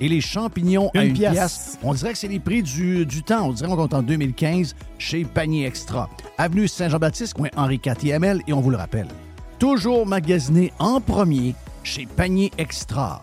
Et les champignons à 1 pièce. On dirait que c'est les prix du, du temps. On dirait qu'on compte en 2015 chez Panier Extra. Avenue Saint-Jean-Baptiste, coin Henri IV Et on vous le rappelle, toujours magasiné en premier chez Panier Extra.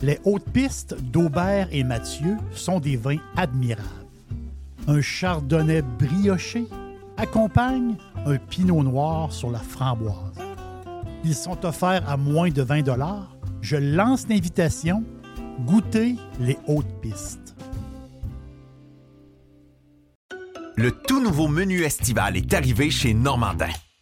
Les hautes pistes d'Aubert et Mathieu sont des vins admirables un chardonnay brioché accompagne un pinot noir sur la framboise. Ils sont offerts à moins de 20 Je lance l'invitation. Goûtez les hautes pistes. Le tout nouveau menu estival est arrivé chez Normandin.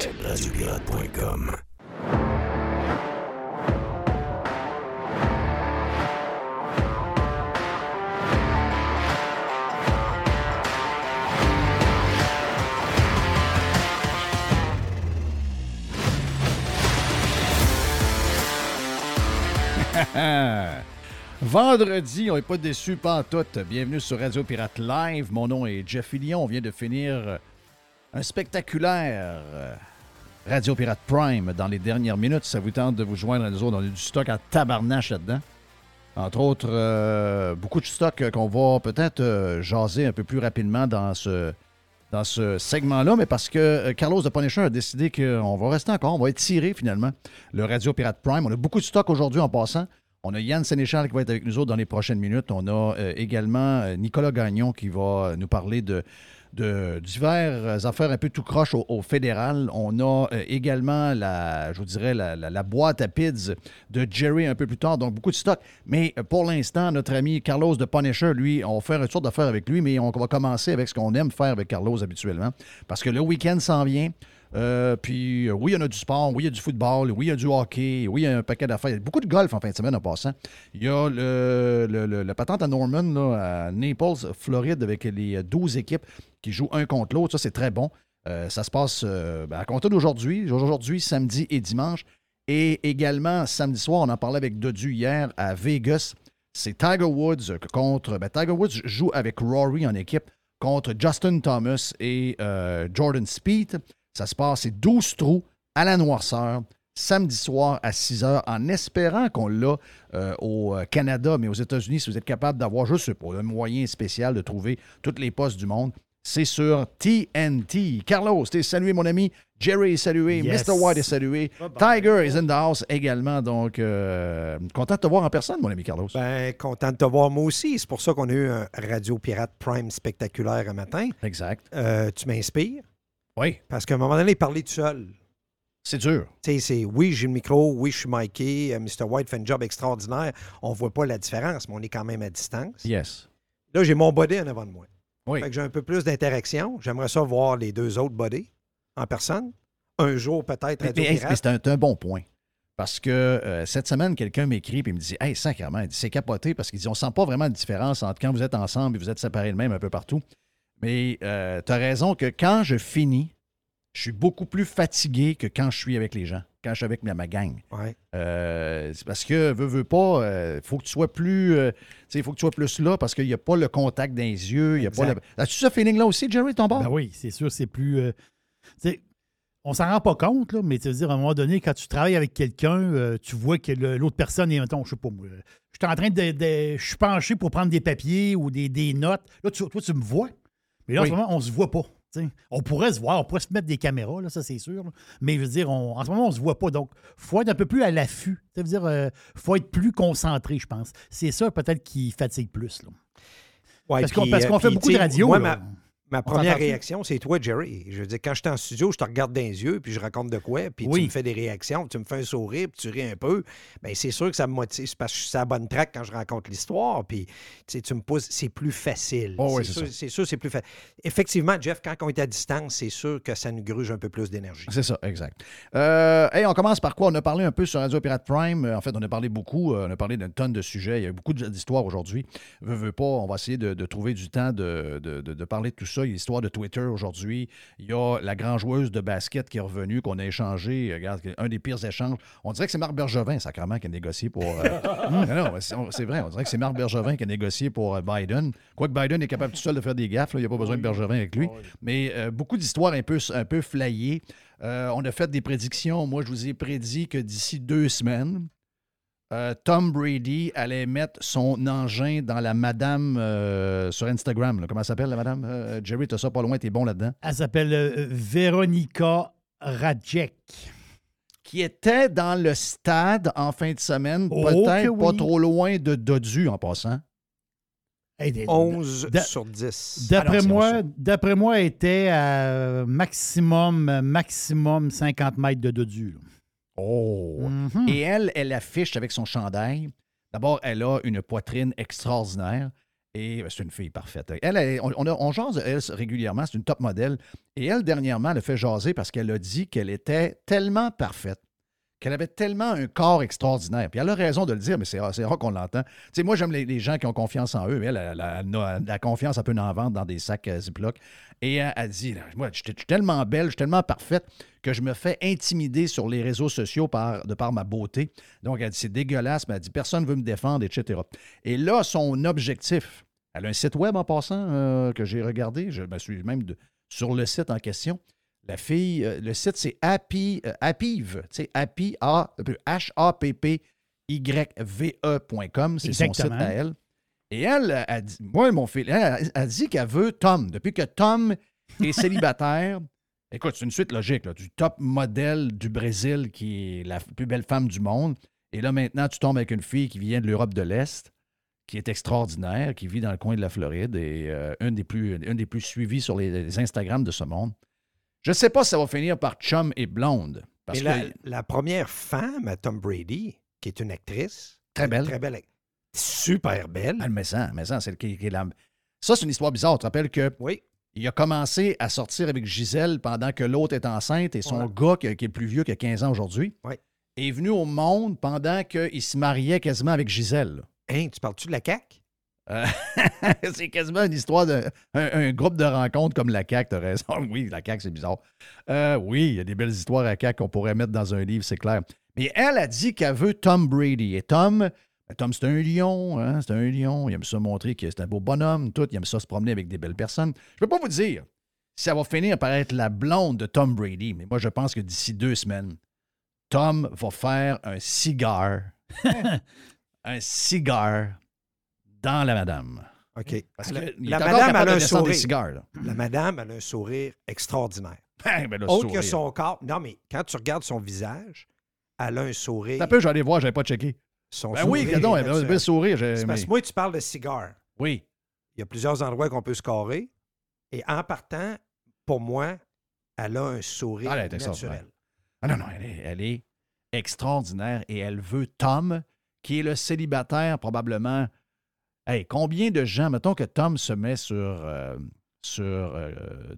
Pirate. RadioPirate.com. Vendredi, on n'est pas déçu, pas tout. Bienvenue sur Radio Pirate Live. Mon nom est Jeff Fillion. On vient de finir un spectaculaire euh, Radio Pirate Prime dans les dernières minutes. Ça vous tente de vous joindre à nous autres. On a du stock à tabarnache là-dedans. Entre autres, euh, beaucoup de stock qu'on va peut-être euh, jaser un peu plus rapidement dans ce, dans ce segment-là, mais parce que Carlos de Punisher a décidé qu'on va rester encore, on va étirer finalement le Radio Pirate Prime. On a beaucoup de stock aujourd'hui en passant. On a Yann Sénéchal qui va être avec nous autres dans les prochaines minutes. On a également Nicolas Gagnon qui va nous parler de de diverses affaires un peu tout croche au, fédéral. On a euh, également la, je vous dirais, la, boîte à PIDS de Jerry un peu plus tard, donc beaucoup de stock. Mais euh, pour l'instant, notre ami Carlos de Punisher, lui, on va faire une sorte d'affaires avec lui, mais on va commencer avec ce qu'on aime faire avec Carlos habituellement. Parce que le week-end s'en vient. Euh, puis euh, oui, il y en a du sport, oui, il y a du football, oui, il y a du hockey, oui, il y a un paquet d'affaires. Il y a beaucoup de golf en fin de semaine en passant. Il y a le, le- le- la patente à Norman, à Naples, Floride, avec les 12 équipes qui jouent un contre l'autre. Ça, c'est très bon. Euh, ça se passe euh, ben, à compter d'aujourd'hui, aujourd'hui, samedi et dimanche. Et également, samedi soir, on en parlait avec Dodu hier à Vegas. C'est Tiger Woods contre. ben, Tiger Woods joue avec Rory en équipe contre Justin Thomas et euh, Jordan Speed. Ça se passe, c'est 12 trous à la noirceur, samedi soir à 6 h, en espérant qu'on l'a euh, au Canada, mais aux États-Unis, si vous êtes capable d'avoir, je sais pas, un moyen spécial de trouver toutes les postes du monde, c'est sur TNT. Carlos, t'es salué, mon ami. Jerry est salué. Yes. Mr. White est salué. Tiger is in the house également. Donc, euh, content de te voir en personne, mon ami Carlos. Ben, content de te voir moi aussi. C'est pour ça qu'on a eu un Radio Pirate Prime spectaculaire un matin. exact. Euh, tu m'inspires. Oui, Parce qu'à un moment donné, parler tout seul. c'est dur. Tu sais, c'est oui, j'ai le micro, oui, je suis Mikey, euh, Mr. White fait un job extraordinaire. On voit pas la différence, mais on est quand même à distance. Yes. Là, j'ai mon body en avant de moi. Oui. Fait que j'ai un peu plus d'interaction. J'aimerais ça voir les deux autres bodies en personne. Un jour, peut-être, Mais, mais, c'est un, bon point. Parce que euh, cette semaine, quelqu'un m'écrit et me dit Hey, sacrément, il dit, c'est capoté parce qu'il dit On sent pas vraiment de différence entre quand vous êtes ensemble et vous êtes séparés de même un peu partout. Mais tu as raison que quand je finis, je suis beaucoup plus fatigué que quand je suis avec les gens, quand je suis avec ma, ma gang. Ouais. Euh, c'est parce que, veux, veux pas, il faut que tu sois plus. euh, tu sais, il faut que tu sois plus là parce qu'il n'y a pas le contact dans les yeux. il y a pas le-. As-tu ce feeling-là aussi, Jerry, ton bord? Ben oui, c'est sûr, c'est plus. euh, tu sais, on s'en rend pas compte, là, mais tu veux dire, à un moment donné, quand tu travailles avec quelqu'un, euh, tu vois que l'autre personne est, mettons, je sais pas moi, euh, je suis en train de, de- Je suis penché pour prendre des papiers ou des, des notes. Là, tu, toi, tu me vois. Mais là, Oui. en ce moment, on se voit pas. On pourrait se voir, on pourrait se mettre des caméras, là, ça c'est sûr. là. Mais je veux dire, on- en ce moment, on se voit pas. Donc, faut être un peu plus à l'affût. Ça veut dire, euh, faut être plus concentré, je pense. C'est ça peut-être qui fatigue plus. là. Ouais, Parce qu'on euh, qu'on fait beaucoup de radio. Moi, là. ma, ma première réaction, c'est toi, Jerry. Je veux dire, quand je suis en studio, je te regarde dans les yeux, puis je raconte de quoi, puis tu me fais des réactions, tu me fais un sourire, puis tu ris un peu. Bien, c'est sûr que ça me motive, parce que je suis à la bonne track quand je raconte l'histoire, puis tu me poses, c'est plus facile. Oh oui, c'est c'est sûr, c'est plus facile. Effectivement, Jeff, quand on est à distance, c'est sûr que ça nous gruge un peu plus d'énergie. C'est ça, exact. Euh, hey, on commence par quoi? On a parlé un peu sur Radio Pirate Prime. Euh, En fait, on a parlé beaucoup. euh, On a parlé d'une tonne de sujets. Il y a eu beaucoup d'histoires aujourd'hui. Veux, veux pas, on va essayer de, de trouver du temps de, de- de- de parler de tout ça. Il y a l'histoire de Twitter aujourd'hui. Il y a la grande joueuse de basket qui est revenue, qu'on a échangé. Regarde, un des pires échanges. On dirait que c'est Marc Bergevin, sacrément, qui a négocié pour. euh, non, non, mais c'est vrai. On dirait que c'est Marc Bergevin qui a négocié pour euh, Biden. Quoique Biden est capable tout seul de faire des gaffes. là. Il n'y a pas besoin de Bergevin avec lui. Mais euh, beaucoup d'histoires un peu, un peu flyées. Euh, on a fait des prédictions. Moi, je vous ai prédit que d'ici deux semaines, euh, Tom Brady allait mettre son engin dans la madame euh, sur Instagram. là. Comment elle s'appelle, la madame? Euh, Jerry, t'as ça pas loin, t'es bon là-dedans. Elle s'appelle euh, Véronica Radjek. Qui était dans le stade en fin de semaine, Oh peut-être pas oui. trop loin de Dodu en passant. Hey, des- 11 Da- sur 10. D'après Ah non, c'est moi, d'après moi, elle était à maximum, maximum 50 mètres de Dodu. là. Oh! Mhm. Et elle, elle affiche avec son chandail. D'abord, elle a une poitrine extraordinaire. Et ben, c'est une fille parfaite. Elle, elle- on, on jase elle régulièrement, c'est une top modèle. Et elle, dernièrement, elle a fait jaser parce qu'elle a dit qu'elle était tellement parfaite, qu'elle avait tellement un corps extraordinaire. Puis elle a raison de le dire, mais c'est rare qu'on l'entend. Tu sais, moi, j'aime les, gens qui ont confiance en eux, mais elle, elle, a- elle a la confiance un peu en vente dans des sacs euh, Ziploc. Et elle, elle dit, moi, je suis tellement belle, je suis tellement parfaite que je me fais intimider sur les réseaux sociaux de par ma beauté. Donc, elle dit, c'est dégueulasse, mais elle dit, personne ne veut me défendre, etc. Et là, son objectif, elle a un site web en passant euh, que j'ai regardé, je me suis même sur le site en question. La fille, euh, le site, c'est Happy, euh, Happive, tu sais, Happy, A, euh, H-A-P-P-Y-V-E.com, c'est son site à elle. Et elle, euh, a dit, moi, mon fils, elle, a dit qu'elle veut Tom. Depuis que Tom est célibataire, écoute, c'est une suite logique, là, du top modèle du Brésil qui est la plus belle femme du monde. Et là, maintenant, tu tombes avec une fille qui vient de l'Europe de l'Est, qui est extraordinaire, qui vit dans le coin de la Floride et euh, une, des plus, une des plus suivies sur les, les Instagram de ce monde. Je ne sais pas si ça va finir par chum et blonde. Parce Mais la, que la première femme à Tom Brady, qui est une actrice. Très belle. Très belle. Super belle. Ah, le méchant, le méchant, c'est le qui, qui la- Ça, c'est une histoire bizarre. Tu te rappelles que Oui. il a commencé à sortir avec Gisèle pendant que l'autre est enceinte et son Ouais. gars, qui, qui est plus vieux, qui a 15 ans aujourd'hui, Ouais. est venu au monde pendant qu'il se mariait quasiment avec Gisèle. Hein, tu parles-tu de la CAQ? Euh, c'est quasiment une histoire d'un un, groupe de rencontres comme la CAQ, t'as raison. Oui, la CAQ, c'est bizarre. Euh, oui, il y a des belles histoires à CAQ qu'on pourrait mettre dans un livre, c'est clair. Mais elle a dit qu'elle veut Tom Brady. Et Tom, ben, Tom, c'est un lion, hein, c'est un lion. Il aime ça montrer que c'est un beau bonhomme, tout. Il aime ça se promener avec des belles personnes. Je peux pas vous dire si ça va finir par être la blonde de Tom Brady, mais moi, je pense que d'ici deux semaines, Tom va faire un cigare. un cigare dans la madame. OK. Parce la, que la encore madame, a un sourire. cigares, là. La madame, elle a un sourire extraordinaire. Ben, ben, le Autre sourire. que son corps. Non, mais quand tu regardes son visage, elle a un sourire. T'as peu, j'allais voir, j'avais pas checké. Son Ben oui, sourire regardons, est elle a un bel sourire. C'est parce que moi, tu parles de cigare. Oui. Il y a plusieurs endroits qu'on peut se carrer. Et en partant, pour moi, elle a un sourire Ah, elle est naturel. Ah non, non, elle est, elle est extraordinaire et elle veut Tom, qui est le célibataire probablement. Hey, combien de gens, mettons que Tom se met sur, euh, sur euh,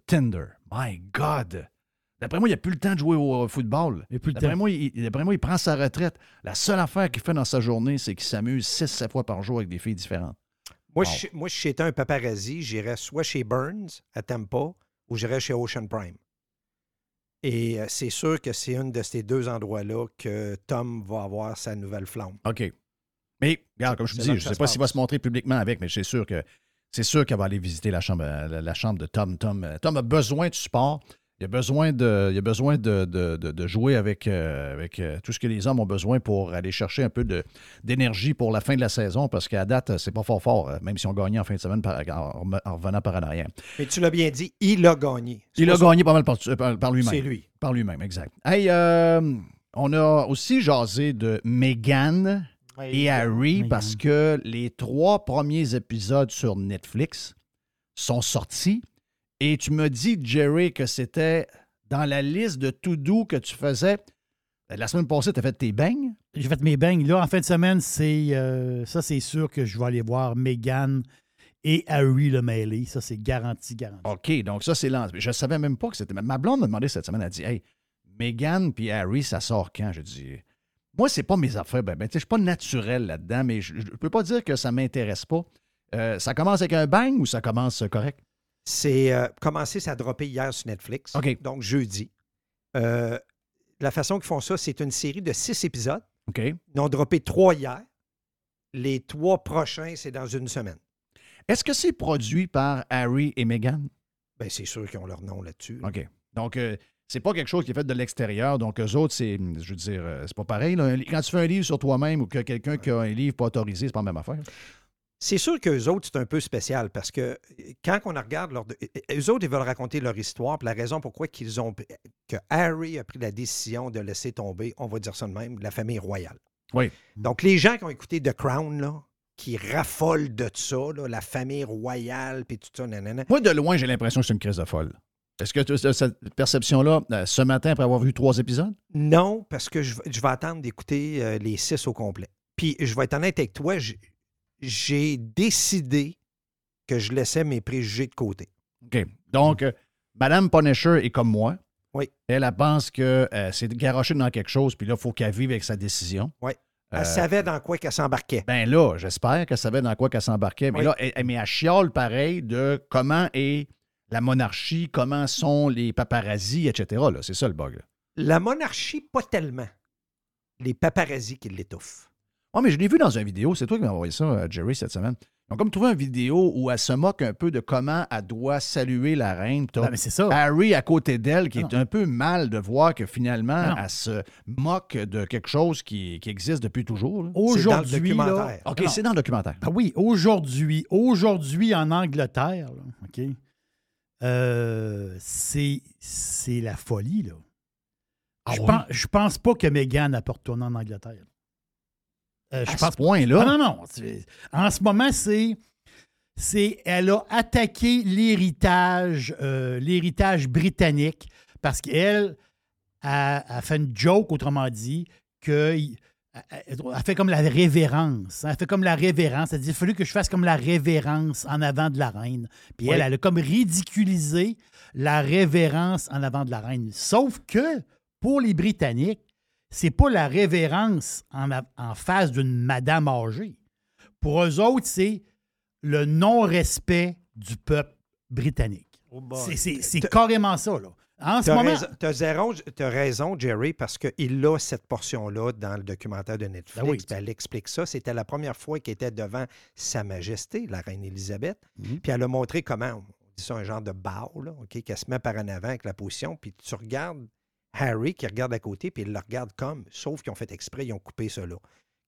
Tinder? My God! D'après moi, il n'a plus le temps de jouer au football. D'après moi, moi, il prend sa retraite. La seule affaire qu'il fait dans sa journée, c'est qu'il s'amuse 6-7 fois par jour avec des filles différentes. Moi, Wow. je, moi, si j'étais un paparazzi, j'irais soit chez Burns, à Tampa, ou j'irais chez Ocean Prime. Et euh, c'est sûr que c'est un de ces deux endroits-là que Tom va avoir sa nouvelle flamme. OK. Mais, regarde, comme je vous dis, je ne sais pas s'il va se montrer publiquement avec, mais c'est sûr que c'est sûr qu'elle va aller visiter la chambre, la, chambre de Tom. Tom. euh, Tom a besoin de support. Il a besoin de, il a besoin de, de- de- de jouer avec, euh, avec euh, tout ce que les hommes ont besoin pour aller chercher un peu de- d'énergie pour la fin de la saison, parce qu'à date, c'est pas fort fort, même si on gagnait en fin de semaine par- en, en revenant par en arrière. Mais tu l'as bien dit, il a gagné. Il a gagné pas mal par, par- par lui-même. C'est lui. Par lui-même, exact. Hey, euh, on a aussi jasé de Meghan et Harry parce que les trois premiers épisodes sur Netflix sont sortis et tu me dis, Jerry, que c'était dans la liste de tout doux que tu faisais. La semaine passée, tu as fait tes beignes. J'ai fait mes beignes. Là, en fin de semaine, c'est euh, ça, c'est sûr que je vais aller voir Meghan et Harry le mêlé. Ça, c'est garanti, garanti. OK, donc ça, c'est lent. Je ne savais même pas que c'était. Ma blonde m'a demandé cette semaine, elle a dit Hey, Meghan puis Harry, ça sort quand? J'ai dit Moi, c'est pas mes affaires. Ben, ben, je suis pas naturel là-dedans, mais je ne peux pas dire que ça m'intéresse pas. Euh, ça commence avec un bang ou ça commence correct? C'est euh, commencé, ça a droppé hier sur Netflix. OK. Donc, jeudi. Euh, la façon qu'ils font ça, c'est une série de six épisodes. OK. Ils ont droppé trois hier. Les trois prochains, c'est dans une semaine. Est-ce que c'est produit par Harry et Meghan? Ben, c'est sûr qu'ils ont leur nom là-dessus. OK. Donc, euh, c'est pas quelque chose qui est fait de l'extérieur. Donc, eux autres, c'est, je veux dire, euh, c'est pas pareil. là. Quand tu fais un livre sur toi-même ou que quelqu'un qui a un livre pas autorisé, c'est pas la même affaire. C'est sûr qu'eux autres, c'est un peu spécial parce que euh, quand on regarde leur. Eux autres, ils veulent raconter leur histoire. Puis la raison pourquoi qu'ils ont. que Harry a pris la décision de laisser tomber, on va dire ça de même, la famille royale. Oui. Donc, les gens qui ont écouté The Crown, là, qui raffolent de ça, là, la famille royale, puis tout ça, nanana. Moi, de loin, j'ai l'impression que c'est une crise de folle. Est-ce que tu as cette perception-là euh, ce matin après avoir vu trois épisodes? Non, parce que je, vais- je vais attendre d'écouter euh, les six au complet. Puis, je vais être honnête avec toi, j'ai décidé que je laissais mes préjugés de côté. OK. Donc, euh, Madame Punisher est comme moi. Oui. Elle, elle pense que euh, c'est garoché dans quelque chose, puis là, il faut qu'elle vive avec sa décision. Oui. Elle Euh, savait dans quoi qu'elle s'embarquait. Ben là, j'espère qu'elle savait dans quoi qu'elle s'embarquait. Mais Oui. là, elle, elle- mais elle chiale pareil de comment est la monarchie, comment sont les paparazzis, etc. là. C'est ça le bug. là. La monarchie, pas tellement. Les paparazzis qui l'étouffent. Oh, mais je l'ai vu dans une vidéo. C'est toi qui m'as envoyé ça, euh, Jerry, cette semaine. Ont comme trouvé une vidéo où elle se moque un peu de comment elle doit saluer la reine. Ah, mais c'est ça. Harry à côté d'elle, qui est un peu mal de voir que finalement, non. elle se moque de quelque chose qui, qui existe depuis toujours. là. C'est dans le Aujourd'hui. OK, Non. c'est dans le documentaire. Ah oui, aujourd'hui, aujourd'hui en Angleterre, là, OK, euh, c'est, la folie, là. Ah je, oui? pense, je pense pas que Meghan a retourner en Angleterre. Euh, je À pense ce point-là? Ah non, non. c'est- En ce moment, c'est. C'est, elle a attaqué l'héritage, euh, l'héritage britannique parce qu'elle a, a fait une joke, autrement dit, que Elle, fait comme la révérence. hein. Elle fait comme la révérence. Elle dit il fallu que je fasse comme la révérence en avant de la reine. Puis elle, Oui. elle a comme ridiculisé la révérence en avant de la reine. Sauf que pour les Britanniques, c'est pas la révérence en, face d'une madame âgée. Pour eux autres, c'est le non-respect du peuple britannique. C'est- c'est c'est carrément ça, là. En ce Tu as, moment, raison, Jerry, parce qu'il a cette portion-là dans le documentaire de Netflix. Ben oui. puis elle explique ça. C'était la première fois qu'elle était devant Sa Majesté, la reine Élisabeth. Mhm. Puis elle a montré comment, on dit ça, un genre de bow, là, OK, qu'elle se met par en avant avec la position. Puis tu regardes Harry qui regarde à côté, puis il le regarde comme, sauf qu'ils ont fait exprès, ils ont coupé là.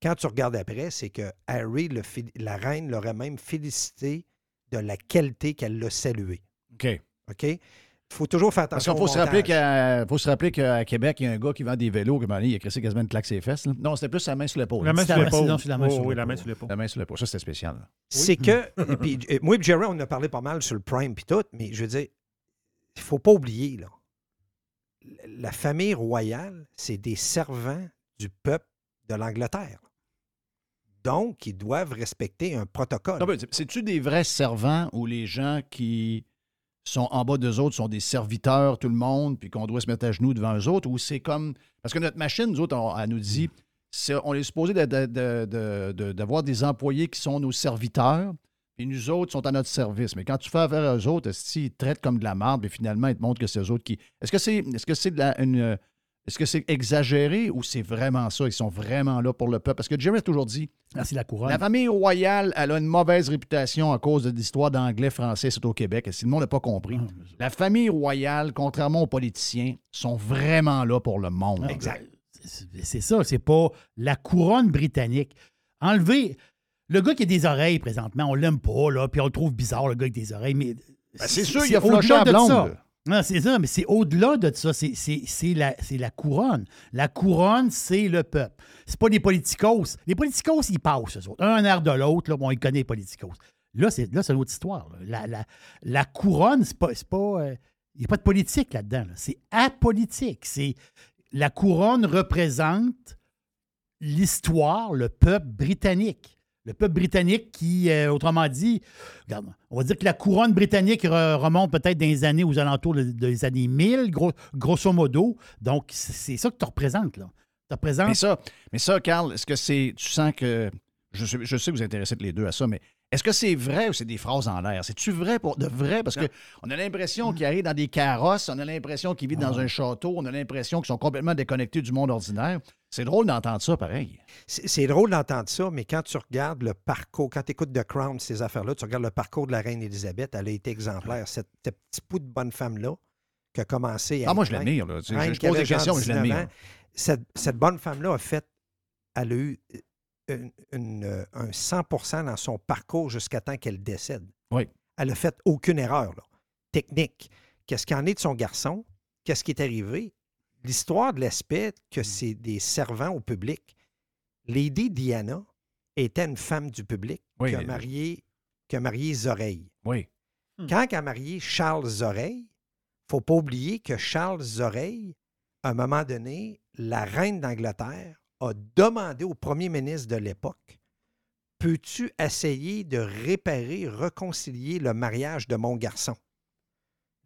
Quand tu regardes après, c'est que Harry, le la reine, l'aurait même félicité de la qualité qu'elle l'a salué. OK. OK? Il faut toujours faire Parce attention. qu'il faut, au se rappeler qu'à- faut se rappeler qu'à Québec, il y a un gars qui vend des vélos, qui il a crissé quasiment une claque ses fesses. là. Non, c'était plus sa main sur l'épaule. La main sur la- l'épaule. la main Oh, sur oui, la l'épaule. main sur l'épaule. La main sur l'épaule. Ça, c'était spécial. là. C'est que, et puis, moi et Jerry, on en a parlé pas mal sur le Prime puis tout, mais je veux dire, il faut pas oublier, là, la famille royale, c'est des servants du peuple de l'Angleterre. Donc, ils doivent respecter un protocole. Non, mais C'est-tu des vrais servants ou les gens qui sont en bas d'eux autres sont des serviteurs, tout le monde, puis qu'on doit se mettre à genoux devant eux autres? Ou c'est comme. Parce que notre machine, nous autres, elle nous dit on est supposé d'avoir des employés qui sont nos serviteurs, puis nous autres sont à notre service. Mais quand tu fais affaire à eux autres, ils te traitent comme de la merde, puis finalement, ils te montrent que c'est eux autres qui. Est-ce que c'est est-ce que c'est une. Est-ce que c'est exagéré ou c'est vraiment ça? Ils sont vraiment là pour le peuple? Parce que Jerry a toujours dit Ah, c'est la couronne. la famille royale, elle a une mauvaise réputation à cause de l'histoire d'anglais, français, c'est au Québec. Et si le monde n'a pas compris, Ah, la famille royale, contrairement aux politiciens, sont vraiment là pour le monde. Ah, ben, c'est- ça, c'est pas la couronne britannique. Enlever. Le gars qui a des oreilles présentement, on l'aime pas, là, puis on le trouve bizarre, le gars avec des oreilles, mais. Ben, c'est sûr, il a floché à de blonde. ça. Non, c'est ça, mais c'est au-delà de ça. C'est, la, la couronne. La couronne, c'est le peuple. C'est pas des politicos. Les politicos, ils passent, eux autres. Un air de l'autre, là, bon, ils connaissent les politicos. Là, c'est, là, c'est une autre histoire. La, la- la couronne, c'est pas. pas, euh, il n'y a pas de politique là-dedans. là. C'est apolitique. C'est, la couronne représente l'histoire, le peuple britannique. Le peuple britannique qui, euh, autrement dit, on va dire que la couronne britannique re- remonte peut-être dans les années aux alentours de- des années 1000, gros- grosso modo. Donc, c'est ça que tu représentes, là. Tu représentes. Mais ça, mais ça, Carl, est-ce que c'est. Tu sens que. Je sais, je sais que vous intéressez les deux à ça, mais est-ce que c'est vrai ou c'est des phrases en l'air? C'est-tu vrai pour de vrai? Parce qu'on a l'impression qu'ils arrivent dans des carrosses, on a l'impression qu'ils vivent dans un château, on a l'impression qu'ils sont complètement déconnectés du monde ordinaire. C'est drôle d'entendre ça, pareil. C'est drôle d'entendre ça, mais quand tu regardes le parcours, quand tu écoutes The Crown, ces affaires-là, tu regardes le parcours de la reine Élisabeth, elle a été exemplaire. Cette, cette petite bout de bonne femme-là qui a commencé à. Ah, moi, je l'admire. Je, je pose des questions, je 19 l'admire. Cette, cette bonne femme-là a fait. Elle a eu une- une, euh, un 100% dans son parcours jusqu'à temps qu'elle décède. Oui. Elle a fait aucune erreur, là. Technique. Qu'est-ce qu'il en est de son garçon? Qu'est-ce qui est arrivé? L'histoire de l'aspect que Hmm. c'est des servants au public. Lady Diana était une femme du public Oui, qui, a marié, qui a marié Zoreille. Oui. Quand elle a marié Charles Zoreille, faut pas oublier que Charles Zoreille, à un moment donné, la reine d'Angleterre a demandé au premier ministre de l'époque Peux-tu essayer de réparer, réconcilier le mariage de mon garçon?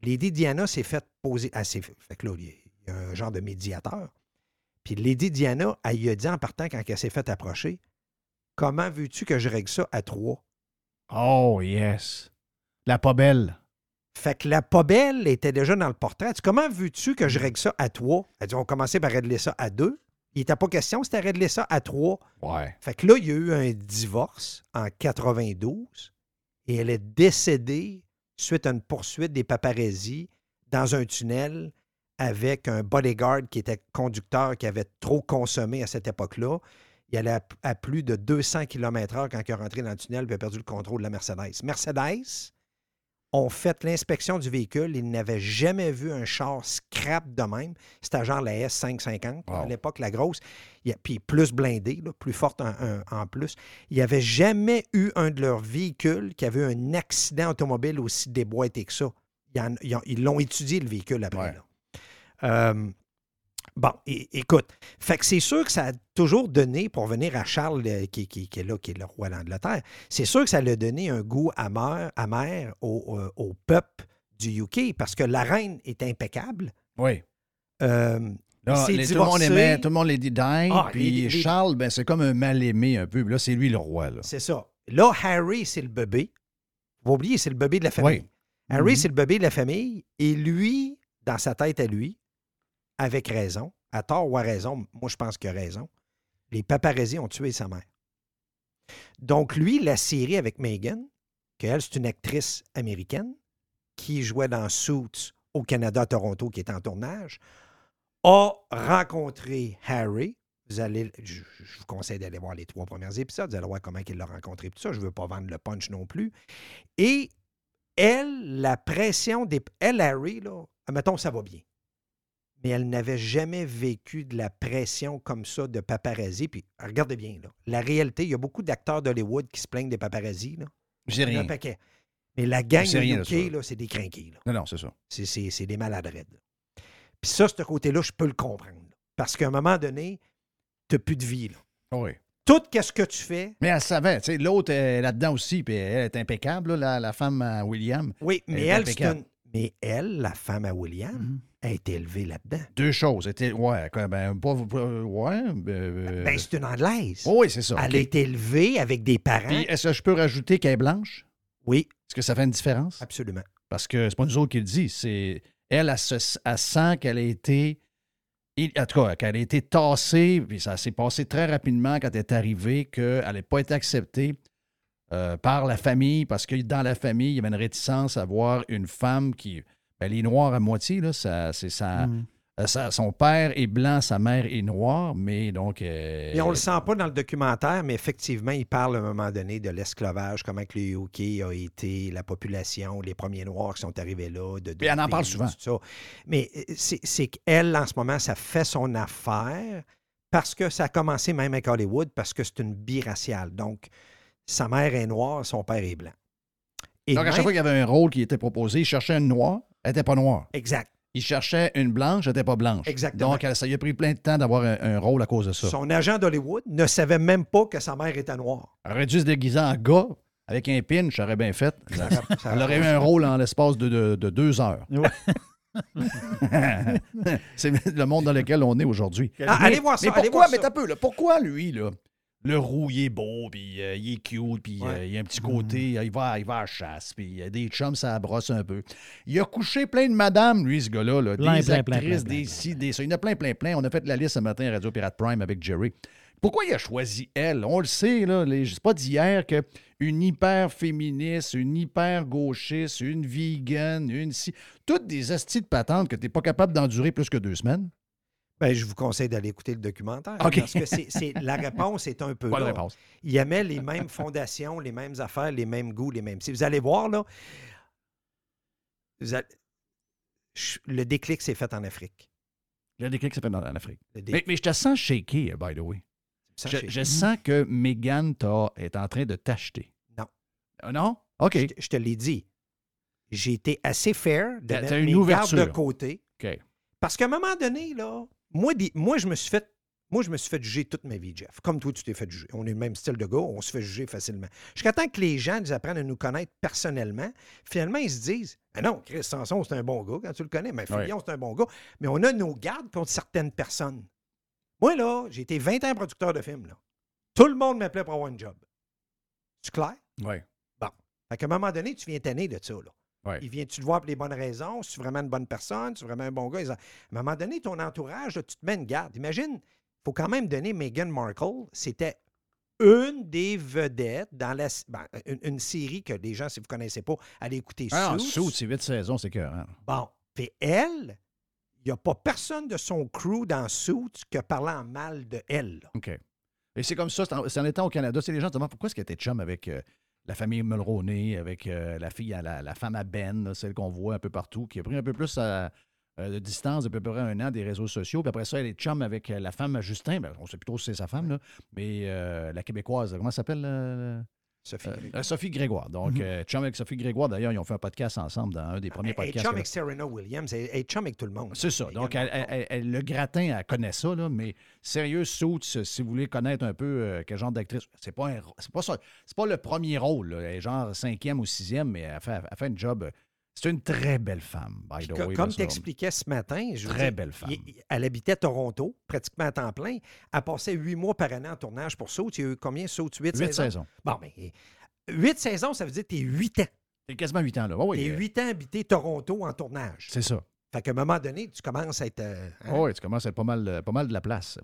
Lady Diana s'est fait poser. S'est fait, que là, il y a- un genre de médiateur. Puis Lady Diana, elle lui a dit en partant quand elle s'est fait approcher Comment veux-tu que je règle ça à trois Oh, yes. La pas belle. Fait que la pas belle était déjà dans le portrait. Comment veux-tu que je règle ça à trois? Elle dit, on commençait par régler ça à deux. Il n'était pas question, c'était régler ça à trois. Ouais. Fait que là, il y a eu un divorce en 92 et elle est décédée suite à une poursuite des paparazzis dans un tunnel avec un bodyguard qui était conducteur qui avait trop consommé à cette époque-là. Il allait à, à plus de 200 km/h quand il est rentré dans le tunnel et a perdu le contrôle de la Mercedes. Mercedes ont fait l'inspection du véhicule. Ils n'avaient jamais vu un char scrap de même. C'était genre la S550, à l'époque, la grosse. Il y a- puis plus blindée, là, plus forte en, plus. Il n'y avait jamais eu un de leurs véhicules qui avait eu un accident automobile aussi déboîté que ça. Ils ont- ils l'ont étudié, le véhicule après. Ouais. là. Euh, Bon, écoute, fait que c'est sûr que ça a toujours donné, pour venir à Charles, euh, qui, qui- qui est là, qui est le roi d'Angleterre, c'est sûr que ça lui a donné un goût amer, amer au, euh, au peuple du UK parce que la reine est impeccable. Oui. Euh, s'est les- tout le monde aimait, tout le monde les dit dingue. Ah, puis les- les- Charles, ben, c'est comme un mal-aimé un peu. Là, c'est lui le roi. C'est ça. Là, Harry, c'est le bébé. Vous oubliez, c'est le bébé de la famille. Oui. Harry, Mhm. c'est le bébé de la famille. Et lui, dans sa tête à lui, avec raison, à tort ou à raison, moi je pense qu'il a raison, les paparazzis ont tué sa mère. Donc, lui, la série avec Megan, qu'elle, c'est une actrice américaine qui jouait dans Suits au Canada, Toronto, qui est en tournage, a rencontré Harry. Je, vous conseille d'aller voir les trois premiers épisodes. Vous allez voir comment il l'a rencontré. Tout ça, je ne veux pas vendre le punch non plus. Et elle, la pression des. Elle, Harry, là, admettons, ça va bien. Mais elle n'avait jamais vécu de la pression comme ça de paparazzi. Puis, regardez bien, là, la réalité, il y a beaucoup d'acteurs d'Hollywood qui se plaignent des paparazzis. Là. J'ai rien. un paquet. Mais la gang de UK, là, c'est des crinqués. là. Non, non, c'est ça. C'est- C'est c'est des maladrettes. là. Puis ça, ce côté-là, je peux le comprendre. là. Parce qu'à un moment donné, tu n'as plus de vie. Là. Oui. Tout qu'est-ce que tu fais, Mais elle savait. tu sais, L'autre est là-dedans aussi. Puis elle est impeccable, là, la, la femme à William. oui, mais Elle elle, c'est une- Mais elle, la femme à William, Mhm. a été élevée là-dedans. Deux choses. Était, ouais, ben, pas, ouais. ben, Ben, c'est une Anglaise. oh, oui, c'est ça. Elle a été élevée avec des parents. Est-ce que je peux rajouter qu'elle est blanche? Oui, Est-ce que ça fait une différence? absolument. Parce que c'est pas nous autres qui le dit. C'est elle, elle, se- elle sent qu'elle a été. En tout cas, qu'elle a été tassée, puis ça s'est passé très rapidement quand elle est arrivée, qu'elle n'a pas été acceptée euh, par la famille, parce que dans la famille, il y avait une réticence à voir une femme qui. Ben, les Noirs à moitié, là, ça, c'est ça, Mhm. euh, ça- Son père est blanc, sa mère est noire, mais donc. euh, Et on le sent pas dans le documentaire, mais effectivement, il parle à un moment donné de l'esclavage, comment que le UK a été, la population, les premiers Noirs qui sont arrivés là. De, de Puis elle en parle souvent. tout ça. Mais c'est c'est qu'elle, en ce moment, ça fait son affaire parce que ça a commencé même avec Hollywood, parce que c'est une biraciale. Donc, sa mère est noire, son père est blanc. Et Donc, à chaque fois qu'il y avait un rôle qui était proposé, il cherchait une noire, elle n'était pas noire. Exact. Il cherchait une blanche, elle n'était pas blanche. Exactement. Donc, elle- ça lui a pris plein de temps d'avoir un, un rôle à cause de ça. Son agent d'Hollywood ne savait même pas que sa mère était noire. Elle aurait dû se déguiser en gars avec un pin, j'aurais bien fait. Ça- ça- Elle aurait eu un rôle en l'espace de, de- de deux heures. Ouais. C'est le monde dans lequel on est aujourd'hui. Ah, Mais- allez voir ça, Mais allez pourquoi, voir mais ça. t'as peu, là, pourquoi lui, là, le roux, il est beau, puis euh, il est cute, puis Ouais. euh, il a un petit côté, euh, il, va, il va à la chasse, puis il a des chums, ça brosse un peu. Il a couché plein de madames, lui, ce gars-là, là, Plein, des plein, actrices, plein, plein, des ci, des ça. Il y en a plein, plein, plein. On a fait la liste ce matin à Radio Pirate Prime avec Jerry. Pourquoi il a choisi elle? On le sait, là, les- c'est pas d'hier qu'une hyper féministe, une hyper gauchiste, une vegan, une si. Toutes des astis de patentes que tu n'es pas capable d'endurer plus que deux semaines. Ben, je vous conseille d'aller écouter le documentaire. Parce que la réponse est un peu Pas de réponse. Il aimait les mêmes fondations, les mêmes affaires, les mêmes goûts, les mêmes. Si vous allez voir, là, vous allez- Ch- le déclic s'est fait en Afrique. Le déclic s'est fait en Afrique. Mais, mais je te sens shaky, by the way. Je, je sens que Megan est en train de t'acheter. Non. Ah, non? OK. je, te- je te l'ai dit. J'ai été assez fair de mettre une mes ouverture. de côté. OK. Parce qu'à un moment donné, là, moi, des- moi, je me suis fait. Moi, je me suis fait juger toute ma vie, Jeff. Comme toi, tu t'es fait juger. On est le même style de gars, on se fait juger facilement. Jusqu'à temps que les gens nous apprennent à nous connaître personnellement, finalement, ils se disent Ah non, Chris Sanson, c'est un bon gars quand tu le connais. Mais Fillon, c'est un bon gars. Mais on a nos gardes contre certaines personnes. Moi, là, j'ai été 20 ans producteur de films. Là. Tout le monde m'appelait pour avoir un job. C'est clair? Oui. Fait qu'à un moment donné, tu viens tanner de ça. Là. Ouais. Il vient-tu te voir pour les bonnes raisons? Si tu es vraiment une bonne personne? Si tu es vraiment un bon gars? Ils ont- À un moment donné, ton entourage, là, tu te mets une garde. Imagine, il faut quand même donner Meghan Markle. C'était une des vedettes dans la, ben, une, une série que les gens, si vous ne connaissez pas, allez écouter Ah, Suits. C'est huit saisons, c'est cœur. Bon. Puis elle, il n'y a pas personne de son crew dans Suits qui a parlé en mal de elle. là. OK. Et c'est comme ça, c'est en, étant au Canada. C'est les gens se demandent pourquoi est-ce qu'elle était chum avec euh, la famille Mulroney, avec euh, la fille, à la, femme à Ben, celle qu'on voit un peu partout, qui a pris un peu plus à- euh, de distance à peu près un an des réseaux sociaux. Puis après ça, elle est chum avec euh, la femme Justin. Ben, on sait plutôt si c'est sa femme, mais euh, la Québécoise, comment elle s'appelle? Euh, Sophie. Euh, Grégoire. euh, Sophie Grégoire. Donc, Mhm. euh, chum avec Sophie Grégoire, d'ailleurs, ils ont fait un podcast ensemble dans un des premiers podcasts. chum que- avec Serena Williams. Est chum avec tout le monde. C'est ça. Donc, gagne elle- encore. elle- elle- le gratin, elle connaît ça, là, mais sérieux, Suits, si vous voulez connaître un peu euh, quel genre d'actrice, c'est pas, un- pas ça. C'est pas le premier rôle. là. Genre cinquième ou sixième, mais elle fait, elle fait un job. C'est une très belle femme, by the way. comme tu expliquais ce matin, je Très belle femme. elle habitait Toronto, pratiquement à temps plein. Elle passait huit mois par année en tournage pour Saut. Il y a eu combien, Saut? Huit, Huit saisons? saisons. Bon, mais huit saisons, ça veut dire que tu es huit ans. C'est quasiment huit ans, là. Oui, Tu es euh, huit ans habité Toronto en tournage. c'est ça. Fait qu'à un moment donné, tu commences à être. euh, hein? Oui, tu commences à être pas mal, euh, pas mal de la place.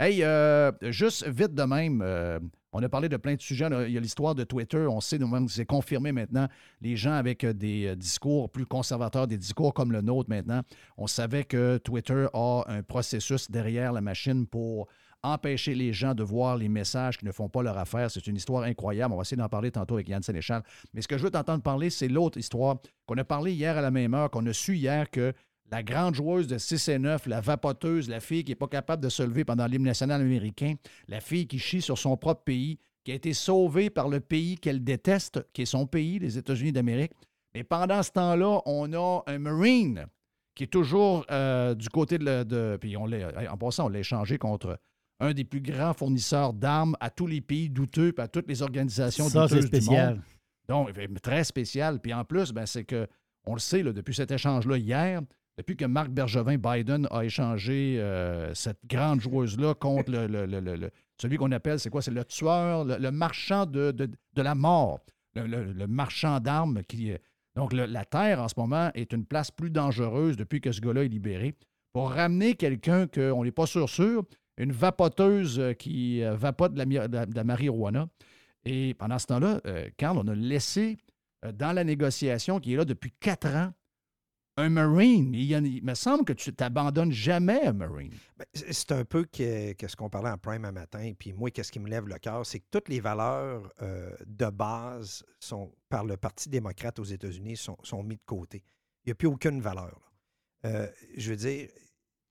Hey, euh, juste vite de même, euh, on a parlé de plein de sujets. Il y a l'histoire de Twitter. On sait nous-mêmes c'est confirmé maintenant. Les gens avec euh, des discours plus conservateurs, des discours comme le nôtre maintenant, on savait que Twitter a un processus derrière la machine pour empêcher les gens de voir les messages qui ne font pas leur affaire. C'est une histoire incroyable. On va essayer d'en parler tantôt avec Yann Sénéchal. Mais ce que je veux t'entendre parler, c'est l'autre histoire qu'on a parlé hier à la même heure, qu'on a su hier que la grande joueuse de 6 et 9, la vapoteuse, la fille qui n'est pas capable de se lever pendant l'hymne national américain, la fille qui chie sur son propre pays, qui a été sauvée par le pays qu'elle déteste, qui est son pays, les États-Unis d'Amérique. Mais pendant ce temps-là, on a un Marine qui est toujours euh, du côté de... la- de puis on l'a, en passant, on l'a échangé contre un des plus grands fournisseurs d'armes à tous les pays douteux et à toutes les organisations Ça, c'est douteuses du monde. spécial. Donc, eh, très spécial. Puis en plus, ben, c'est que, on le sait, là, depuis cet échange-là hier, depuis que Marc Bergevin Biden a échangé euh, cette grande joueuse-là contre le, celui qu'on appelle, c'est quoi? C'est le tueur, le, marchand de, de- la mort, le, marchand d'armes qui. Donc, la Terre, en ce moment, est une place plus dangereuse depuis que ce gars-là est libéré. Pour ramener quelqu'un qu'on n'est pas sûr sûr, une vapoteuse euh, qui euh, vapote de la, de la- marijuana. Et pendant ce temps-là, Carl, on a laissé dans la négociation qui est là depuis quatre ans un Marine. Il, a- il me semble que tu t'abandonnes jamais un Marine. Ben, c'est- un peu que, ce qu'on parlait en prime un matin. Puis moi, qu'est-ce qui me lève le cœur, c'est que toutes les valeurs euh, de base sont, par le Parti démocrate aux États-Unis sont, sont mis de côté. Il n'y a plus aucune valeur. Euh, je veux dire,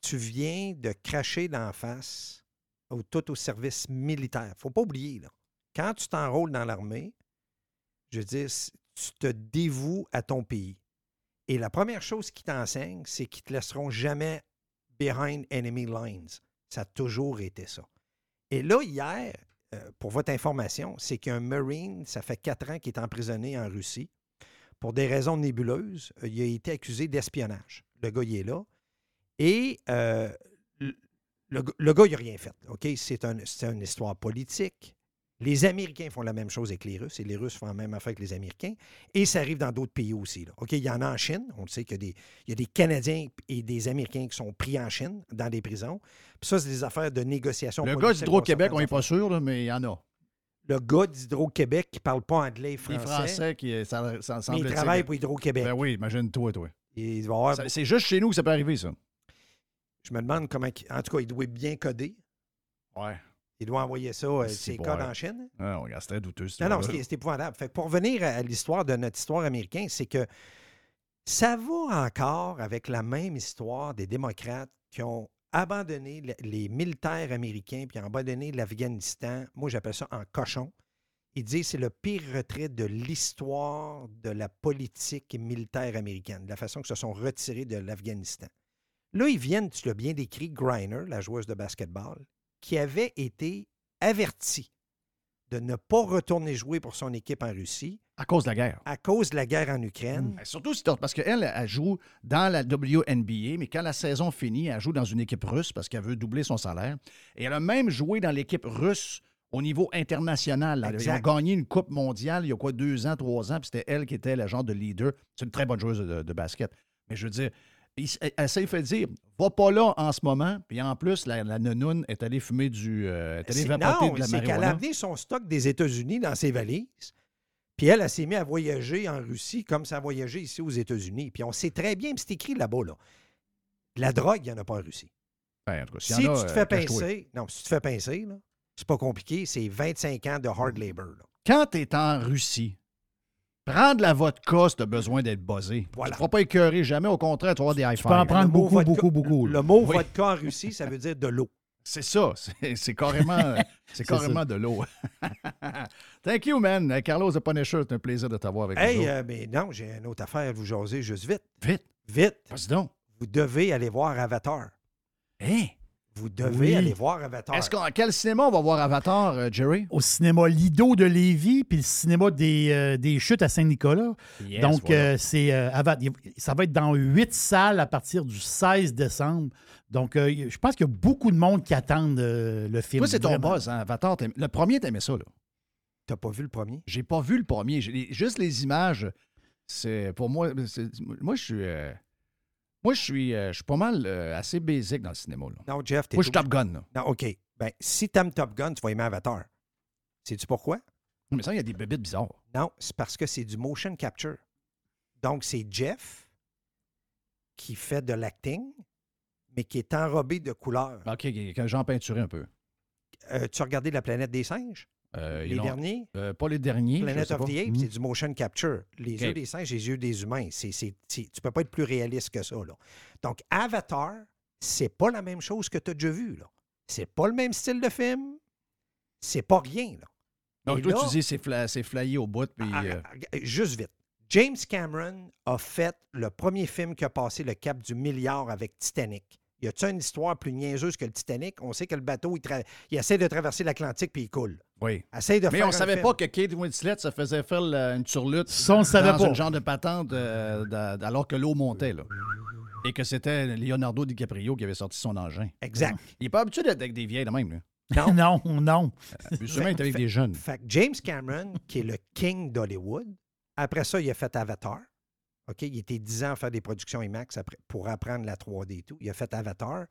tu viens de cracher d'en face au, tout au service militaire. faut pas oublier, là. quand tu t'enrôles dans l'armée, je veux dire, tu te dévoues à ton pays. Et la première chose qu'ils t'enseignent, c'est qu'ils te laisseront jamais behind enemy lines. Ça a toujours été ça. Et là, hier, euh, pour votre information, c'est qu'un Marine, ça fait quatre ans qu'il est emprisonné en Russie. Pour des raisons nébuleuses, euh, il a été accusé d'espionnage. Le gars, il est là. Et euh, le, gars- il n'a rien fait. C'est une histoire politique. Les Américains font la même chose avec les Russes et les Russes font la même affaire avec les Américains. Et ça arrive dans d'autres pays aussi. là. OK? Il y en a en Chine. On le sait qu'il y a des, il y a des Canadiens et des Américains qui sont pris en Chine dans des prisons. Puis ça, c'est des affaires de négociation. Le gars d'Hydro-Québec, on n'est pas sûr, là, mais il y en a. Le gars d'Hydro-Québec qui ne parle pas anglais et Les français, Français qui. Ça, ça mais semble il travaille pour Hydro-Québec. Ben oui, imagine-toi, toi. Ça- C'est juste chez nous que ça peut arriver, ça. Je me demande comment. En tout cas, il doit être bien coder. Ouais. Il doit envoyer ça, euh, ses codes en Chine. Ah, regarde, c'est très douteux. Non, non, c'est épouvantable. Fait que pour revenir à l'histoire de notre histoire américaine, c'est que ça va encore avec la même histoire des démocrates qui ont abandonné le- les militaires américains puis ont abandonné l'Afghanistan. Moi, j'appelle ça en cochon. Ils disent que c'est le pire retrait de l'histoire de la politique militaire américaine, de la façon que se sont retirés de l'Afghanistan. Là, ils viennent, tu l'as bien décrit, Griner, la joueuse de basketball, qui avait été avertie de ne pas retourner jouer pour son équipe en Russie À cause de la guerre. à cause de la guerre en Ukraine. Ben, Surtout si parce qu'elle, elle joue dans la WNBA, mais quand la saison finit, elle joue dans une équipe russe parce qu'elle veut doubler son salaire. Et elle a même joué dans l'équipe russe au niveau international. là. Ils ont gagné une Coupe mondiale il y a quoi, deux ans, trois ans, puis c'était elle qui était la genre de leader. C'est une très bonne joueuse de, de basket. Mais je veux dire, il- elle, s'est fait dire, va pas là en ce moment. Puis en plus, la, la nounoune est allée fumer du. euh, est allée vapoter non, de la qu'elle a amené son stock des États-Unis dans ses valises. Puis elle, elle s'est mise à voyager en Russie comme ça a voyagé ici aux États-Unis. Puis on sait très bien, c'est écrit là-bas, là. La drogue, il n'y en a pas en Russie. Ben, en cas, Si a, tu te euh, fais pincer, non, si tu te fais pincer, c'est pas compliqué, c'est 25 ans de hard labor. là. quand tu es en Russie, prends de la vodka si tu as besoin d'être buzzé. Voilà. Tu ne pas écœurer jamais. Au contraire, tu vas avoir des high Tu peux en prendre beaucoup, vodka- beaucoup, beaucoup. Le mot Oui. vodka en Russie, ça veut dire de l'eau. C'est ça. C'est carrément, c'est carrément de l'eau. Thank you, man. Carlos de Punisher, c'est un plaisir de t'avoir avec Hey, nous. euh, mais non, j'ai une autre affaire à vous jaser juste vite. Vite, Vite. vas-y donc. Vous devez aller voir Avatar. Hein? Vous devez Oui. aller voir Avatar. Est-ce qu'en quel cinéma on va voir Avatar, euh, Jerry? Au cinéma Lido de Lévis, puis le cinéma des, euh, des Chutes à Saint-Nicolas. Yes, Donc, voilà. euh, c'est euh, ça va être dans huit salles à partir du 16 décembre. Donc, euh, je pense qu'il y a beaucoup de monde qui attendent euh, le film. Toi, c'est ton buzz, hein? Avatar. Le premier, t'aimais ça, là. T'as pas vu le premier? J'ai pas vu le premier. Juste les images, c'est pour moi. Moi, je suis. Moi, je suis, euh, je suis pas mal euh, assez basic dans le cinéma. Là. Non, Jeff, t'es Moi, je suis Top Gun. Là. Non, OK. Ben, si t'aimes Top Gun, tu vas aimer Avatar. Sais-tu pourquoi? Mais ça, il y a des bébites bizarres. Non, c'est parce que c'est du motion capture. Donc, c'est Jeff qui fait de l'acting, mais qui est enrobé de couleurs. OK, un genre peinturé un peu. Euh, tu as regardé La planète des singes? Euh, les derniers? euh, pas les derniers. Planet of pas. the Apes, Mm. c'est du motion capture. Les yeux des singes, les yeux des humains. C'est, c'est, c'est- tu peux pas être plus réaliste que ça. Là. Donc, Avatar, c'est pas la même chose que tu as déjà vu. Là. C'est pas le même style de film. C'est pas rien. Là. Donc, Et toi, là- tu dis c'est fla- c'est flyé au bout. Puis, Ah, euh, ah, ah, Juste vite. James Cameron a fait le premier film qui a passé le cap du milliard avec Titanic. Y a-t-il une histoire plus niaiseuse que le Titanic? On sait que le bateau, il, tra- il essaie de traverser l'Atlantique puis il coule. Oui. Essaye de Mais faire on un savait film. pas que Kate Winslet se faisait faire la- une surlutte Ça, on savait dans pas. un genre de patente euh, alors que l'eau montait. Là. Et que c'était Leonardo DiCaprio qui avait sorti son engin. Exact. Il n'est pas habitué d'être avec des vieilles de même. Là. Non. Non, non. Lui, souvent, il est avec des jeunes. Fait James Cameron, qui est le king d'Hollywood, après ça, il a fait Avatar. OK? Il était 10 ans à faire des productions IMAX après- pour apprendre la 3D et tout. Il a fait Avatar.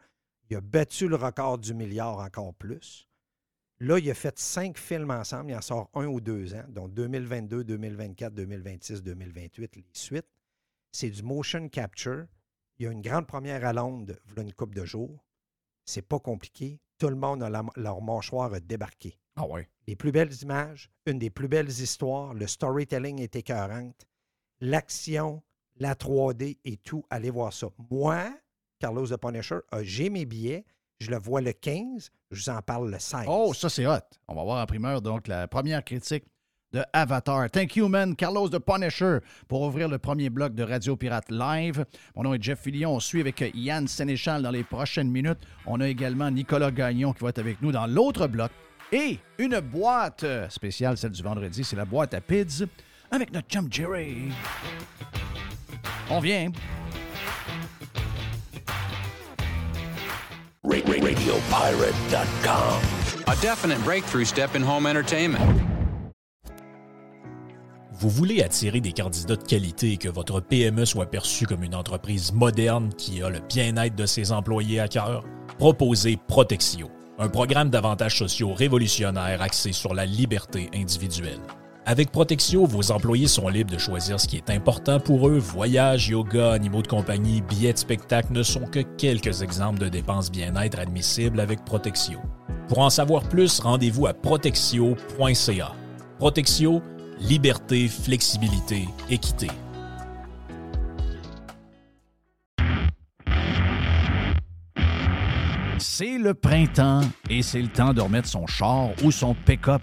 Il a battu le record du milliard encore plus. Là, il a fait cinq films ensemble. Il en sort un ou deux ans, donc 2022, 2024, 2026, 2028, les suites. C'est du motion capture. Il y a une grande première à Londres, voilà une couple de jours. C'est pas compliqué. Tout le monde a la- leur mâchoire a débarqué Ah ouais. les plus belles images, une des plus belles histoires, le storytelling est écœurante, l'action, la 3D et tout, allez voir ça. Moi, Carlos de Punisher, j'ai mes billets, je le vois le 15, je vous en parle le 16. Oh, ça, c'est hot. On va voir en primeur, donc, la première critique de Avatar. Thank you, man. Carlos de Punisher pour ouvrir le premier bloc de Radio Pirate Live. Mon nom est Jeff Fillion. On suit avec Yann Sénéchal dans les prochaines minutes. On a également Nicolas Gagnon qui va être avec nous dans l'autre bloc. Et une boîte spéciale, celle du vendredi, c'est la boîte à PIDS avec notre chum Jerry. On vient. RadioPirate.com. A definite breakthrough step in home entertainment. Vous voulez attirer des candidats de qualité et que votre PME soit perçue comme une entreprise moderne qui a le bien-être de ses employés à cœur? Proposez Protexio, un programme d'avantages sociaux révolutionnaire axé sur la liberté individuelle. Avec Protexio, vos employés sont libres de choisir ce qui est important pour eux. Voyages, yoga, animaux de compagnie, billets de spectacle ne sont que quelques exemples de dépenses bien-être admissibles avec Protexio. Pour en savoir plus, rendez-vous à protexio.ca. Protexio, liberté, flexibilité, équité. C'est le printemps et c'est le temps de remettre son char ou son pick-up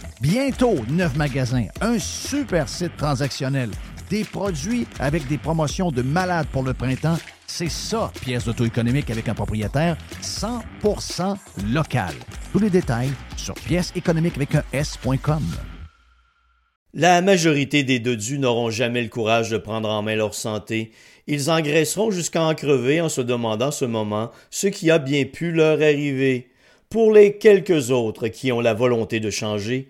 Bientôt, neuf magasins, un super site transactionnel, des produits avec des promotions de malades pour le printemps. C'est ça, pièce d'auto économique avec un propriétaire 100% local. Tous les détails sur pièce économique avec un S.com. La majorité des dodus n'auront jamais le courage de prendre en main leur santé. Ils engraisseront jusqu'à en crever en se demandant ce moment ce qui a bien pu leur arriver. Pour les quelques autres qui ont la volonté de changer,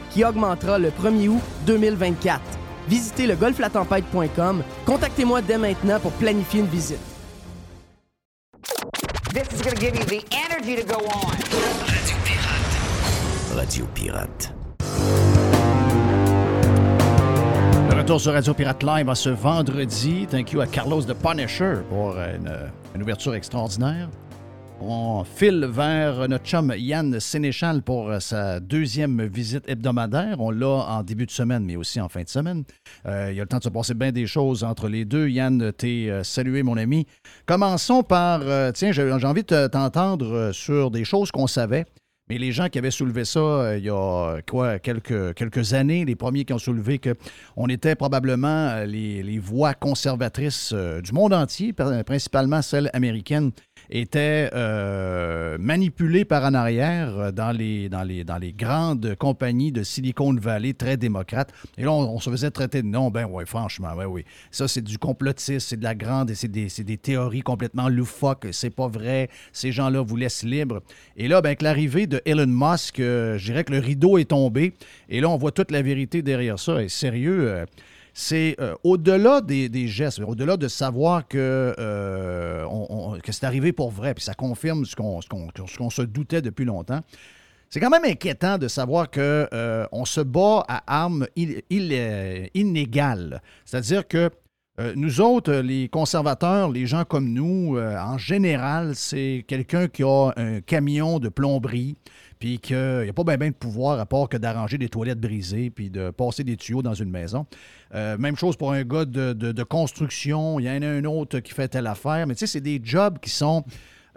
qui augmentera le 1er août 2024. Visitez le golflatempête.com. Contactez-moi dès maintenant pour planifier une visite. This is going to give you the energy to go on. Radio Pirate. Radio Pirate. Le retour sur Radio Pirate Live à ce vendredi. Thank you à Carlos de Punisher pour une, une ouverture extraordinaire. On file vers notre chum Yann Sénéchal pour sa deuxième visite hebdomadaire. On l'a en début de semaine, mais aussi en fin de semaine. Euh, il y a le temps de se passer bien des choses entre les deux. Yann, t'es euh, salué, mon ami. Commençons par, euh, tiens, j'ai envie de t'entendre euh, sur des choses qu'on savait. Mais les gens qui avaient soulevé ça euh, il y a quoi, quelques, quelques années, les premiers qui ont soulevé qu'on était probablement euh, les, les voix conservatrices euh, du monde entier, principalement celles américaines, étaient euh, manipulées par en arrière euh, dans les, dans, les, dans les grandes compagnies de Silicon Valley très démocrates. Et là, on, se faisait traiter de non, ben oui, franchement, ouais, oui. Ça, c'est du complotisme, c'est de la grande, c'est des, des théories complètement loufoques, c'est pas vrai, ces gens-là vous laissent libre. Et là, ben, avec l'arrivée de Elon Musk, euh, je dirais que le rideau est tombé. Et là, on voit toute la vérité derrière ça. Et sérieux, c'est euh, au-delà des, gestes, au-delà de savoir que, euh, que c'est arrivé pour vrai, puis ça confirme ce qu'on qu'on- qu'on se doutait depuis longtemps. C'est quand même inquiétant de savoir que euh, se bat à armes inégales. C'est-à-dire que nous autres, les conservateurs, les gens comme nous, en général, c'est quelqu'un qui a un camion de plomberie, puis qu'il n'y a pas bien de pouvoir à part que d'arranger des toilettes brisées, puis de passer des tuyaux dans une maison. Euh, même chose pour un gars de, construction. Il y en a un autre qui fait telle affaire. Mais tu sais, c'est des jobs qui sont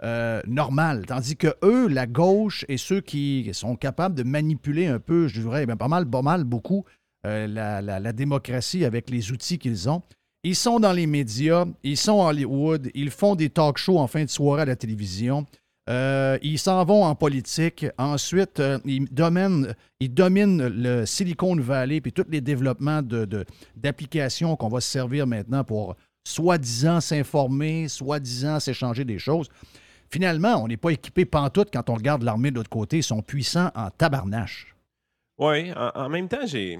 euh, normales. Tandis que eux, la gauche et ceux qui sont capables de manipuler un peu, je dirais, ben, pas mal, pas mal, beaucoup, euh, la, la- la démocratie avec les outils qu'ils ont. Ils sont dans les médias, ils sont à Hollywood, ils font des talk shows en fin de soirée à la télévision. Euh, ils s'en vont en politique. Ensuite, euh, ils, dominent, le Silicon Valley puis tous les développements de- de- d'applications qu'on va se servir maintenant pour soi-disant s'informer, soi-disant s'échanger des choses. Finalement, on n'est pas équipé pantoute quand on regarde l'armée de l'autre côté. Ils sont puissants en tabarnache. Oui, en, même temps, j'ai,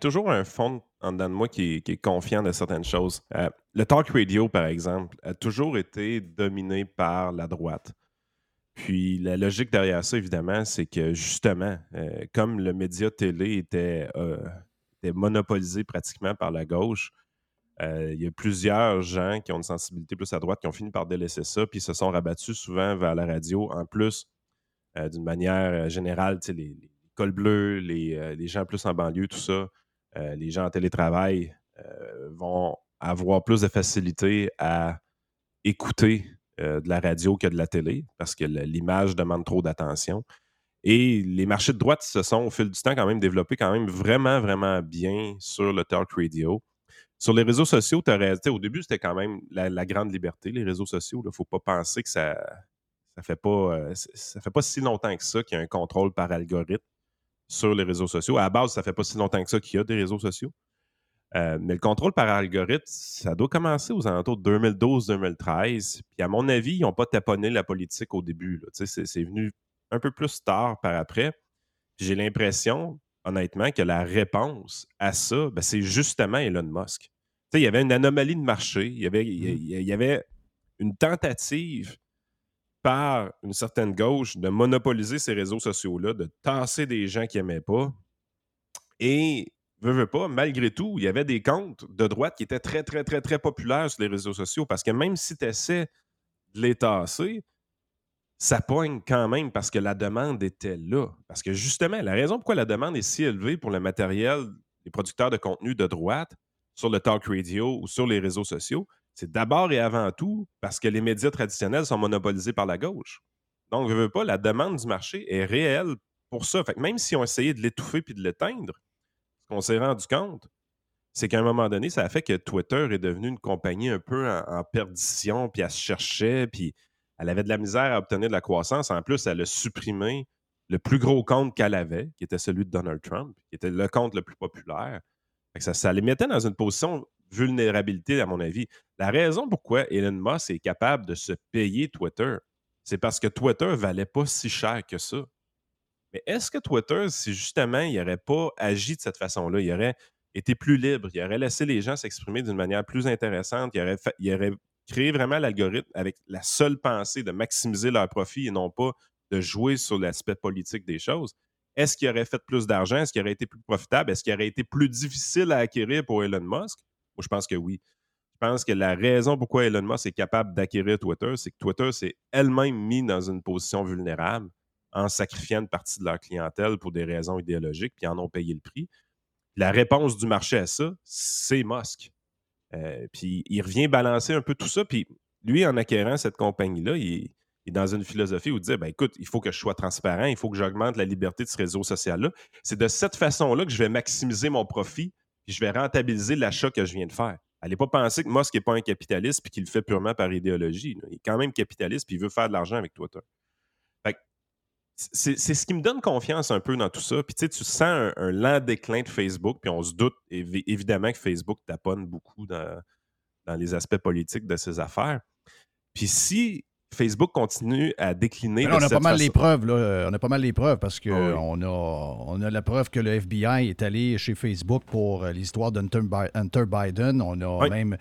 toujours un fond en dedans de moi qui qui est confiant de certaines choses. Euh, le talk radio, par exemple, a toujours été dominé par la droite. Puis la logique derrière ça, évidemment, c'est que justement, euh, comme le média télé était, euh, était monopolisé pratiquement par la gauche, euh, il y a plusieurs gens qui ont une sensibilité plus à droite qui ont fini par délaisser ça, puis se sont rabattus souvent vers la radio. En plus, d'une manière générale, les, cols bleus, les, gens plus en banlieue, tout ça, les gens en télétravail vont avoir plus de facilité à écouter euh, de la radio que de la télé parce que l'image demande trop d'attention. Et les marchés de droite se sont, au fil du temps, quand même développés quand même vraiment, vraiment bien sur le talk radio. Sur les réseaux sociaux. Tu au début, c'était quand même la, grande liberté, les réseaux sociaux. Il ne faut pas penser que ça ça fait pas euh, ça fait pas si longtemps que ça qu'il y a un contrôle par algorithme sur les réseaux sociaux. À la base, ça fait pas si longtemps que ça qu'il y a des réseaux sociaux. Euh, mais le contrôle par algorithme, ça doit commencer aux alentours de 2012-2013. Puis à mon avis, ils n'ont pas taponné la politique au début. C'est venu un peu plus tard par après. J'ai l'impression, honnêtement, que la réponse à ça, ben, c'est justement Elon Musk. il y avait une anomalie de marché, il y avait, il y- il y avait une tentative par une certaine gauche de monopoliser ces réseaux sociaux-là, de tasser des gens qui n'aimaient pas. Et, veux, pas, malgré tout, il y avait des comptes de droite qui étaient très, très, très, très populaires sur les réseaux sociaux parce que même si tu essaies de les tasser, ça poigne quand même parce que la demande était là. Parce que justement, la raison pourquoi la demande est si élevée pour le matériel des producteurs de contenu de droite sur le talk radio ou sur les réseaux sociaux, c'est d'abord et avant tout parce que les médias traditionnels sont monopolisés par la gauche. Donc, je pas, la demande du marché est réelle pour ça. Fait que même si on essayait de l'étouffer puis de l'éteindre, qu'on s'est rendu compte, c'est qu'à un moment donné, ça a fait que Twitter est devenu une compagnie un peu en, perdition, puis elle se cherchait, puis elle avait de la misère à obtenir de la croissance. En plus, elle a supprimé le plus gros compte qu'elle avait, qui était celui de Donald Trump, qui était le compte le plus populaire. Ça, ça les mettait dans une position vulnérabilité, à mon avis. La raison pourquoi Elon Musk est capable de se payer Twitter, c'est parce que Twitter valait pas si cher que ça. Mais est-ce que Twitter, si justement il n'aurait pas agi de cette façon-là, il aurait été plus libre, il aurait laissé les gens s'exprimer d'une manière plus intéressante, il aurait, créé vraiment l'algorithme avec la seule pensée de maximiser leur profit et non pas de jouer sur l'aspect politique des choses, est-ce qu'il aurait fait plus d'argent? Est-ce qu'il aurait été plus profitable? Est-ce qu'il aurait été plus difficile à acquérir pour Elon Musk? Moi, je pense que oui. Je pense que la raison pourquoi Elon Musk est capable d'acquérir Twitter, c'est que Twitter s'est elle-même mis dans une position vulnérable en sacrifiant une partie de leur clientèle pour des raisons idéologiques, puis en ont payé le prix. La réponse du marché à ça, c'est Musk. Euh, puis il revient balancer un peu tout ça. Puis lui, en acquérant cette compagnie-là, il, est- dans une philosophie où il dit ben, écoute, il faut que je sois transparent, il faut que j'augmente la liberté de ce réseau social-là. C'est de cette façon-là que je vais maximiser mon profit, puis je vais rentabiliser l'achat que je viens de faire. Allez pas penser que Musk n'est pas un capitaliste puis qu'il le fait purement par idéologie. Il est quand même capitaliste puis il veut faire de l'argent avec Twitter. C'est c'est ce qui me donne confiance un peu dans tout ça. Puis tu sais, tu sens un, un lent déclin de Facebook, puis on se doute évi- évidemment que Facebook taponne beaucoup dans, dans les aspects politiques de ses affaires. Puis si Facebook continue à décliner Mais là, de on a pas mal les preuves. Là. On a pas mal les preuves parce qu'on Ah oui. on a, on a la preuve que le FBI est allé chez Facebook pour euh, l'histoire d'Hunter Bi- Hunter Biden. On a Oui. même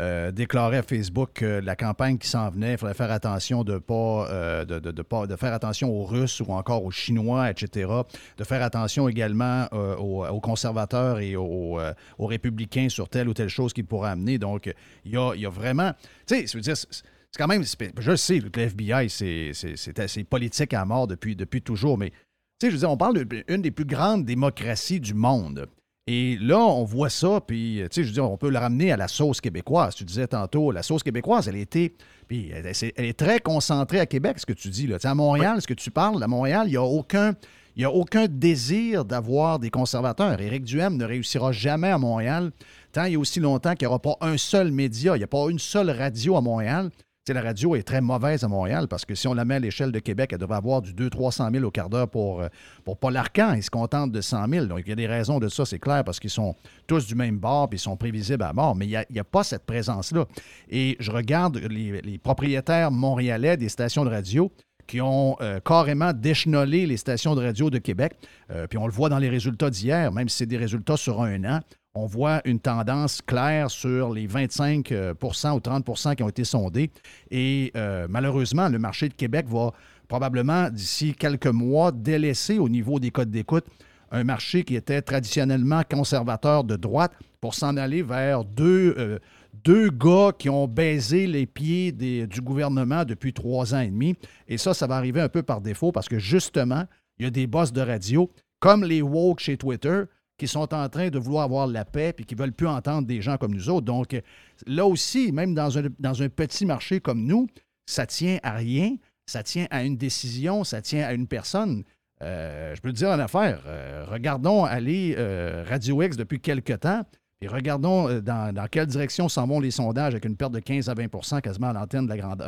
euh, déclaré à Facebook que la campagne qui s'en venait, il fallait faire attention de pas, euh, de, pas de faire attention aux Russes ou encore aux Chinois, etc. De faire attention également euh, aux, conservateurs et aux, euh, républicains sur telle ou telle chose qu'ils pourraient amener. Donc, il y a, y a vraiment. Tu sais, dire, c'est- quand même. Je sais que le FBI, c'est- c'est c'est assez politique à mort depuis, depuis toujours, mais tu sais, je veux dire, on parle d'une des plus grandes démocraties du monde. Et là, on voit ça, puis, tu sais, je veux dire, on peut le ramener à la sauce québécoise. Tu disais tantôt, la sauce québécoise, elle était. Puis, elle, c'est- elle est très concentrée à Québec, ce que tu dis. Là. Tu sais, à Montréal, ce que tu parles, à Montréal, il n'y a aucun. Il n'y a aucun désir d'avoir des conservateurs. Éric Duhem ne réussira jamais à Montréal tant il y a aussi longtemps qu'il n'y aura pas un seul média, il n'y a pas une seule radio à Montréal. La radio est très mauvaise à Montréal parce que si on la met à l'échelle de Québec, elle devrait avoir du 200-300 000 au quart d'heure pour, euh, pour Paul Arcan. Ils se contentent de 100 000. Donc, il y a des raisons de ça, c'est clair, parce qu'ils sont tous du même bord puis ils sont prévisibles à mort. Mais il n'y a, pas cette présence-là. Et je regarde les, les propriétaires montréalais des stations de radio qui ont euh, carrément déchenolé les stations de radio de Québec. Euh, puis on le voit dans les résultats d'hier, même si c'est des résultats sur un an, on voit une tendance claire sur les 25% euh, ou 30% qui ont été sondés. Et euh, malheureusement, le marché de Québec va probablement, d'ici quelques mois, délaisser au niveau des codes d'écoute un marché qui était traditionnellement conservateur de droite pour s'en aller vers deux, euh, deux gars qui ont baisé les pieds du gouvernement depuis trois ans et demi. Et ça, ça va arriver un peu par défaut parce que justement, il y a des boss de radio, comme les woke chez Twitter, qui sont en train de vouloir avoir la paix puis qui ne veulent plus entendre des gens comme nous autres. Donc, là aussi, même dans un, dans un petit marché comme nous, ça tient à rien, ça tient à une décision, ça tient à une personne. Euh, je peux te dire en affaire, euh, regardons aller euh, Radio X depuis quelque temps, et regardons dans, dans quelle direction s'en vont les sondages avec une perte de 15 à 20% quasiment à l'antenne de la grande-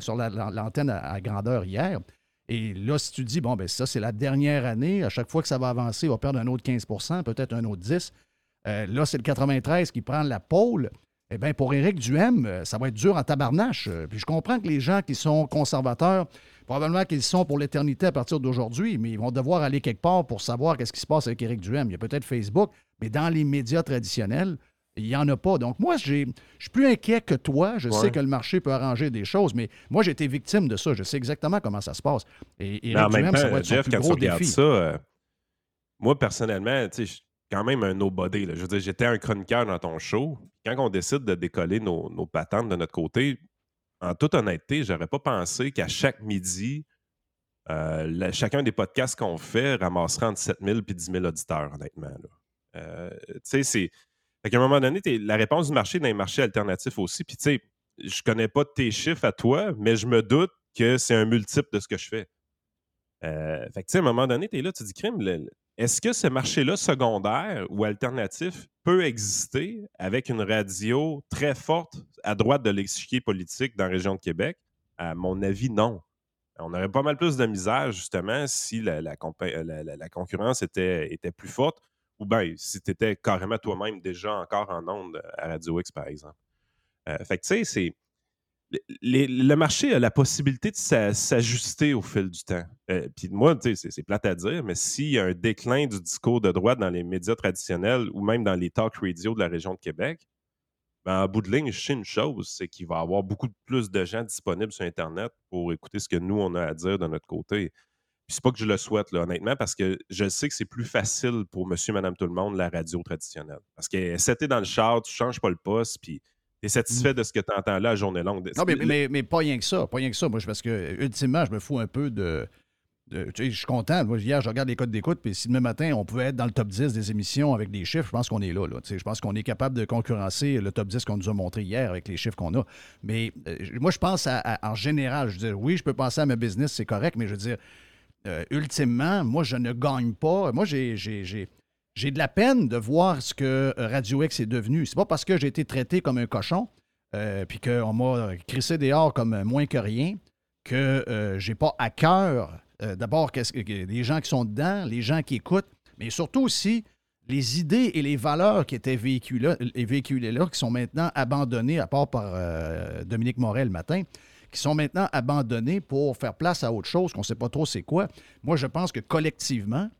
sur la- la- l'antenne à grandeur hier. Et là, si tu dis, bon, ben ça, c'est la dernière année, à chaque fois que ça va avancer, on va perdre un autre 15% peut-être un autre 10 Euh, là, c'est le 93 qui prend la pôle. Eh bien, pour Éric Duhem, euh, ça va être dur en tabarnache. Euh, Puis je comprends que les gens qui sont conservateurs, probablement qu'ils sont pour l'éternité à partir d'aujourd'hui, mais ils vont devoir aller quelque part pour savoir qu'est-ce qui se passe avec Éric Duhem. Il y a peut-être Facebook, mais dans les médias traditionnels, Il n'y en a pas. Donc, moi, je suis plus inquiet que toi. Je sais que le marché peut arranger des choses, mais moi, j'ai été victime de ça. Je sais exactement comment ça se passe. Et, et Mais en même ça temps, va être son Jeff, plus quand tu gros regardes défi. ça, euh, moi, personnellement, tu je suis quand même un nobody. là. Je veux dire, j'étais un chroniqueur dans ton show. Quand on décide de décoller nos, nos patentes de notre côté, en toute honnêteté, j'aurais pas pensé qu'à chaque midi, euh, la- chacun des podcasts qu'on fait ramasserait entre 7 000 et 10 000 auditeurs, honnêtement. là. Euh, tu sais, c'est. Fait qu'à un moment donné, la réponse du marché dans les marchés alternatifs aussi. Puis, tu sais, je connais pas tes chiffres à toi, mais je me doute que c'est un multiple de ce que je fais. Euh, fait que, tu sais, à un moment donné, tu es là, tu dis, crime, est-ce que ce marché-là secondaire ou alternatif peut exister avec une radio très forte à droite de l'échiquier politique dans la région de Québec? À mon avis, non. On aurait pas mal plus de misère, justement, si la, euh, concurrence était plus forte ou bien si tu étais carrément toi-même déjà encore en onde à Radio X, par exemple. Euh, fait que, tu sais, c'est le- marché a la possibilité de s'a- s'ajuster au fil du temps. Euh, Puis moi, c'est plate à dire, mais s'il y a un déclin du discours de droite dans les médias traditionnels ou même dans les talk radio de la région de Québec, ben, en bout de ligne, je sais une chose, c'est qu'il va y avoir beaucoup plus de gens disponibles sur Internet pour écouter ce que nous, on a à dire de notre côté. Puis c'est pas que je le souhaite, là, honnêtement, parce que je sais que c'est plus facile pour monsieur, madame, tout le monde, la radio traditionnelle. Parce que c'était dans le char, tu changes pas le poste, puis tu es satisfait de ce que tu entends là journée longue. Non, mais, mais, mais pas rien que ça. Pas rien que ça. Moi, je- parce que, ultimement, je me fous un peu de. de- tu sais, je suis content. Moi, hier, je regarde les codes d'écoute, puis si demain matin, on pouvait être dans le top 10 des émissions avec des chiffres, je pense qu'on est là. là. Tu sais, je pense qu'on est capable de concurrencer le top 10 qu'on nous a montré hier avec les chiffres qu'on a. Mais euh, moi, je pense à- à- en général. Je veux dire, oui, je peux penser à ma business, c'est correct, mais je veux dire, euh, ultimement, moi, je ne gagne pas. Moi, j'ai. de la peine de voir ce que Radio X est devenu. C'est pas parce que j'ai été traité comme un cochon, euh, puis qu'on m'a crissé dehors comme moins que rien, que euh, j'ai pas à cœur, euh, d'abord, les gens qui sont dedans, les gens qui écoutent, mais surtout aussi les idées et les valeurs qui étaient véhiculées, là, qui sont maintenant abandonnées, à part par Dominique Morel le matin, qui sont maintenant abandonnées pour faire place à autre chose qu'on ne sait pas trop c'est quoi. Moi, je pense que collectivement,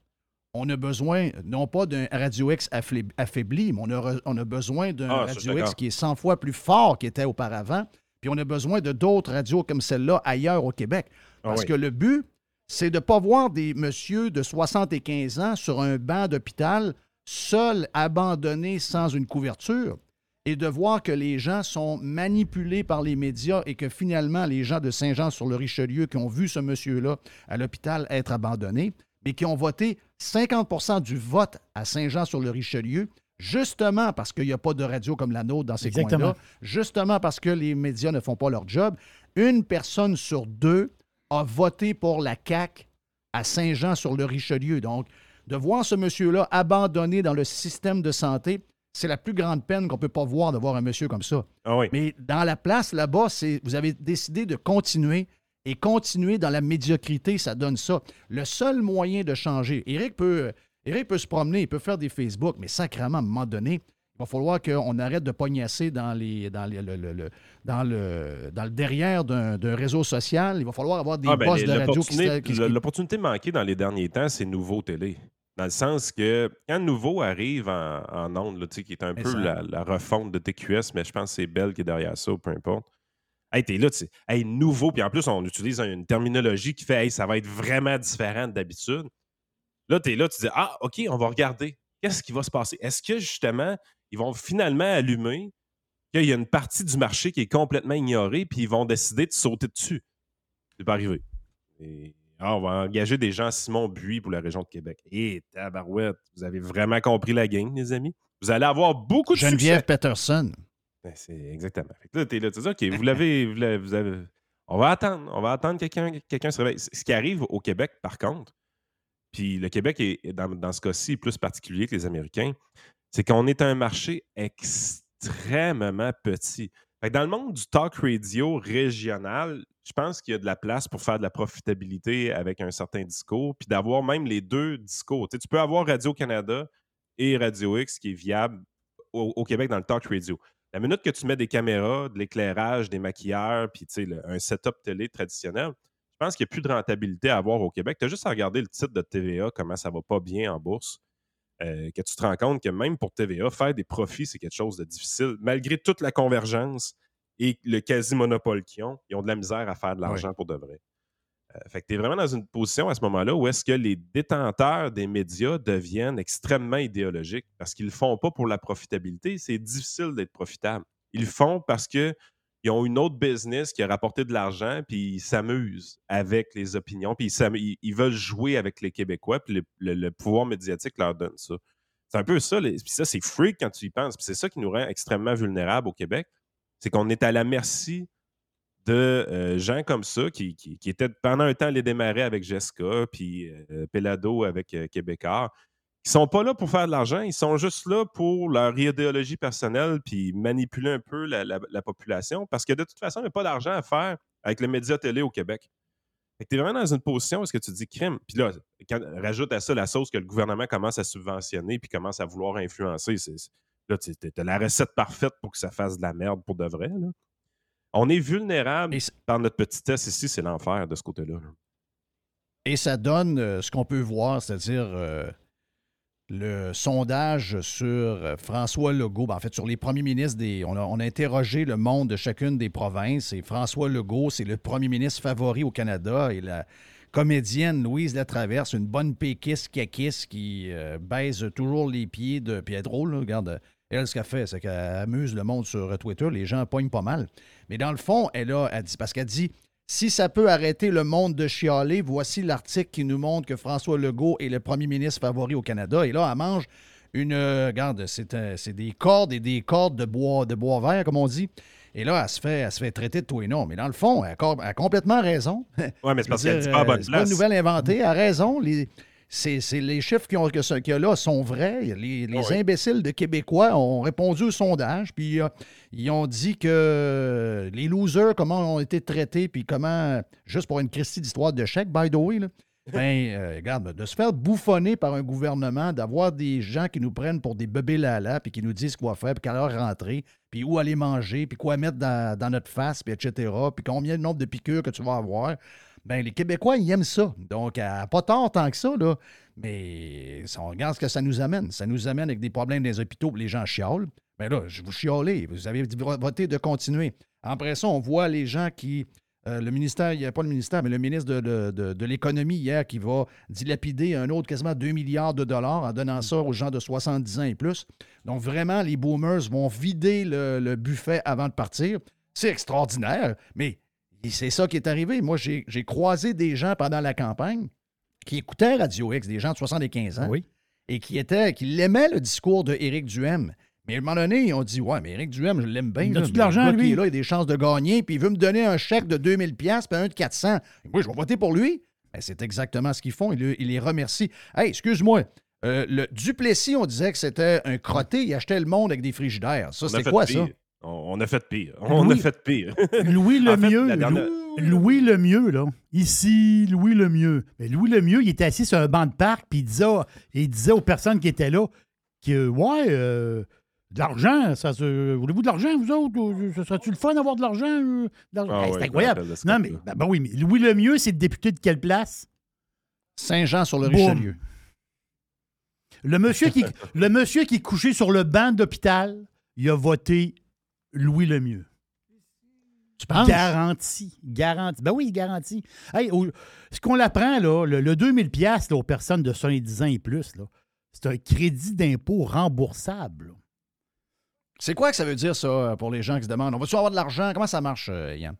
on a besoin, non pas d'un Radio X affaibli, mais on a, re- on a besoin d'un Ah, Radio X qui est 100 fois plus fort qu'il était auparavant. Puis on a besoin de d'autres radios comme celle-là ailleurs au Québec. Ah Parce oui. que le but, c'est de ne pas voir des messieurs de 75 ans sur un banc d'hôpital, seuls, abandonnés, sans une couverture, et de voir que les gens sont manipulés par les médias et que finalement, les gens de Saint-Jean-sur-le-Richelieu qui ont vu ce monsieur-là à l'hôpital être abandonné, mais qui ont voté 50 du vote à Saint-Jean-sur-le-Richelieu, justement parce qu'il n'y a pas de radio comme la nôtre dans ces coins-là, justement parce que les médias ne font pas leur job, une personne sur deux a voté pour la CAQ à Saint-Jean-sur-le-Richelieu. Donc, de voir ce monsieur-là abandonné dans le système de santé, c'est la plus grande peine qu'on ne peut pas voir de voir un monsieur comme ça. Ah oui. Mais dans la place là-bas, c'est vous avez décidé de continuer et continuer dans la médiocrité, ça donne ça. Le seul moyen de changer, Eric peut, Eric peut se promener, il peut faire des Facebook, mais sacrément, à un moment donné, il va falloir qu'on arrête de pognasser dans, les, dans, les- le, le- le- dans, le, dans le derrière d'un réseau social. Il va falloir avoir des Ah, ben, boss de radio qui, qui- L'opportunité manquée dans les derniers temps, c'est Nouveau Télé. Dans le sens que quand Nouveau arrive en, en onde, là, qui est un Mais peu ça- la, la refonte de TQS, mais je pense que c'est Bell qui est derrière ça, ou peu importe. Hey, t'es là, tu sais. Hey, nouveau. Puis en plus, on utilise une terminologie qui fait, hey, ça va être vraiment différent d'habitude. Là, t'es là, tu dis, ah, OK, on va regarder. Qu'est-ce qui va se passer? Est-ce que justement, ils vont finalement allumer qu'il y a une partie du marché qui est complètement ignorée, puis ils vont décider de sauter dessus? C'est pas arrivé. Et, ah, on va engager des gens Simon Buis pour la région de Québec. Et tabarouette, vous avez vraiment compris la game, les amis. Vous allez avoir beaucoup de Geneviève succès. Peterson. Ben, c'est exactement. Fait que là, t'es là, tu dis, OK, vous l'avez, vous l'avez- vous avez- On va attendre. On va attendre que quelqu'un quelqu'un se réveille. Ce qui arrive au Québec, par contre, puis le Québec est, dans, dans ce cas-ci, plus particulier que les Américains, c'est qu'on est un marché extrêmement petit. Que dans le monde du talk radio régional, je pense qu'il y a de la place pour faire de la profitabilité avec un certain discours, puis d'avoir même les deux discours. Tu peux avoir Radio-Canada et Radio X qui est viable au, Québec dans le talk radio. La minute que tu mets des caméras, de l'éclairage, des maquilleurs, puis un setup télé traditionnel, je pense qu'il n'y a plus de rentabilité à avoir au Québec. Tu as juste à regarder le titre de TVA, comment ça va pas bien en bourse. Euh, que tu te rends compte que même pour TVA, faire des profits, c'est quelque chose de difficile. Malgré toute la convergence et le quasi-monopole qu'ils ont, ils ont de la misère à faire de l'argent pour de vrai. Euh, fait que tu es vraiment dans une position à ce moment-là où est-ce que les détenteurs des médias deviennent extrêmement idéologiques parce qu'ils ne le font pas pour la profitabilité. C'est difficile d'être profitable. Ils le font parce qu'ils ont une autre business qui a rapporté de l'argent, puis ils s'amusent avec les opinions, puis ils, ils, veulent jouer avec les Québécois, puis le, pouvoir médiatique leur donne ça. C'est un peu ça, puis ça, c'est freak quand tu y penses, puis c'est ça qui nous rend extrêmement vulnérables au Québec, c'est qu'on est à la merci de euh, gens comme ça qui, qui, étaient pendant un temps les démarrer avec Jessica, puis euh, Pelado avec euh, Québécois. Ils sont pas là pour faire de l'argent, ils sont juste là pour leur idéologie personnelle puis manipuler un peu la, population parce que de toute façon, il n'y a pas d'argent à faire avec les médias télé au Québec. Tu es vraiment dans une position où est-ce que tu dis crime. Puis là, rajoute à ça la sauce que le gouvernement commence à subventionner puis commence à vouloir influencer. là, tu as la recette parfaite pour que ça fasse de la merde pour de vrai. Là. On est vulnérable par notre petit test ici, c'est l'enfer de ce côté-là. Et ça donne euh, ce qu'on peut voir, c'est-à-dire euh, le sondage sur euh, François Legault, ben, en fait, sur les premiers ministres des. On a, interrogé le monde de chacune des provinces et François Legault, c'est le premier ministre favori au Canada et la comédienne Louise Latraverse, une bonne péquiste caquiste qui baise toujours les pieds de. Est drôle, regarde. Elle, ce qu'elle fait, c'est qu'elle amuse le monde sur Twitter. Les gens poignent pas mal. Mais dans le fond, elle a, dit, parce qu'elle dit si ça peut arrêter le monde de chialer, voici l'article qui nous montre que François Legault est le premier ministre favori au Canada. Et là, elle mange une. Euh, regarde, c'est des cordes et des cordes de bois, de bois vert, comme on dit. Et là, elle se fait, elle se fait traiter de tout et non. Mais dans le fond, elle a, complètement raison. Oui, mais c'est parce qu'elle dit pas à bonne place. C'est une nouvelle inventée. Elle a raison. Les, c'est, les chiffres qu'il y a là sont vrais. Les, ah imbéciles de Québécois ont répondu au sondage, puis euh, ils ont dit que les losers, comment ont été traités, puis comment, juste pour une Christie d'histoire de chèque, by the way, ben, euh, regarde, de se faire bouffonner par un gouvernement, d'avoir des gens qui nous prennent pour des bébés lala, puis qui nous disent quoi faire, puis qu'à leur rentrer, puis où aller manger, puis quoi mettre dans, dans notre face, puis etc., puis combien de nombre de piqûres que tu vas avoir ben les Québécois, ils aiment ça. Donc, pas tant tant que ça, là. Mais on regarde ce que ça nous amène. Ça nous amène avec des problèmes les hôpitaux, les gens chiolent. Ben là, je vous chiolez. Vous avez voté de continuer. Après ça, on voit les gens qui. Euh, le ministère, il n'y a pas le ministère, mais le ministre de, l'Économie hier qui va dilapider un autre quasiment 2 milliards de dollars en donnant ça aux gens de 70 ans et plus. Donc vraiment, les boomers vont vider le buffet avant de partir. C'est extraordinaire, mais c'est ça qui est arrivé. Moi, j'ai croisé des gens pendant la campagne qui écoutaient Radio X, des gens de 75 ans, et qui étaient, qui l'aimaient le discours de Éric Duhem. Mais à un moment donné, ils ont dit Ouais, mais Éric Duhem, je l'aime bien. Il a de l'argent, lui. Il là, il a des chances de gagner, puis il veut me donner un chèque de 2000$ puis un de 400$. Moi, je vais voter pour lui. Ben, c'est exactement ce qu'ils font. Il, les remercie. Hey, excuse-moi. Euh, le Duplessis, on disait que c'était un crotté. Il achetait le monde avec des frigidaires. Ça, c'est quoi, ça? On a fait pire. On a fait pire. Louis le mieux. Louis le mieux, là. Ici, Louis le mieux. Mais Louis le mieux, il était assis sur un banc de parc, puis il disait, il disait aux personnes qui étaient là que, ouais, euh, de l'argent, ça se... voulez-vous de l'argent, vous autres? Ça serait-tu le fun d'avoir de l'argent? Euh, ah c'est incroyable. Non, mais, ben, ben, oui, mais Louis le mieux, c'est le député de quelle place? Saint-Jean sur le Richelieu. Le monsieur, qui, le monsieur qui est couché sur le banc d'hôpital, il a voté Louis Lemieux. Tu penses? Garanti. Garanti. Ben oui, garanti. Hey, ce qu'on apprend, là, le, 2000$ aux personnes de 70 ans et plus, c'est un crédit d'impôt remboursable. C'est quoi que ça veut dire, ça, pour les gens qui se demandent? On va-tu avoir de l'argent? Comment ça marche, euh, Yann?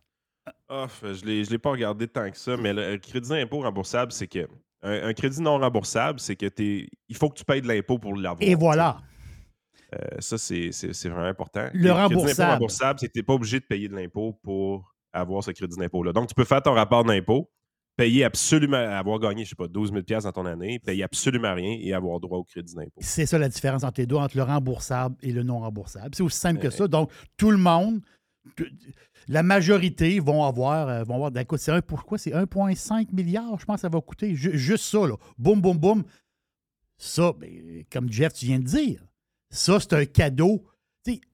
Oh, je ne l'ai pas regardé tant que ça, mais le, crédit d'impôt remboursable, c'est que. Un, crédit non remboursable, c'est que il faut que tu payes de l'impôt pour l'avoir. Et voilà. Euh, ça, c'est vraiment important. Le remboursable. remboursable, c'est que tu n'es pas obligé de payer de l'impôt pour avoir ce crédit d'impôt-là. Donc, tu peux faire ton rapport d'impôt, payer absolument, avoir gagné, je sais pas, 12 000 dans ton année, payer absolument rien et avoir droit au crédit d'impôt. C'est ça la différence entre les deux, entre le remboursable et le non remboursable. C'est aussi simple que ça. Donc, tout le monde, la majorité vont avoir, euh, vont avoir c'est pourquoi c'est 1,5 milliard, je pense que ça va coûter? Juste ça, là. Boum, boum, boum. Ça, ben, comme Jeff, tu viens de dire, ça, c'est un cadeau.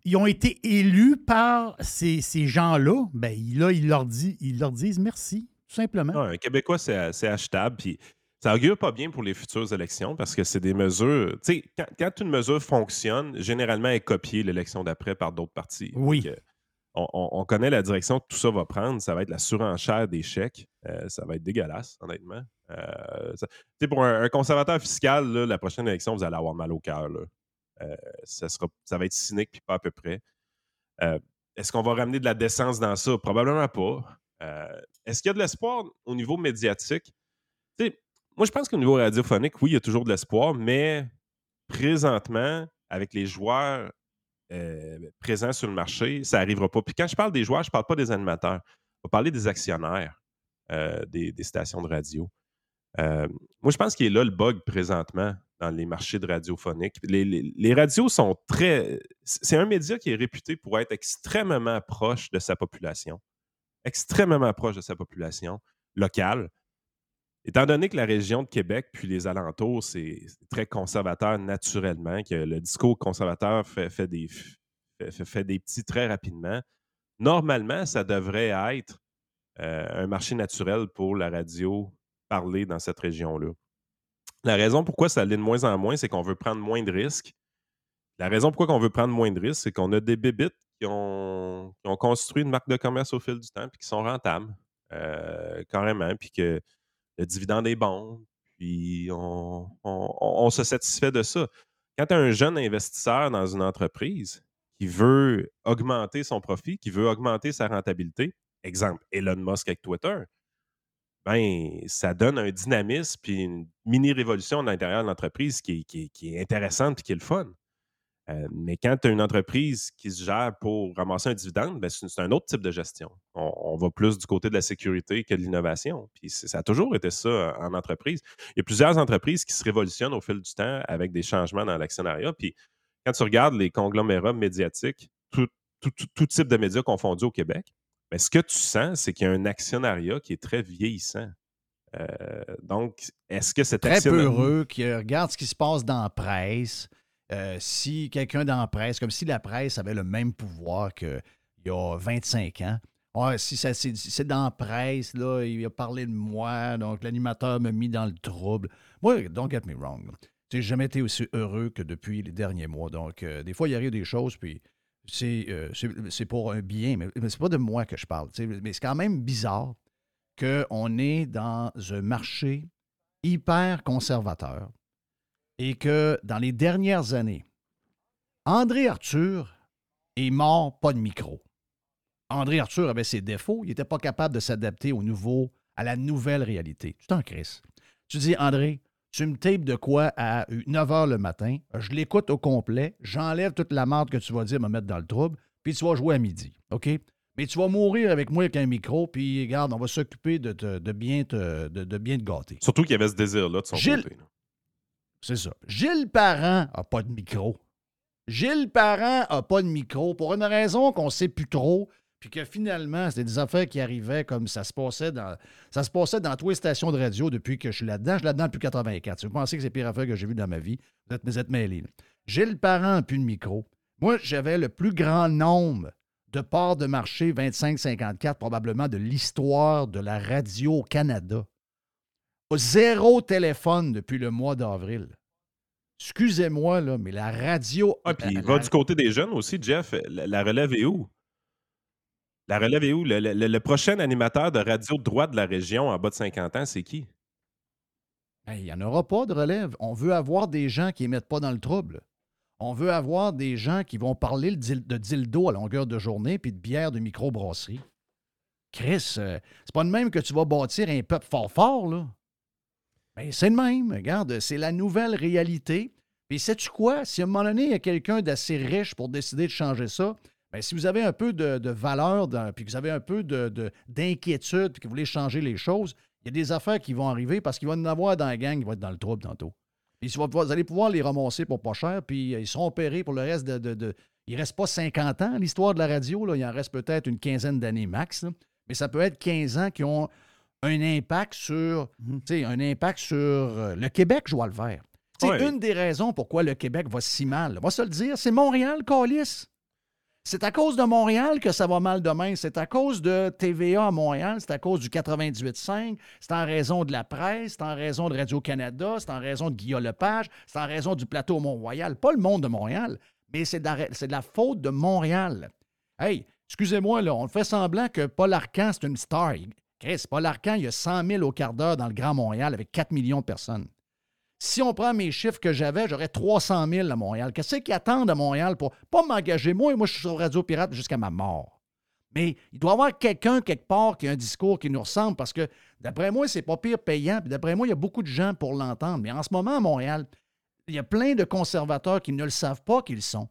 ils ont été élus par ces, gens-là. Ben, là, ils leur, dit, ils leur disent merci, tout simplement. un Québécois, c'est achetable. Puis Ça augure pas bien pour les futures élections parce que c'est des mesures. Tu sais, quand, quand une mesure fonctionne, généralement, elle est copiée l'élection d'après par d'autres partis. Oui. Donc, on, on- on connaît la direction que tout ça va prendre. Ça va être la surenchère des chèques. Euh, ça va être dégueulasse, honnêtement. Euh, ça- pour un, un conservateur fiscal, là, la prochaine élection, vous allez avoir mal au cœur. Là. Euh, ça, sera, ça va être cynique, puis pas à peu près. Euh, Est-ce qu'on va ramener de la décence dans ça? Probablement pas. Euh, Est-ce qu'il y a de l'espoir au niveau médiatique? Moi, je pense qu'au niveau radiophonique, oui, il y a toujours de l'espoir, mais présentement, avec les joueurs présents sur le marché, ça n'arrivera pas. Puis quand je parle des joueurs, je ne parle pas des animateurs. On va parler des actionnaires des stations de radio. Euh, moi, je pense qu'il est là le bug présentement dans les marchés de radiophonique. Les, radios sont très. C'est un média qui est réputé pour être extrêmement proche de sa population. Extrêmement proche de sa population locale. Étant donné que la région de Québec puis les alentours, c'est très conservateur naturellement, que le discours conservateur fait, des, fait des petits très rapidement, normalement, ça devrait être euh, un marché naturel pour la radio parler dans cette région-là. La raison pourquoi ça l'est de moins en moins, c'est qu'on veut prendre moins de risques. La raison pourquoi on veut prendre moins de risques, c'est qu'on a des bébites qui ont, construit une marque de commerce au fil du temps puis qui sont rentables, euh, carrément, puis que le dividende est bon, puis on, on- on se satisfait de ça. Quand tu as un jeune investisseur dans une entreprise qui veut augmenter son profit, qui veut augmenter sa rentabilité, exemple Elon Musk avec Twitter, ben, ça donne un dynamisme puis une mini-révolution à l'intérieur de l'entreprise qui, est- qui est- intéressante et qui est le fun. Euh, mais quand tu as une entreprise qui se gère pour ramasser un dividende, ben, c'est un autre type de gestion. On, va plus du côté de la sécurité que de l'innovation. Puis ça a toujours été ça euh, en entreprise. Il y a plusieurs entreprises qui se révolutionnent au fil du temps avec des changements dans l'actionnariat. Puis quand tu regardes les conglomérats médiatiques, tout- tout- tout type de médias confondus au Québec, ben, ce que tu sens, c'est qu'il y a un actionnariat qui est très vieillissant. Euh, donc, est-ce que cet Très actionnariat- peureux, qui euh, regarde ce qui se passe dans la presse. Euh, si quelqu'un dans la presse, comme si la presse avait le même pouvoir qu'il y a 25 ans. Si ça, c'est, c'est dans la presse, là, il a parlé de moi, donc l'animateur m'a mis dans le trouble. Moi, don't get me wrong. J'ai jamais été aussi heureux que depuis les derniers mois. Donc, euh, des fois, il arrive des choses, puis c'est, euh, c'est, pour un bien, mais, c'est pas de moi que je parle. Mais c'est quand même bizarre qu'on est dans un marché hyper conservateur et que dans les dernières années, André Arthur est mort pas de micro. André Arthur avait ses défauts, il n'était pas capable de s'adapter au nouveau, à la nouvelle réalité. Tu t'en crisses. Tu dis, André, tu me tapes de quoi à 9 h le matin, je l'écoute au complet, j'enlève toute la marde que tu vas dire, me mettre dans le trouble, puis tu vas jouer à midi. OK? Mais tu vas mourir avec moi avec un micro, puis regarde, on va s'occuper de, te- de bien te, de, de bien te gâter. Surtout qu'il y avait ce désir-là de son Gilles- côté. là. C'est ça. Gilles Parent a pas de micro. Gilles Parent a pas de micro pour une raison qu'on sait plus trop, puis que finalement, c'était des affaires qui arrivaient comme ça se passait dans ça se passait dans toutes les stations de radio depuis que je suis là-dedans. Je suis là-dedans depuis 84. Si vous pensez que c'est les pires affaires que j'ai vues dans ma vie, vous êtes, vous êtes mêlés. là. Gilles Parent plus de micro. Moi, j'avais le plus grand nombre de parts de marché 25-54 probablement de l'histoire de la radio au Canada. Zéro téléphone depuis le mois d'avril. Excusez-moi, là, mais la radio. Ah, puis il va du côté des jeunes aussi, Jeff. La, la relève est où? La relève est où? Le, prochain animateur de radio de droite de la région en bas de 50 ans, c'est qui? Ben, Il n'y en aura pas de relève. On veut avoir des gens qui ne mettent pas dans le trouble. On veut avoir des gens qui vont parler de dildo à longueur de journée puis de bière de microbrasserie. Chris, euh, c'est pas de même que tu vas bâtir un peuple fort fort, là. Ben, c'est le même. Regarde, c'est la nouvelle réalité. Puis sais-tu quoi? Si à un moment donné, il y a quelqu'un d'assez riche pour décider de changer ça, ben, si vous avez un peu de, de valeur, dans- puis que vous avez un peu de- de- d'inquiétude, puis que vous voulez changer les choses, il y a des affaires qui vont arriver parce qu'il va y en avoir dans la gang qui va être dans le trouble tantôt. Puis vous allez pouvoir les ramasser pour pas cher, puis euh, ils seront opérés pour le reste de. il ne reste pas 50 ans, l'histoire de la radio, là, il en reste peut-être une quinzaine d'années max. là. Mais ça peut être 15 ans qui ont un impact sur, sais, un impact sur euh, le Québec, je vois le vert. C'est Ouais. une des raisons pourquoi le Québec va si mal. On va se le dire, c'est Montréal, Calis. C'est à cause de Montréal que ça va mal demain. C'est à cause de TVA à Montréal. C'est à cause du 98.5. C'est en raison de la presse. C'est en raison de Radio-Canada. C'est en raison de Guillaume Lepage. C'est en raison du plateau Mont-Royal. Pas le monde de Montréal, mais c'est de, la- faute de Montréal. Hey, excusez-moi, là, on fait semblant que Paul Arcan, c'est une star. Chris, Paul Arcan, il y a 100 000 au quart d'heure dans le Grand Montréal avec 4 millions de personnes. Si on prend mes chiffres que j'avais, j'aurais 300 000 à Montréal. Qu'est-ce qu'ils attendent à Montréal pour pas m'engager? Moi, moi, je suis sur Radio Pirate jusqu'à ma mort. Mais il doit y avoir quelqu'un quelque part qui a un discours qui nous ressemble parce que, d'après moi, c'est pas pire payant. D'après moi, il y a beaucoup de gens pour l'entendre. Mais en ce moment, à Montréal, il y a plein de conservateurs qui ne le savent pas qu'ils sont.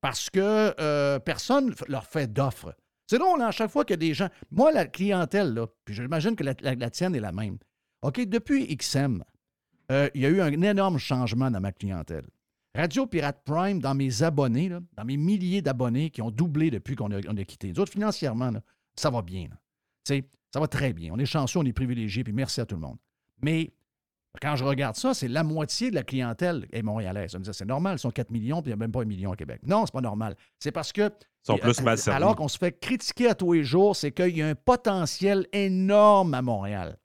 Parce que euh, personne leur fait d'offres. C'est drôle, hein, à chaque fois qu'il y a des gens. Moi, la clientèle, là, puis j'imagine que la tienne est la même. OK, depuis XM, euh, il y a eu un énorme changement dans ma clientèle. Radio Pirate Prime, dans mes abonnés, là, dans mes milliers d'abonnés qui ont doublé depuis qu'on a, quitté. Nous autres, financièrement, là, ça va bien. ça va très bien. On est chanceux, on est privilégiés, puis merci à tout le monde. Mais quand je regarde ça, c'est la moitié de la clientèle est montréalaise. On me dit, c'est normal, ils sont 4 millions, puis il n'y a même pas un million au Québec. Non, c'est pas normal. C'est parce que. Ils sont plus mal servis. Alors qu'on se fait critiquer à tous les jours, c'est qu'il y a un potentiel énorme à Montréal.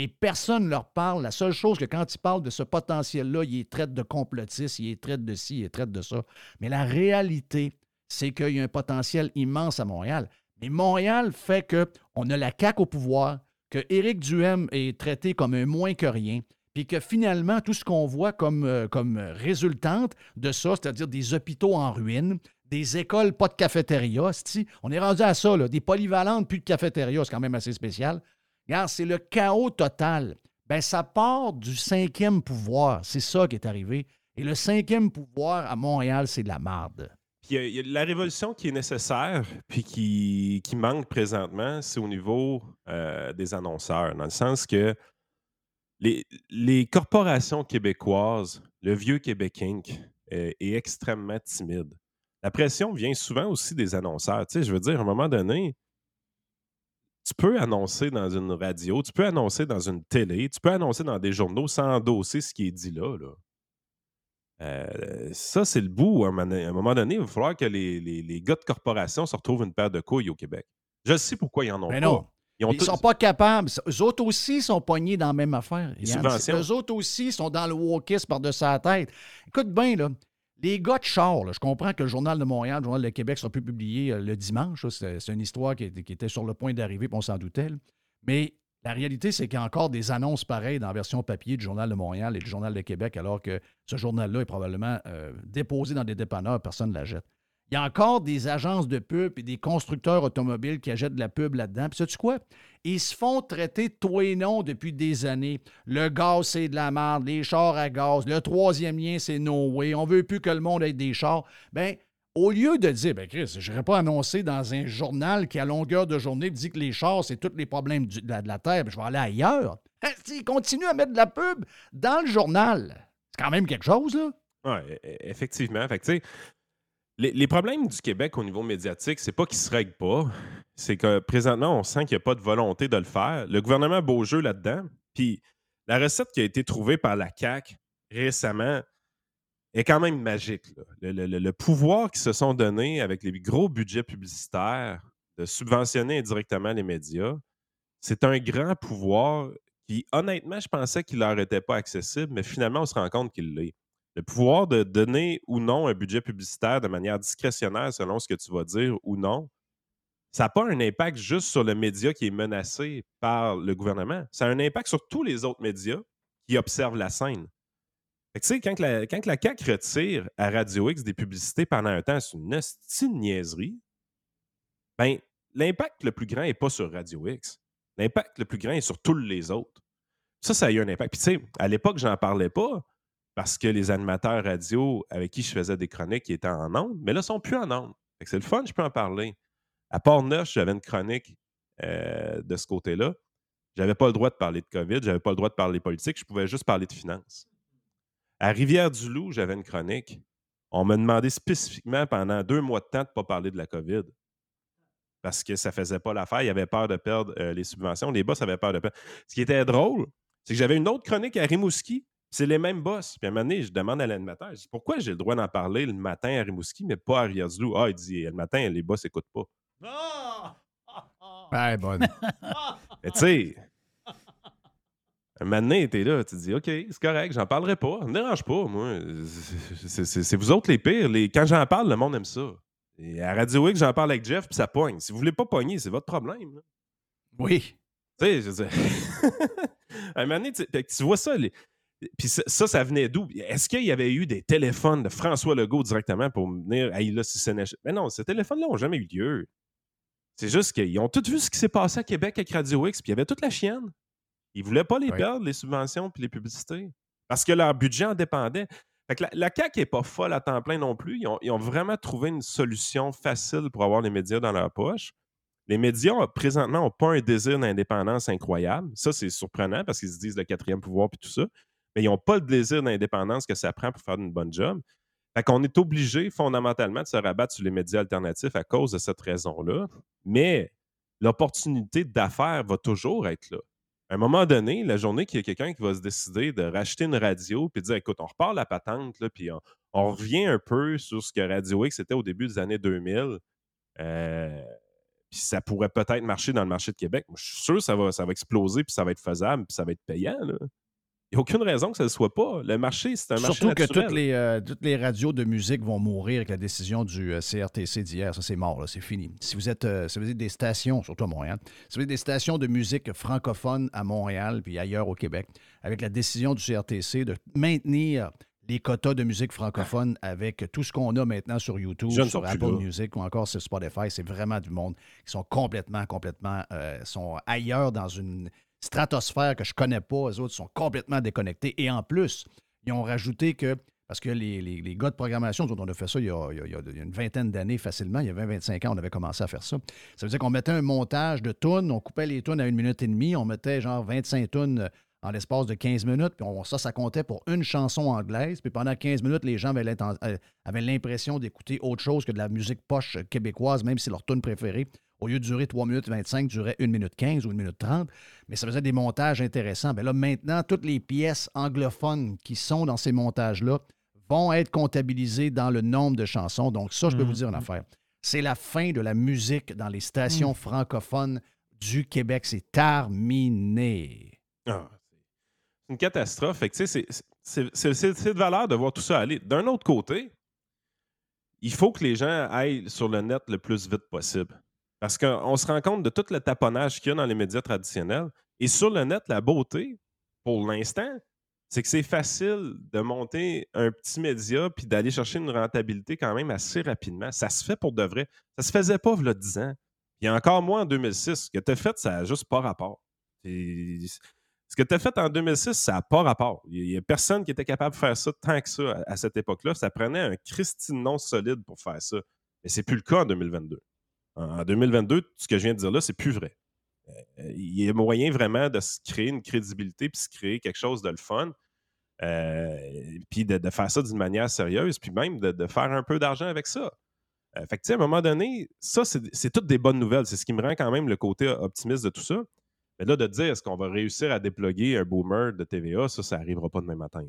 Mais personne ne leur parle. La seule chose que quand ils parlent de ce potentiel-là, ils traitent de complotistes, ils traitent de ci, ils traitent de ça. Mais la réalité, c'est qu'il y a un potentiel immense à Montréal. Mais Montréal fait qu'on a la CAQ au pouvoir, que Éric Duhem est traité comme un moins que rien, puis que finalement, tout ce qu'on voit comme, euh, comme résultante de ça, c'est-à-dire des hôpitaux en ruine, des écoles, pas de cafétéria, on est rendu à ça, des polyvalentes, plus de cafétéria, c'est quand même assez spécial. Regarde, c'est le chaos total. Ben, ça part du cinquième pouvoir. C'est ça qui est arrivé. Et le cinquième pouvoir à Montréal, c'est de la marde. Puis a la révolution qui est nécessaire, puis qui, manque présentement, c'est au niveau euh, des annonceurs, dans le sens que les, corporations québécoises, le vieux Québec euh, est extrêmement timide. La pression vient souvent aussi des annonceurs. Tu sais, je veux dire, à un moment donné, tu peux annoncer dans une radio, tu peux annoncer dans une télé, tu peux annoncer dans des journaux sans endosser ce qui est dit là. là. Euh, ça, c'est le bout. À un moment- donné, il va falloir que les, les- les gars de corporation se retrouvent une paire de couilles au Québec. Je sais pourquoi ils en ont Mais pas. non. Ils tous- sont pas capables. Eux autres aussi sont poignés dans la même affaire. Les. Eux autres aussi sont dans le wokisme par-dessus la tête. Écoute bien, là. Les gars de char, je comprends que le Journal de Montréal, le Journal de Québec sera plus publié euh, le dimanche. C'est une histoire qui, était- sur le point d'arriver, on s'en doutait. Mais la réalité, c'est qu'il y a encore des annonces pareilles dans la version papier du Journal de Montréal et du Journal de Québec, alors que ce journal-là est probablement euh, déposé dans des dépanneurs, personne ne la jette. Il y a encore des agences de pub et des constructeurs automobiles qui achètent de la pub là-dedans. Puis sais-tu quoi? Ils se font traiter toi et non depuis des années. Le gaz, c'est de la merde. Les chars à gaz. Le troisième lien, c'est no way. On veut plus que le monde ait des chars. Ben, au lieu de dire, ben Chris, je n'irai pas annoncer dans un journal qui, à longueur de journée, dit que les chars, c'est tous les problèmes de, la, Terre, puis je vais aller ailleurs. Ils continuent à mettre de la pub dans le journal. C'est quand même quelque chose, là. Oui, effectivement. Fait que, les, problèmes du Québec au niveau médiatique, c'est pas qu'ils se règlent pas. C'est que présentement, on sent qu'il n'y a pas de volonté de le faire. Le gouvernement a beau jeu là-dedans. Puis la recette qui a été trouvée par la CAQ récemment est quand même magique. Le, pouvoir qu'ils se sont donnés avec les gros budgets publicitaires de subventionner indirectement les médias, c'est un grand pouvoir qui, honnêtement, je pensais qu'il leur était pas accessible, mais finalement, on se rend compte qu'il l'est. Le pouvoir de donner ou non un budget publicitaire de manière discrétionnaire selon ce que tu vas dire ou non, ça n'a pas un impact juste sur le média qui est menacé par le gouvernement. Ça a un impact sur tous les autres médias qui observent la scène. Tu sais, quand, la, quand la CAQ retire à Radio X des publicités pendant un temps, c'est une hostie de niaiserie. Ben, l'impact le plus grand n'est pas sur Radio X. L'impact le plus grand est sur tous les autres. Ça, ça a eu un impact. Puis, tu sais, à l'époque, j'en parlais pas parce que les animateurs radio avec qui je faisais des chroniques étaient en ondes, mais là, ils sont plus en ondes. C'est le fun, je peux en parler. À Port-Neuf, j'avais une chronique euh, de ce côté-là. J'avais pas le droit de parler de COVID, j'avais pas le droit de parler politique, je pouvais juste parler de finances. À Rivière-du-Loup, j'avais une chronique. On m'a demandé spécifiquement pendant deux mois de temps de ne pas parler de la COVID. Parce que ça faisait pas l'affaire. Ils avaient peur de perdre euh, les subventions. Les boss avaient peur de perdre. Ce qui était drôle, c'est que j'avais une autre chronique à Rimouski C'est les mêmes boss. Puis à un moment donné, je demande à l'animateur, je dis, pourquoi j'ai le droit d'en parler le matin à Rimouski, mais pas à Riazlou? Ah, il dit, le matin, les boss n'écoutent pas. Ouais, bonne. Mais tu sais, un moment donné, t'es là, tu te dis, OK, c'est correct, j'en parlerai pas. Ça me dérange pas, moi. C'est- C'est c'est vous autres les pires. Les- Quand j'en parle, le monde aime ça. Et à Radio X, j'en parle avec Jeff, puis ça pogne. Si vous voulez pas pogner, c'est votre problème. là. Oui. Tu sais, je veux dire. à un moment donné, tu vois ça. les- Puis ça, ça, ça venait d'où? Est-ce qu'il y avait eu des téléphones de François Legault directement pour venir, hey, là, si ce n'est. Mais non, ces téléphones-là n'ont jamais eu lieu. C'est juste qu'ils ont tous vu ce qui s'est passé à Québec avec Radio X, puis il y avait toute la chienne. Ils voulaient pas les Oui. perdre, les subventions puis les publicités. Parce que leur budget en dépendait. Fait que la, la CAQ n'est pas folle à temps plein non plus. Ils ont, ils ont vraiment trouvé une solution facile pour avoir les médias dans leur poche. Les médias, présentement, n'ont pas un désir d'indépendance incroyable. Ça, c'est surprenant parce qu'ils se disent le quatrième pouvoir puis tout ça. Mais ils n'ont pas le désir d'indépendance que ça prend pour faire une bonne job. Fait qu'on est obligé fondamentalement de se rabattre sur les médias alternatifs à cause de cette raison-là. Mais l'opportunité d'affaires va toujours être là. À un moment donné, la journée qu'il y a quelqu'un qui va se décider de racheter une radio puis dire écoute, on repart la patente, là, puis on, revient un peu sur ce que Radio X était au début des années 2000. euh, puis ça pourrait peut-être marcher dans le marché de Québec. Je suis sûr que ça va, ça va exploser, puis ça va être faisable, puis ça va être payant. là. Il n'y a aucune raison que ça ne le soit pas. Le marché, c'est un marché Surtout que toutes les, euh, toutes les radios de musique vont mourir avec la décision du euh, CRTC d'hier. Ça, c'est mort, c'est fini. Si vous êtes, euh, si vous êtes des stations, surtout à Montréal, si vous êtes des stations de musique francophone à Montréal puis ailleurs au Québec, avec la décision du CRTC de maintenir les quotas de musique francophone avec tout ce qu'on a maintenant sur YouTube, sur Apple. Music ou encore sur Spotify, c'est vraiment du monde qui sont complètement, complètement, euh, sont ailleurs dans une stratosphère que je connais pas. Les autres sont complètement déconnectés. Et en plus, ils ont rajouté que, parce que les, les- gars de programmation, autres, on a fait ça il y a, une vingtaine d'années facilement, il y a 20-25 ans, on avait commencé à faire ça. Ça veut dire qu'on mettait un montage de tunes, on coupait les tunes à une minute et demie, on mettait genre 25 tunes en l'espace de 15 minutes, puis ça, ça comptait pour une chanson anglaise. Puis pendant 15 minutes, les gens euh, avaient l'impression d'écouter autre chose que de la musique poche québécoise, même si leur tune préférée, au lieu de durer 3 minutes 25, durait 1 minute 15 ou 1 minute 30. Mais ça faisait des montages intéressants. Bien là, maintenant, toutes les pièces anglophones qui sont dans ces montages-là vont être comptabilisées dans le nombre de chansons. Donc, ça, je peux vous dire une affaire. C'est la fin de la musique dans les stations francophones du Québec. C'est terminé. Ah, c'est une catastrophe. Fait que, tu sais, c'est- c'est- c'est c'est- c'est de valeur de voir tout ça aller. D'un autre côté, il faut que les gens aillent sur le net le plus vite possible. Parce qu'on se rend compte de tout le taponnage qu'il y a dans les médias traditionnels. Et sur le net, la beauté, pour l'instant, c'est que c'est facile de monter un petit média puis d'aller chercher une rentabilité quand même assez rapidement. Ça se fait pour de vrai. Ça se faisait pas, il y a 10 ans. Puis encore moins en 2006. Ce que tu as fait, ça n'a juste pas rapport. Ce que tu as fait en 2006, ça n'a pas rapport. Il n'y a personne qui était capable de faire ça tant que ça à, à cette époque-là. Ça prenait un Christine non solide pour faire ça. Mais c'est plus le cas en 2022. En en 2022, ce que je viens de dire là, c'est plus vrai. Euh, Il y a moyen vraiment de se créer une crédibilité puis se créer quelque chose de le fun. euh, puis de, de faire ça d'une manière sérieuse, puis même de, de faire un peu d'argent avec ça. Euh, fait que, tu sais, à un moment donné, ça, c'est toutes des bonnes nouvelles. C'est ce qui me rend quand même le côté optimiste de tout ça. Mais là, de dire est-ce qu'on va réussir à déploguer un boomer de TVA, ça, ça n'arrivera pas demain matin. là.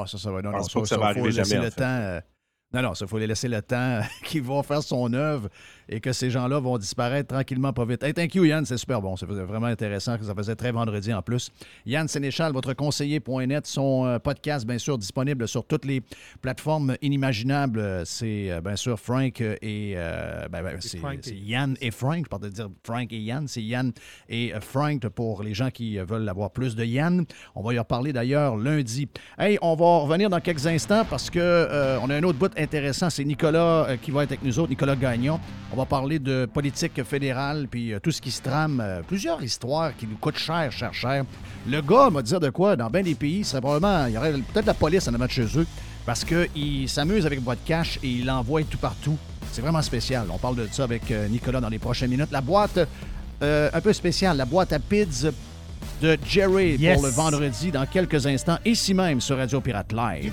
Non, ça, ça va. Non, Je pense pas que ça va faut arriver jamais, le en fait. temps. Non, non, ça, il faut les laisser le temps qu'ils vont faire son œuvre et que ces gens-là vont disparaître tranquillement, pas vite. Hey, thank you, Yann, c'est super bon. C'est vraiment intéressant. Ça faisait très vendredi en plus. Yann Sénéchal, votre conseiller.net, son euh, podcast, bien sûr, disponible sur toutes les plateformes inimaginables. C'est euh, bien sûr Frank et. euh, ben, ben, c'est Frank c'est et- Yann et Frank. Je partais de dire Frank et Yann. C'est Yann et Frank pour les gens qui veulent avoir plus de Yann. On va y reparler d'ailleurs lundi. Hey, on va revenir dans quelques instants parce que euh, on a un autre bout intéressant. C'est Nicolas euh, qui va être avec nous autres, Nicolas Gagnon. On va parler de politique fédérale puis euh, tout ce qui se trame. euh, plusieurs histoires qui nous coûtent cher, cher, cher. Le gars m'a dit de quoi? Dans bien des pays, il serait probablement, il y aurait peut-être la police en avant de chez eux parce qu'il s'amuse avec boîte cash et il l'envoie tout partout. C'est vraiment spécial. On parle de ça avec euh, Nicolas dans les prochaines minutes. La boîte euh, un peu spéciale, la boîte à pids de Jerry Yes. pour le vendredi dans quelques instants, ici même sur Radio Pirate Live.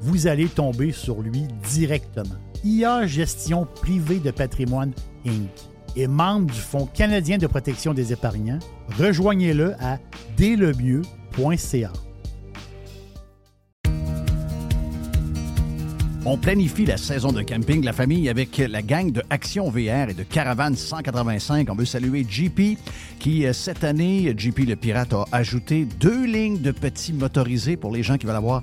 vous allez tomber sur lui directement. IA Gestion Privée de Patrimoine Inc. est membre du Fonds canadien de protection des épargnants. Rejoignez-le à délemieux.ca. On planifie la saison de camping, la famille, avec la gang de Action VR et de Caravane 185. On veut saluer JP, qui euh, cette année, JP le Pirate, a ajouté deux lignes de petits motorisés pour les gens qui veulent avoir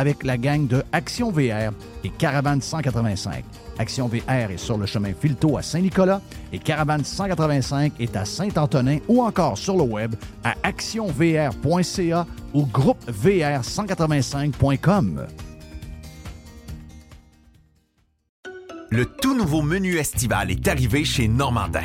avec la gang de Action VR et Caravane 185. Action VR est sur le chemin Filto à Saint-Nicolas et Caravane 185 est à Saint-Antonin ou encore sur le web à actionvr.ca ou groupevr185.com. Le tout nouveau menu estival est arrivé chez Normandin.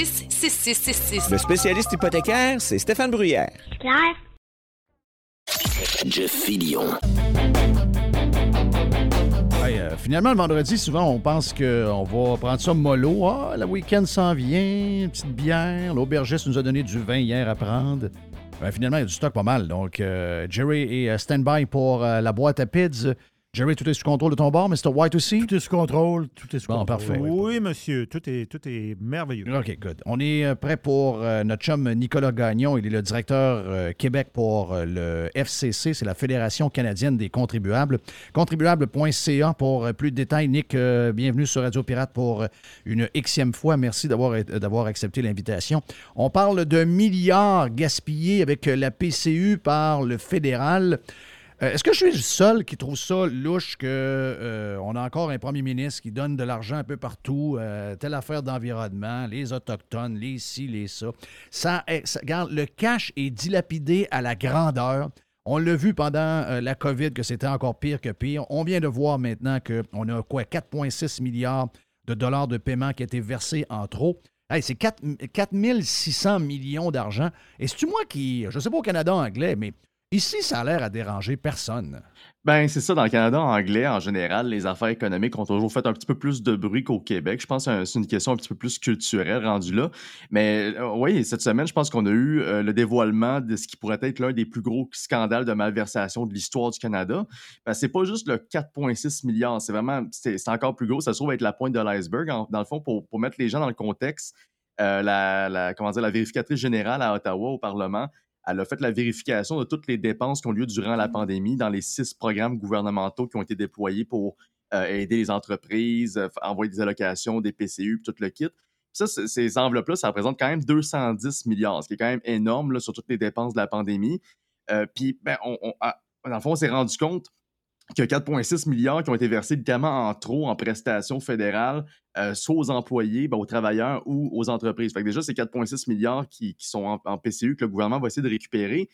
266-6666. Le spécialiste hypothécaire, c'est Stéphane Bruyère. Claire? Jeff Fillion. Hey, euh, finalement, le vendredi, souvent, on pense qu'on va prendre ça mollo. Ah, le week-end s'en vient, une petite bière. L'aubergiste nous a donné du vin hier à prendre. Ben, finalement, il y a du stock pas mal. Donc, euh, Jerry est stand-by pour euh, la boîte à pids. Jerry, tout est sous contrôle de ton bord, Mr. White aussi? Tout est sous contrôle, tout est sous Bon, contrôle. parfait. Oui, monsieur, tout est, tout est merveilleux. OK, good. On est euh, prêt pour euh, notre chum Nicolas Gagnon. Il est le directeur euh, Québec pour euh, le FCC, c'est la Fédération canadienne des contribuables. Contribuable.ca pour plus de détails. Nick, bienvenue sur Radio Pirate pour une xème fois. Merci d'avoir accepté l'invitation. On parle de milliards gaspillés avec la PCU par le fédéral. Euh, Est-ce que je suis le seul qui trouve ça louche que euh, a encore un premier ministre qui donne de l'argent un peu partout, euh, telle affaire d'environnement, les autochtones, les ci, les ça. ça, regarde, le cash est dilapidé à la grandeur. On l'a vu pendant la COVID que c'était encore pire que pire. On vient de voir maintenant qu'on a quoi 4,6 milliards de dollars de paiement qui a été versés en trop. Hey, c'est 4 4600 millions d'argent. Et c'est-tu moi qui, je ne sais pas au Canada anglais, mais Ici, ça a l'air à déranger personne. Ben, c'est ça. Dans le Canada anglais, en général, les affaires économiques ont toujours fait un petit peu plus de bruit qu'au Québec. Je pense que c'est une question un petit peu plus culturelle rendue là. Mais euh, oui, cette semaine, je pense qu'on a eu euh, le dévoilement de ce qui pourrait être l'un des plus gros scandales de malversation de l'histoire du Canada. Ben, c'est pas juste le 4,6 milliards. C'est vraiment, c'est encore plus gros. Ça se trouve être la pointe de l'iceberg. Dans le fond, pour, mettre les gens dans le contexte, euh, la- comment dire, la vérificatrice générale à Ottawa, au Parlement, elle a fait la vérification de toutes les dépenses qui ont lieu durant la pandémie dans les six programmes gouvernementaux qui ont été déployés pour euh, aider les entreprises, euh, envoyer des allocations, des PCU, puis tout le kit. Ça, ces enveloppes-là, ça représente quand même 210 milliards, ce qui est quand même énorme là, sur toutes les dépenses de la pandémie. Euh, puis, ben, on, on- ah, dans le fond, on s'est rendu compte qu'il y a 4,6 milliards qui ont été versés littéralement en trop en prestations fédérales, euh, soit aux employés, ben, aux travailleurs ou aux entreprises. Que déjà, c'est 4,6 milliards qui, sont en, PCU que le gouvernement va essayer de récupérer.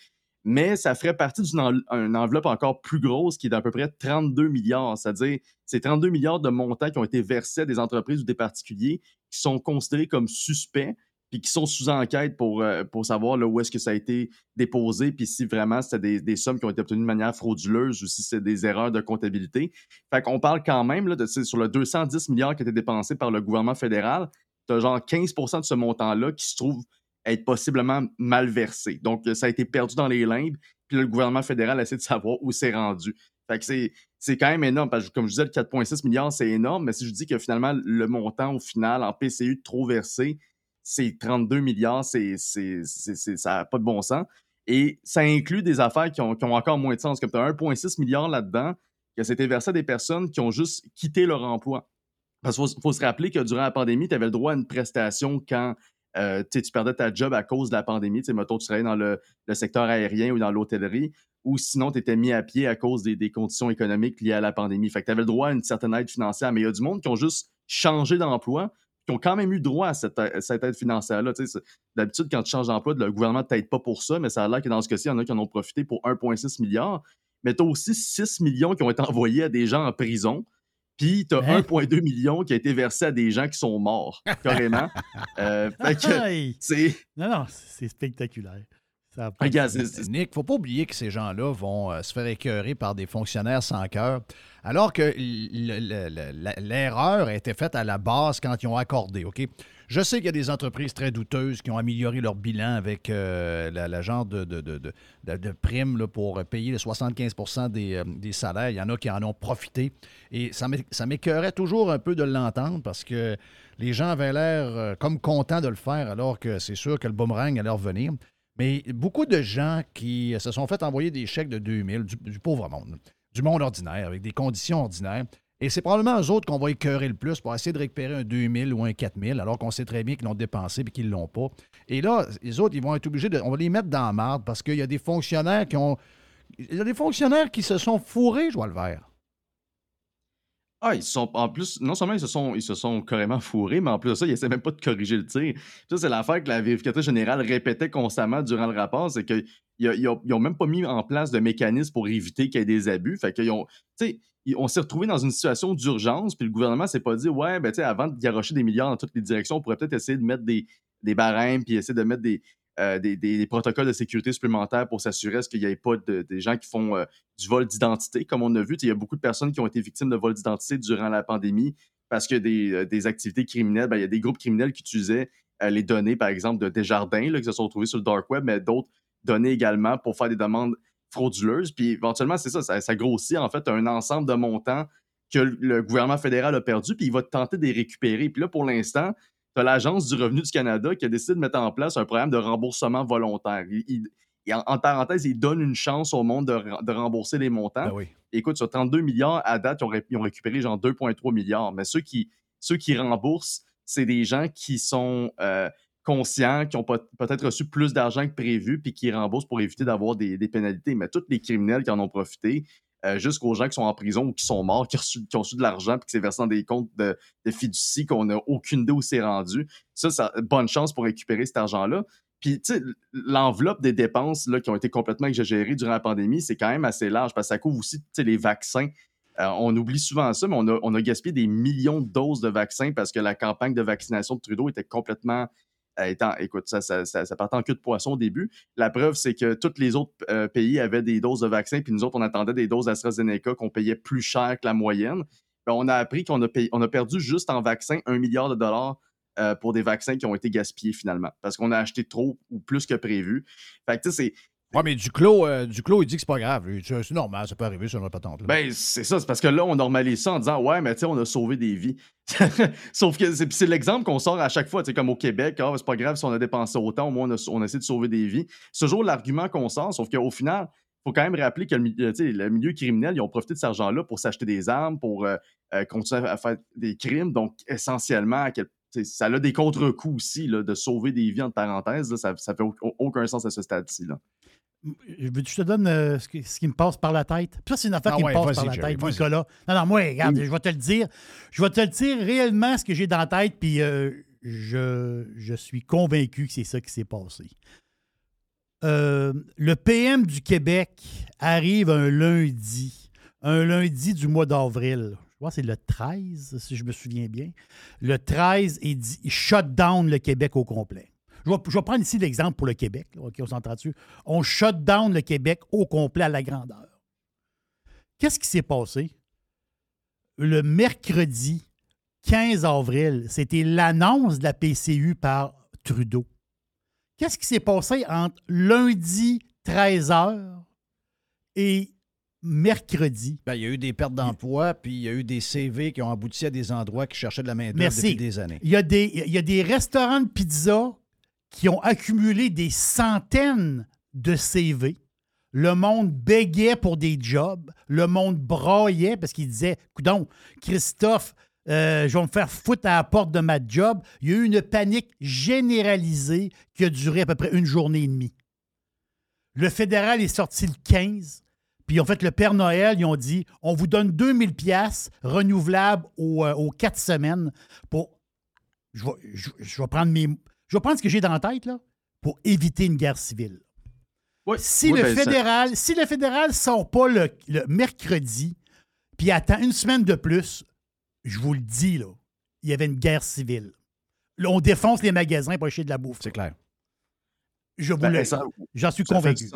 Mais ça ferait partie d'une en- une enveloppe encore plus grosse qui est d'à peu près 32 milliards. C'est-à-dire, c'est 32 milliards de montants qui ont été versés à des entreprises ou des particuliers qui sont considérés comme suspects puis qui sont sous enquête pour, euh, pour savoir là, où est-ce que ça a été déposé, puis si vraiment c'était des, des sommes qui ont été obtenues de manière frauduleuse ou si c'est des erreurs de comptabilité. Fait qu'on parle quand même là, de, sur le 210 milliards qui a été dépensé par le gouvernement fédéral, tu genre 15% de ce montant-là qui se trouve être possiblement mal versé. Donc, ça a été perdu dans les limbes, puis le gouvernement fédéral essaie de savoir où c'est rendu. Fait que c'est, c'est quand même énorme, parce que comme je disais, le 4,6 milliards, c'est énorme, mais si je dis que finalement, le montant au final en PCU trop versé, c'est 32 milliards, c'est, c'est, c'est- ça n'a pas de bon sens. Et ça inclut des affaires qui ont, encore moins de sens, comme tu as 1,6 milliard là-dedans, que c'était versé à des personnes qui ont juste quitté leur emploi. Parce qu'il faut, se rappeler que durant la pandémie, tu avais le droit à une prestation quand euh, tu perdais ta job à cause de la pandémie. Tu sais, mettons, tu travaillais dans le, secteur aérien ou dans l'hôtellerie, ou sinon, tu étais mis à pied à cause des, des conditions économiques liées à la pandémie. Fait que tu avais le droit à une certaine aide financière. Mais il y a du monde qui ont juste changé d'emploi, qui ont quand même eu droit à cette, à cette aide financière-là. D'habitude, quand tu changes d'emploi, le gouvernement ne t'aide pas pour ça, mais ça a l'air que dans ce cas-ci, il y en a qui en ont profité pour 1,6 milliard. Mais tu as aussi 6 millions qui ont été envoyés à des gens en prison. Puis tu as Hein? 1,2 million qui a été versé à des gens qui sont morts, carrément. Euh, fait que. Non, non, c'est spectaculaire. Ça pas Regarde, c'est- c'est- Nick, faut pas oublier que ces gens-là vont euh, se faire écœurer par des fonctionnaires sans cœur, alors que l'erreur a été faite à la base quand ils ont accordé, OK? Je sais qu'il y a des entreprises très douteuses qui ont amélioré leur bilan avec euh, la, la genre de, de, de, de- de- de prime là, pour payer les 75 des, euh, des salaires. Il y en a qui en ont profité. Et ça m'é- ça m'écœurait toujours un peu de l'entendre parce que les gens avaient l'air euh, comme contents de le faire alors que c'est sûr que le boomerang allait revenir. Mais beaucoup de gens qui se sont fait envoyer des chèques de 2000, du, du pauvre monde, du monde ordinaire, avec des conditions ordinaires. Et c'est probablement eux autres qu'on va écœurer le plus pour essayer de récupérer un 2000 ou un 4000, alors qu'on sait très bien qu'ils l'ont dépensé et qu'ils ne l'ont pas. Et là, les autres, ils vont être obligés de. On va les mettre dans la marde parce qu'il y a des fonctionnaires qui ont. Il y a des fonctionnaires qui se sont fourrés, je vois le vert. Ah, ils sont. En plus, non seulement ils se sont, ils se sont carrément fourrés, mais en plus de ça, ils essaient même pas de corriger le tir. Ça, c'est l'affaire que la vérificatrice générale répétait constamment durant le rapport, c'est qu'ils n'ont même pas mis en place de mécanisme pour éviter qu'il y ait des abus. Fait qu'ils ont. On s'est retrouvé dans une situation d'urgence, puis le gouvernement s'est pas dit, ouais, ben, tu sais, avant de garocher des milliards dans toutes les directions, on pourrait peut-être essayer de mettre des, des barèmes, puis essayer de mettre des, euh, des, protocoles de sécurité supplémentaires pour s'assurer qu'il n'y ait pas de- des gens qui font euh, du vol d'identité. Comme on a vu, il y a beaucoup de personnes qui ont été victimes de vol d'identité durant la pandémie parce que des, euh, des activités criminelles, ben, il y a des groupes criminels qui utilisaient les données, par exemple, de Desjardins, là, qui se sont retrouvés sur le dark web, mais d'autres données également pour faire des demandes frauduleuses. Puis éventuellement, c'est ça, ça, ça grossit en fait un ensemble de montants que le gouvernement fédéral a perdu, puis il va tenter de les récupérer. Puis là, pour l'instant, tu as l'Agence du revenu du Canada qui a décidé de mettre en place un programme de remboursement volontaire. Il- il- et en, en parenthèse, il donne une chance au monde de, re- de rembourser les montants. Ben oui. Écoute, sur 32 milliards, à date, ils ont, ré- ils ont récupéré genre 2,3 milliards. Mais ceux qui, ceux qui remboursent, c'est des gens qui sont euh, conscients, qui ont peut- peut-être reçu plus d'argent que prévu, puis qui remboursent pour éviter d'avoir des, des pénalités. Mais tous les criminels qui en ont profité, euh, jusqu'aux gens qui sont en prison ou qui sont morts, qui, ont reçu- qui de l'argent, puis que c'est versé dans des comptes de, fiducie qu'on n'a aucune idée où c'est rendu. Ça, ça, bonne chance pour récupérer cet argent-là. Puis, tu sais, l'enveloppe des dépenses là, qui ont été complètement exagérées durant la pandémie, c'est quand même assez large parce que ça couvre aussi les vaccins. Euh, on oublie souvent ça, mais on a, on a gaspillé des millions de doses de vaccins parce que la campagne de vaccination de Trudeau était complètement. Étant, écoute, ça, ça, ça, ça partait en de poisson au début. La preuve, c'est que tous les autres euh, pays avaient des doses de vaccins, puis nous autres, on attendait des doses d'AstraZeneca qu'on payait plus cher que la moyenne. Ben, on a appris qu'on a, on a perdu juste en vaccins un milliard de dollars euh, pour des vaccins qui ont été gaspillés finalement, parce qu'on a acheté trop ou plus que prévu. Fait que, tu sais, Ouais, mais Duclos, euh, il dit que c'est pas grave. C'est normal, ça peut arriver sur notre patente. là. Ben, c'est ça, c'est parce que là, on normalise ça en disant Ouais, mais tu sais, on a sauvé des vies. Sauf que c'est l'exemple qu'on sort à chaque fois, comme au Québec, ah, c'est pas grave si on a dépensé autant, au moins on a, essayé de sauver des vies. C'est toujours l'argument qu'on sort, sauf qu'au final, il faut quand même rappeler que euh, le milieu criminel, ils ont profité de cet argent-là pour s'acheter des armes, pour euh, euh, continuer à faire des crimes. Donc, essentiellement, à quel- ça a des contre-coups aussi là, de sauver des vies, entre parenthèses. là, ça, ça fait au- aucun sens à ce stade-ci. là. Je te donne euh, ce, qui, ce qui me passe par la tête? Puis ça, c'est une affaire Ah qui ouais, me passe par la Jerry, tête. Nicolas. Non, non, moi, regarde, je vais te le dire. Je vais te le dire réellement ce que j'ai dans la tête, puis euh, je, je suis convaincu que c'est ça qui s'est passé. Euh, le PM du Québec arrive un lundi, un lundi du mois d'avril. Je crois que c'est le 13, si je me souviens bien. Le 13, il dit shut down le Québec au complet. Je vais, prendre ici l'exemple pour le Québec. on dessus. On shut down le Québec au complet à la grandeur. Qu'est-ce qui s'est passé? Le mercredi 15 avril, c'était l'annonce de la PCU par Trudeau. Qu'est-ce qui s'est passé entre lundi 13h et mercredi? Ben, il y a eu des pertes d'emploi, puis il y a eu des CV qui ont abouti à des endroits qui cherchaient de la main-d'œuvre depuis des années. Il y, a des, il y a des restaurants de pizza qui ont accumulé des centaines de CV. Le monde bégait pour des jobs. Le monde braillait parce qu'il disait Coudon, Christophe, euh, je vais me faire foutre à la porte de ma job. Il y a eu une panique généralisée qui a duré à peu près une journée et demie. Le fédéral est sorti le 15. Puis, en fait, le Père Noël, ils ont dit on vous donne 2000 pièces renouvelables aux, euh, aux quatre semaines pour. Je vais, je- je vais prendre mes. Je vais prendre ce que j'ai dans la tête, là, pour éviter une guerre civile. si, oui, le ben, ça- fédéral, si le fédéral sort pas le, le mercredi, puis attend une semaine de plus, je vous le dis, là, il y avait une guerre civile. Là, on défonce les magasins pour acheter de la bouffe. C'est clair. Je vous Ben, le ça- J'en suis ça fait convaincu.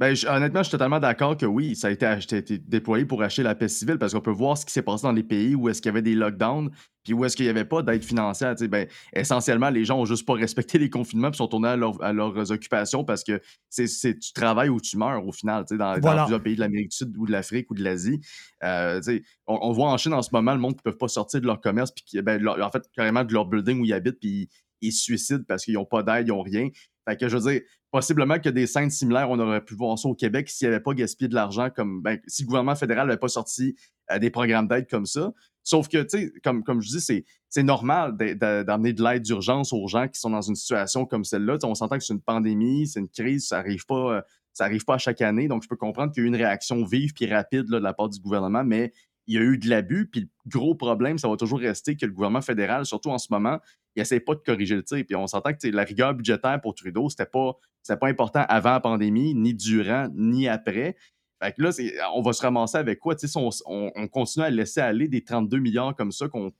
Ben, je- honnêtement, je suis totalement d'accord que oui, ça a été, acheté- été déployé pour acheter la paix civile parce qu'on peut voir ce qui s'est passé dans les pays où est-ce qu'il y avait des lockdowns puis où est-ce qu'il n'y avait pas d'aide financière. tu sais, Ben, essentiellement, les gens ont juste pas respecté les confinements puis sont tournés à, leur- à leurs occupations parce que c'est, tu travailles ou tu meurs au final. tu sais, Dans, dans Voilà. plusieurs pays de l'Amérique du Sud ou de l'Afrique ou de l'Asie. Euh, tu sais, on, on voit en Chine en ce moment le monde qui ne peut pas sortir de leur commerce puis qui- ben, leur- en fait, carrément de leur building où ils habitent puis ils, ils se suicident parce qu'ils n'ont pas d'aide, ils n'ont rien. Fait que je veux dire, possiblement que des scènes similaires, on aurait pu voir ça au Québec s'il n'y avait pas gaspillé de l'argent, comme ben, si le gouvernement fédéral n'avait pas sorti euh, des programmes d'aide comme ça. Sauf que, tu sais, comme, comme je dis, c'est, normal d'a- d'a- d'amener de l'aide d'urgence aux gens qui sont dans une situation comme celle-là. On s'entend que c'est une pandémie, c'est une crise, ça n'arrive pas, euh, ça arrive pas à chaque année. Donc, je peux comprendre qu'il y a eu une réaction vive puis rapide là, de la part du gouvernement, mais il y a eu de l'abus. Puis le gros problème, ça va toujours rester que le gouvernement fédéral, surtout en ce moment, il essaie pas de corriger le tir. Puis on s'entend que la rigueur budgétaire pour Trudeau, c'était pas, pas important avant la pandémie, ni durant, ni après. Fait que là, on va se ramasser avec quoi? Si on, on- on continue à laisser aller des 32 milliards comme ça, qu'on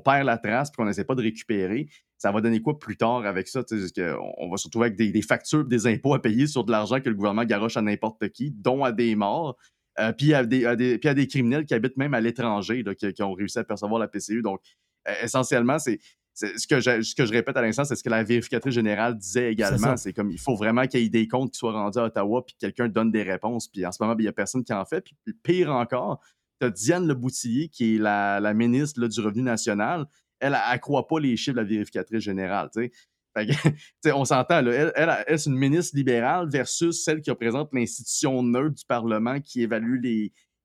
perd la trace puis qu'on n'essaie pas de récupérer, ça va donner quoi plus tard avec ça? On va se retrouver avec des, des factures, des impôts à payer sur de l'argent que le gouvernement garoche à n'importe qui, dont à des morts, euh, puis, à des, à des- puis à des criminels qui habitent même à l'étranger, qui, qui ont réussi à percevoir la PCU. Donc, euh, essentiellement, c'est ce que, je, ce que je répète à l'instant, c'est ce que la vérificatrice générale disait également. C'est comme il faut vraiment qu'il y ait des comptes qui soient rendus à Ottawa puis que quelqu'un donne des réponses. Puis en ce moment, ben, il n'y a personne qui en fait. Puis pire encore, tu as Diane Leboutillier, qui est la, la ministre là, du Revenu national. Elle, elle ne croit pas les chiffres de la vérificatrice générale. on s'entend, elle, elle, une ministre libérale versus celle qui représente l'institution neutre du Parlement qui évalue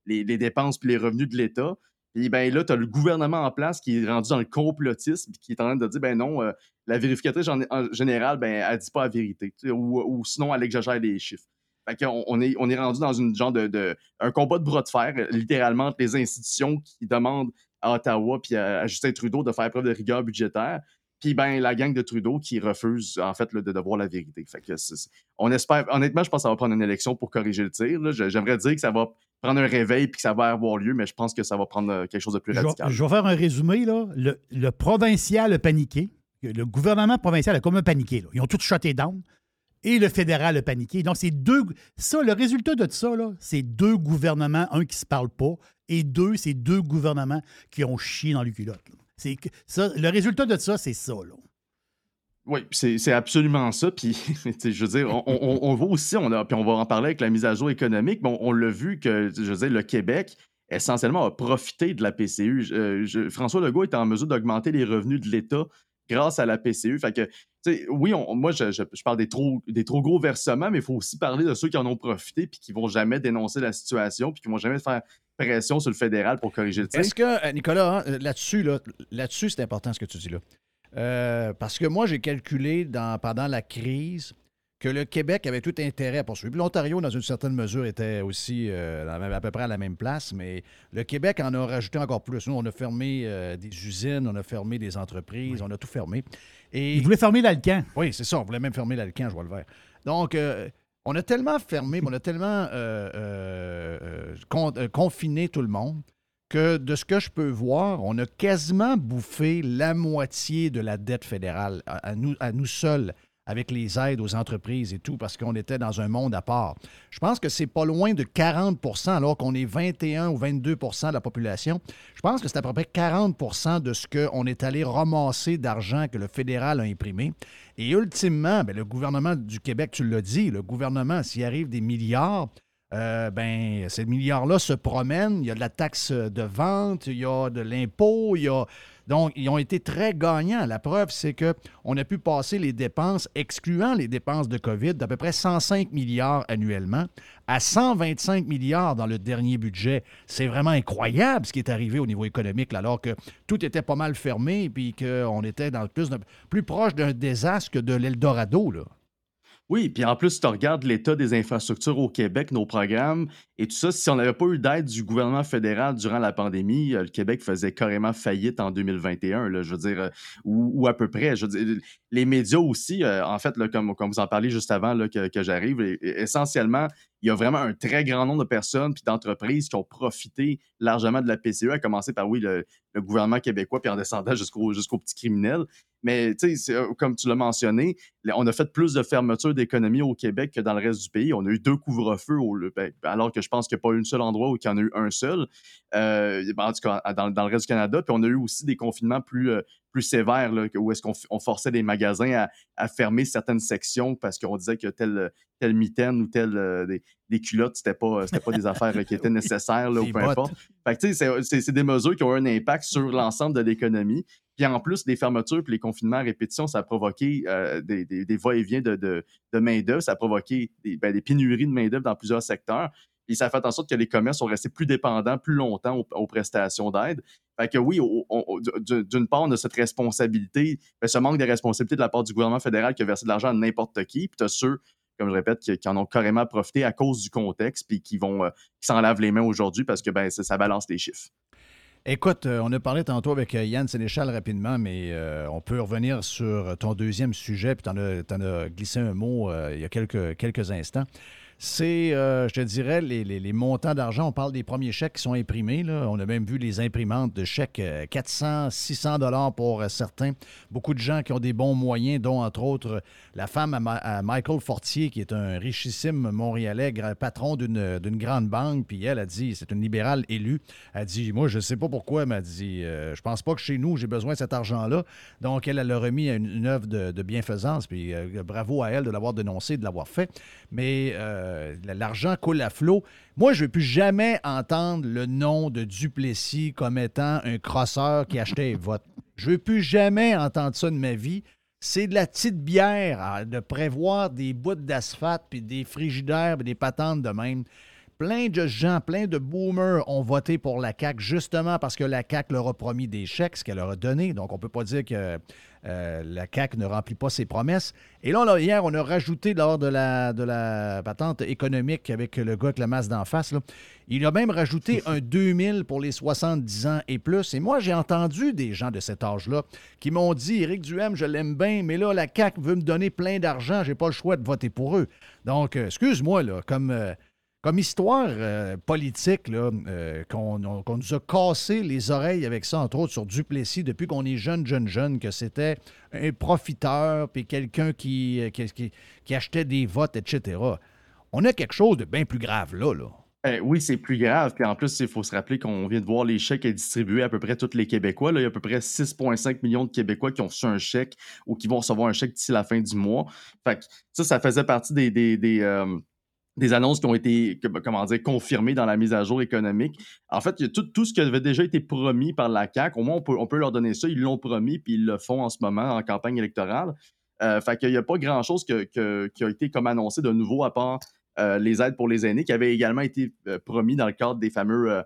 les, dépenses puis les revenus de l'État. Puis ben là, tu as le gouvernement en place qui est rendu dans le complotisme, qui est en train de dire ben non, euh, la vérificatrice en, général, ben, elle dit pas la vérité. Ou, sinon, elle exagère les chiffres. Fait on est, on rendu dans une genre de, un combat de bras de fer, littéralement, entre les institutions qui demandent à Ottawa puis à, à Justin Trudeau de faire preuve de rigueur budgétaire, puis ben la gang de Trudeau qui refuse en fait là, de, de voir la vérité. Fait que on espère, honnêtement, je pense que ça va prendre une élection pour corriger le tir. J'aimerais dire que ça va prendre un réveil puis que ça va avoir lieu, mais je pense que ça va prendre euh, quelque chose de plus Je vais, radical. je vais faire un résumé. Là. Le, le provincial a paniqué. Le gouvernement provincial a comme un paniqué. là. Ils ont tout shuté down. Et le fédéral a paniqué. Donc, c'est deux. Ça, le résultat de ça, là, c'est deux gouvernements, un qui ne se parle pas, et deux, c'est deux gouvernements qui ont chié dans le culotte. là. C'est ça, le résultat de ça, c'est ça. Là. Oui, c'est absolument ça. Puis, je veux dire, on, on- aussi, on a, puis on va en parler avec la mise à jour économique, mais on, l'a vu que, je veux dire, le Québec, essentiellement, a profité de la PCU. Euh, François Legault est en mesure d'augmenter les revenus de l'État grâce à la PCU. Fait que, oui, moi, je, je- parle des trop, des trop gros versements, mais il faut aussi parler de ceux qui en ont profité puis qui vont jamais dénoncer la situation puis qui vont jamais faire pression sur le fédéral pour corriger le tir? Est-ce que, euh, Nicolas, hein, euh, là-dessus, là, là-dessus, c'est important ce que tu dis là. Euh, parce que moi, j'ai calculé dans, pendant la crise que le Québec avait tout intérêt à poursuivre. L'Ontario, dans une certaine mesure, était aussi euh, à peu près à la même place, mais le Québec en a rajouté encore plus. Nous, on a fermé euh, des usines, on a fermé des entreprises, on a tout fermé. Et... Il voulait fermer l'Alcan? Oui, c'est ça. On voulait même fermer l'Alcan, je vois le vert. Donc, euh, on a tellement fermé, on a tellement euh, euh, euh, con- confiné tout le monde que de ce que je peux voir, on a quasiment bouffé la moitié de la dette fédérale à nous seuls avec les aides aux entreprises et tout, parce qu'on était dans un monde à part. Je pense que c'est pas loin de 40% alors qu'on est 21 ou 22% de la population. Je pense que c'est à peu près 40% de ce qu'on est allé ramasser d'argent que le fédéral a imprimé. Et ultimement, ben, le gouvernement du Québec, tu l'as dit, le gouvernement, s'il arrive des milliards, euh, ben, ces milliards-là se promènent. Il y a de la taxe de vente, il y a de l'impôt, il y a. Donc, ils ont été très gagnants. La preuve, c'est qu'on a pu passer les dépenses, excluant les dépenses de COVID, d'à peu près 105 milliards annuellement à 125 milliards dans le dernier budget. C'est vraiment incroyable ce qui est arrivé au niveau économique, alors que tout était pas mal fermé et qu'on était dans plus proche d'un désastre que de l'Eldorado. Oui, puis en plus, tu regardes l'état des infrastructures au Québec, nos programmes et tout ça. Si on n'avait pas eu d'aide du gouvernement fédéral durant la pandémie, euh, le Québec faisait carrément faillite en 2021, là, je veux dire, euh, ou, à peu près. Les médias aussi, euh, en fait, comme, vous en parliez juste avant que, j'arrive, essentiellement, il y a vraiment un très grand nombre de personnes puis d'entreprises qui ont profité largement de la PCE, à commencer par, oui, le, gouvernement québécois, puis en descendant jusqu'au jusqu'aux petits criminels. Mais, tu sais, euh, comme tu l'as mentionné, on a fait plus de fermetures d'économie au Québec que dans le reste du pays. On a eu deux couvre-feux, ben, alors que je pense qu'il n'y a pas eu un seul endroit où il y en a eu un seul. Euh, ben, en tout cas, dans, dans le reste du Canada. Puis on a eu aussi des confinements plus, euh, plus sévères, là, où est-ce qu'on forçait des magasins à, à fermer certaines sections parce qu'on disait que telle, telle mitaine ou telle euh, des, des culottes, c'était pas, c'était pas des affaires qui étaient nécessaires là, ou peu bottes. importe. Fait que, tu sais, c'est- c'est des mesures qui ont un impact sur l'ensemble de l'économie. Puis en plus, les fermetures puis les confinements à répétition, ça a provoqué euh, des, des- des va-et-vient de, de, de main-d'œuvre, ça a provoqué des, ben, des pénuries de main-d'œuvre dans plusieurs secteurs. Et ça a fait en sorte que les commerces sont restés plus dépendants plus longtemps aux, aux prestations d'aide. Fait que oui, d'une part, on a cette responsabilité, ben, ce manque de responsabilité de la part du gouvernement fédéral qui a versé de l'argent à n'importe qui. Puis tu as ceux, comme je répète, qui, en ont carrément profité à cause du contexte, puis qui vont euh, s'en lavent les mains aujourd'hui parce que ben, ça, balance les chiffres. Écoute, euh, on a parlé tantôt avec euh, Yann Sénéchal rapidement, mais on peut revenir sur ton deuxième sujet, puis tu en, as- glissé un mot il y a quelques, quelques instants. C'est, euh, je te dirais, les, les- montants d'argent. On parle des premiers chèques qui sont imprimés. là. On a même vu les imprimantes de chèques euh, 400, 600 dollars pour euh, certains. Beaucoup de gens qui ont des bons moyens, dont entre autres la femme à, Ma- à Michael Fortier, qui est un richissime Montréalais, patron d'une grande banque. Puis elle a dit, c'est une libérale élue, a dit, moi, je ne sais pas pourquoi, mais elle a dit, euh, je pense pas que chez nous, j'ai besoin de cet argent-là. Donc, elle, elle a remis une, une œuvre de, bienfaisance. Puis euh, bravo à elle de l'avoir dénoncé, de l'avoir fait. Mais euh, l'argent coule à flot. Moi, je ne veux plus jamais entendre le nom de Duplessis comme étant un crosseur qui achetait les votes. Je ne veux plus jamais entendre ça de ma vie. C'est de la petite bière de prévoir des bouts d'asphalte, puis des frigidaires, des patentes de même. Plein de gens, plein de boomers ont voté pour la CAQ justement parce que la CAQ leur a promis des chèques, ce qu'elle leur a donné. Donc, on ne peut pas dire que euh, la CAQ ne remplit pas ses promesses. Et là, là, hier, on a rajouté lors de la, de la patente économique avec le gars avec la masse d'en face, là, il a même rajouté un 2000 pour les 70 ans et plus. Et moi, j'ai entendu des gens de cet âge-là qui m'ont dit Éric Duhem, je l'aime bien, mais là, la CAQ veut me donner plein d'argent, j'ai pas le choix de voter pour eux. Donc, euh, excuse-moi, là, comme. euh, comme histoire euh, politique, euh, qu'on on- qu'on nous a cassé les oreilles avec ça, entre autres sur Duplessis, depuis qu'on est jeune, jeune, jeune, que c'était un profiteur, puis quelqu'un qui, euh, achetait des votes, etc. On a quelque chose de bien plus grave là. là. Oui, c'est plus grave. Puis en plus, il faut se rappeler qu'on vient de voir les chèques distribués à peu près tous les Québécois. Il y a à peu près 6,5 millions de Québécois qui ont reçu un chèque ou qui vont recevoir un chèque d'ici la fin du mois. Fait que ça, ça faisait partie des, des annonces qui ont été, que- comment dire, confirmées dans la mise à jour économique. En fait, il y a tout, ce qui avait déjà été promis par la CAQ. Au moins, on peut, leur donner ça. Ils l'ont promis, puis ils le font en ce moment en campagne électorale. Euh, fait qu'il n'y a pas grand-chose qui a été comme annoncé de nouveau à part euh, les aides pour les aînés qui avaient également été euh, promis dans le cadre des fameux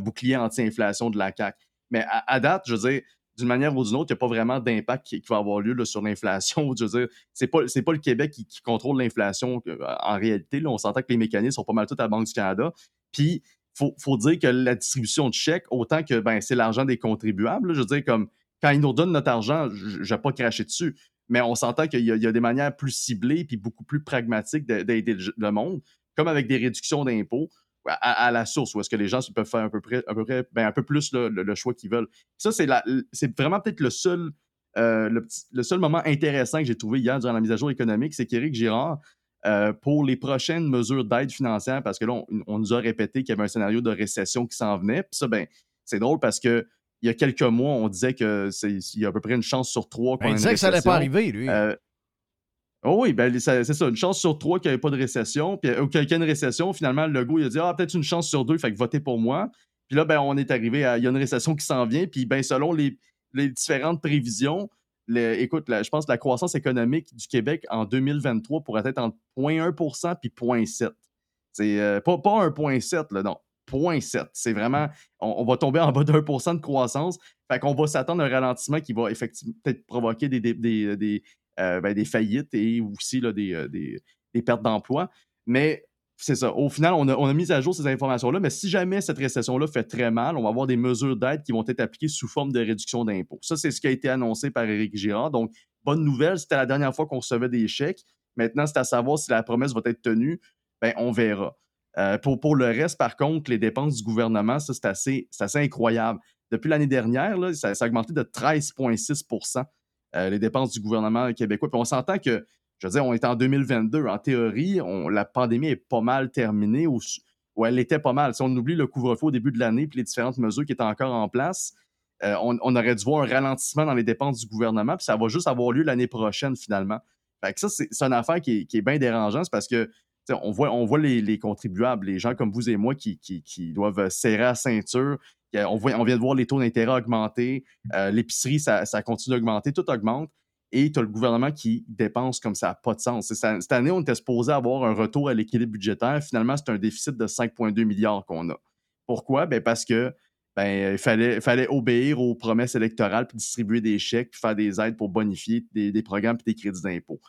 boucliers anti-inflation de la CAQ. Mais à, à date, je veux dire, d'une manière ou d'une autre, il n'y a pas vraiment d'impact qui, va avoir lieu sur l'inflation. Je veux dire, c'est pas, pas le Québec qui, contrôle l'inflation euh, en réalité. On s'entend que les mécanismes sont pas mal tous à la Banque du Canada. Puis, faut, faut dire que la distribution de chèques, autant que ben, c'est l'argent des contribuables, je veux dire, comme quand ils nous donnent notre argent, je ne vais pas cracher dessus. Mais on s'entend qu'il y, y a des manières plus ciblées puis beaucoup plus pragmatiques de- d'aider le monde, comme avec des réductions d'impôts à, à la source, où est-ce que les gens peuvent faire à peu près, à peu, près, ben, un peu plus là, le, le choix qu'ils veulent. Ça, c'est la- c'est vraiment peut-être le seul, euh, le, petit- le seul moment intéressant que j'ai trouvé hier durant la mise à jour économique, c'est qu'Éric Girard, euh, pour les prochaines mesures d'aide financière, parce que là, on, on nous a répété qu'il y avait un scénario de récession qui s'en venait. Puis ça, ben, c'est drôle parce que il y a quelques mois, on disait que c'est il y a à peu près une chance sur trois qu'on Ben, il disait que ça allait pas arriver, lui. Euh, oh oui, ben, c'est ça, une chance sur trois qu'il n'y avait pas de récession, puis ou qu'il y ait une récession, finalement, le Legault, il a dit, ah, peut-être une chance sur deux, fait que votez pour moi. Puis là, ben, on est arrivé à, il y a une récession qui s'en vient, puis ben, selon les, différentes prévisions, écoute, je pense que la croissance économique du Québec en 2023 pourrait être entre 0,1% puis 0,7. C'est euh, pas, pas 1,7, là, non. 0,7. C'est vraiment, on, va tomber en bas de 1% de croissance. Fait qu'on va s'attendre à un ralentissement qui va effectivement peut-être provoquer des, euh, ben, des faillites et aussi là, des, euh, des, des pertes d'emploi. Mais c'est ça. Au final, on a, on a mis à jour ces informations-là, mais si jamais cette récession-là fait très mal, on va avoir des mesures d'aide qui vont être appliquées sous forme de réduction d'impôts. Ça, c'est ce qui a été annoncé par Éric Girard. Donc, bonne nouvelle, c'était la dernière fois qu'on recevait des chèques. Maintenant, c'est à savoir si la promesse va être tenue. Ben, on verra. Euh, pour, pour le reste, par contre, les dépenses du gouvernement, ça, c'est assez, incroyable. Depuis l'année dernière, là, ça, ça a augmenté de 13,6 euh, les dépenses du gouvernement québécois. Puis on s'entend que, je veux dire, on est en 2022. En théorie, la pandémie est pas mal terminée, ou, elle était pas mal. Si on oublie le couvre-feu au début de l'année puis les différentes mesures qui étaient encore en place, euh, on, aurait dû voir un ralentissement dans les dépenses du gouvernement, puis ça va juste avoir lieu l'année prochaine, finalement. Fait que ça, c'est une affaire qui est, qui est bien dérangeante, parce que on voit, on voit les, les contribuables, les gens comme vous et moi qui, doivent serrer la ceinture. On, voit- on vient de voir les taux d'intérêt augmenter, euh, l'épicerie, ça, continue d'augmenter, tout augmente. Et tu as le gouvernement qui dépense comme ça n'a pas de sens. Cette année, on était supposé avoir un retour à l'équilibre budgétaire. Finalement, c'est un déficit de 5,2 milliards qu'on a. Pourquoi? Ben parce que ben, il fallait, fallait obéir aux promesses électorales, puis distribuer des chèques, faire des aides pour bonifier des, des programmes puis des crédits d'impôt.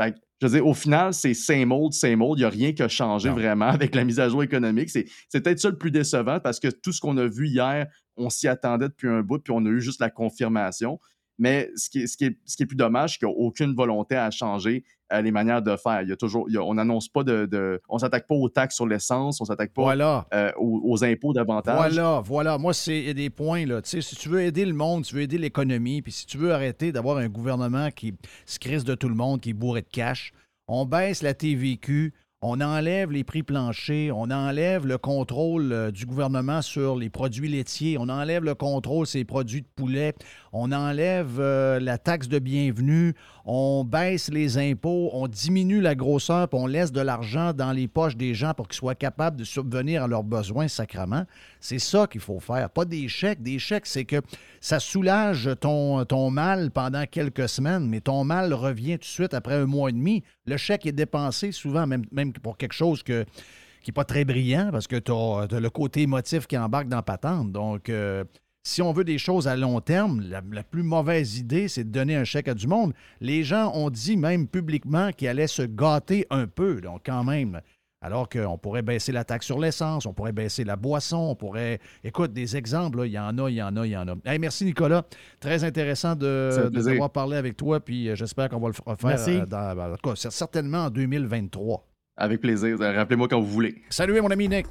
Fait que, je veux dire, au final, c'est same old, same old. Il n'y a rien qui a changé vraiment avec la mise à jour économique. C'est c'est peut-être ça le plus décevant parce que tout ce qu'on a vu hier, on s'y attendait depuis un bout, puis on a eu juste la confirmation. Mais ce qui est, ce qui est, ce qui est plus dommage, c'est qu'il n'y a aucune volonté à changer euh, les manières de faire. Il y a toujours, il y a- on n'annonce pas de, de- On s'attaque pas aux taxes sur l'essence, on s'attaque pas Voilà. euh, aux, aux impôts davantage. Voilà, voilà. Moi, c'est des points, là. Tu sais, si tu veux aider le monde, tu veux aider l'économie, puis si tu veux arrêter d'avoir un gouvernement qui se crisse de tout le monde, qui est bourré de cash, on baisse la TVQ, on enlève les prix planchers, on enlève le contrôle euh, du gouvernement sur les produits laitiers, on enlève le contrôle sur les produits de poulet, on enlève euh, la taxe de bienvenue, on baisse les impôts, on diminue la grosseur, puis on laisse de l'argent dans les poches des gens pour qu'ils soient capables de subvenir à leurs besoins sacrement. C'est ça qu'il faut faire, pas des chèques. Des chèques, c'est que ça soulage ton, ton mal pendant quelques semaines, mais ton mal revient tout de suite après un mois et demi. Le chèque est dépensé souvent, même, pour quelque chose qui n'est pas très brillant, parce que tu as, le côté émotif qui embarque dans patente. Donc, euh, si on veut des choses à long terme, la, la plus mauvaise idée, c'est de donner un chèque à du monde. Les gens ont dit même publiquement qu'ils allaient se gâter un peu, donc quand même. Alors qu'on pourrait baisser la taxe sur l'essence, on pourrait baisser la boisson, on pourrait. Écoute, des exemples, là, il y en a, il y en a, il y en a. Hey, merci, Nicolas. Très intéressant de, de t'avoir parlé avec toi, puis euh, j'espère qu'on va le refaire Merci. euh, dans, en tout cas, c'est certainement en 2023. Avec plaisir. Rappelez-moi quand vous voulez. Salut, mon ami Nick.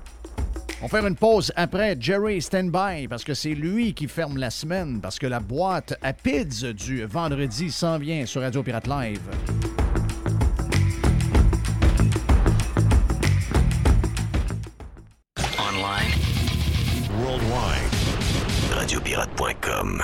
On faire une pause après. Jerry stand-by parce que c'est lui qui ferme la semaine parce que la boîte à PIDS du vendredi s'en vient sur Radio Pirate Live. Online. Worldwide. Radiopirate.com.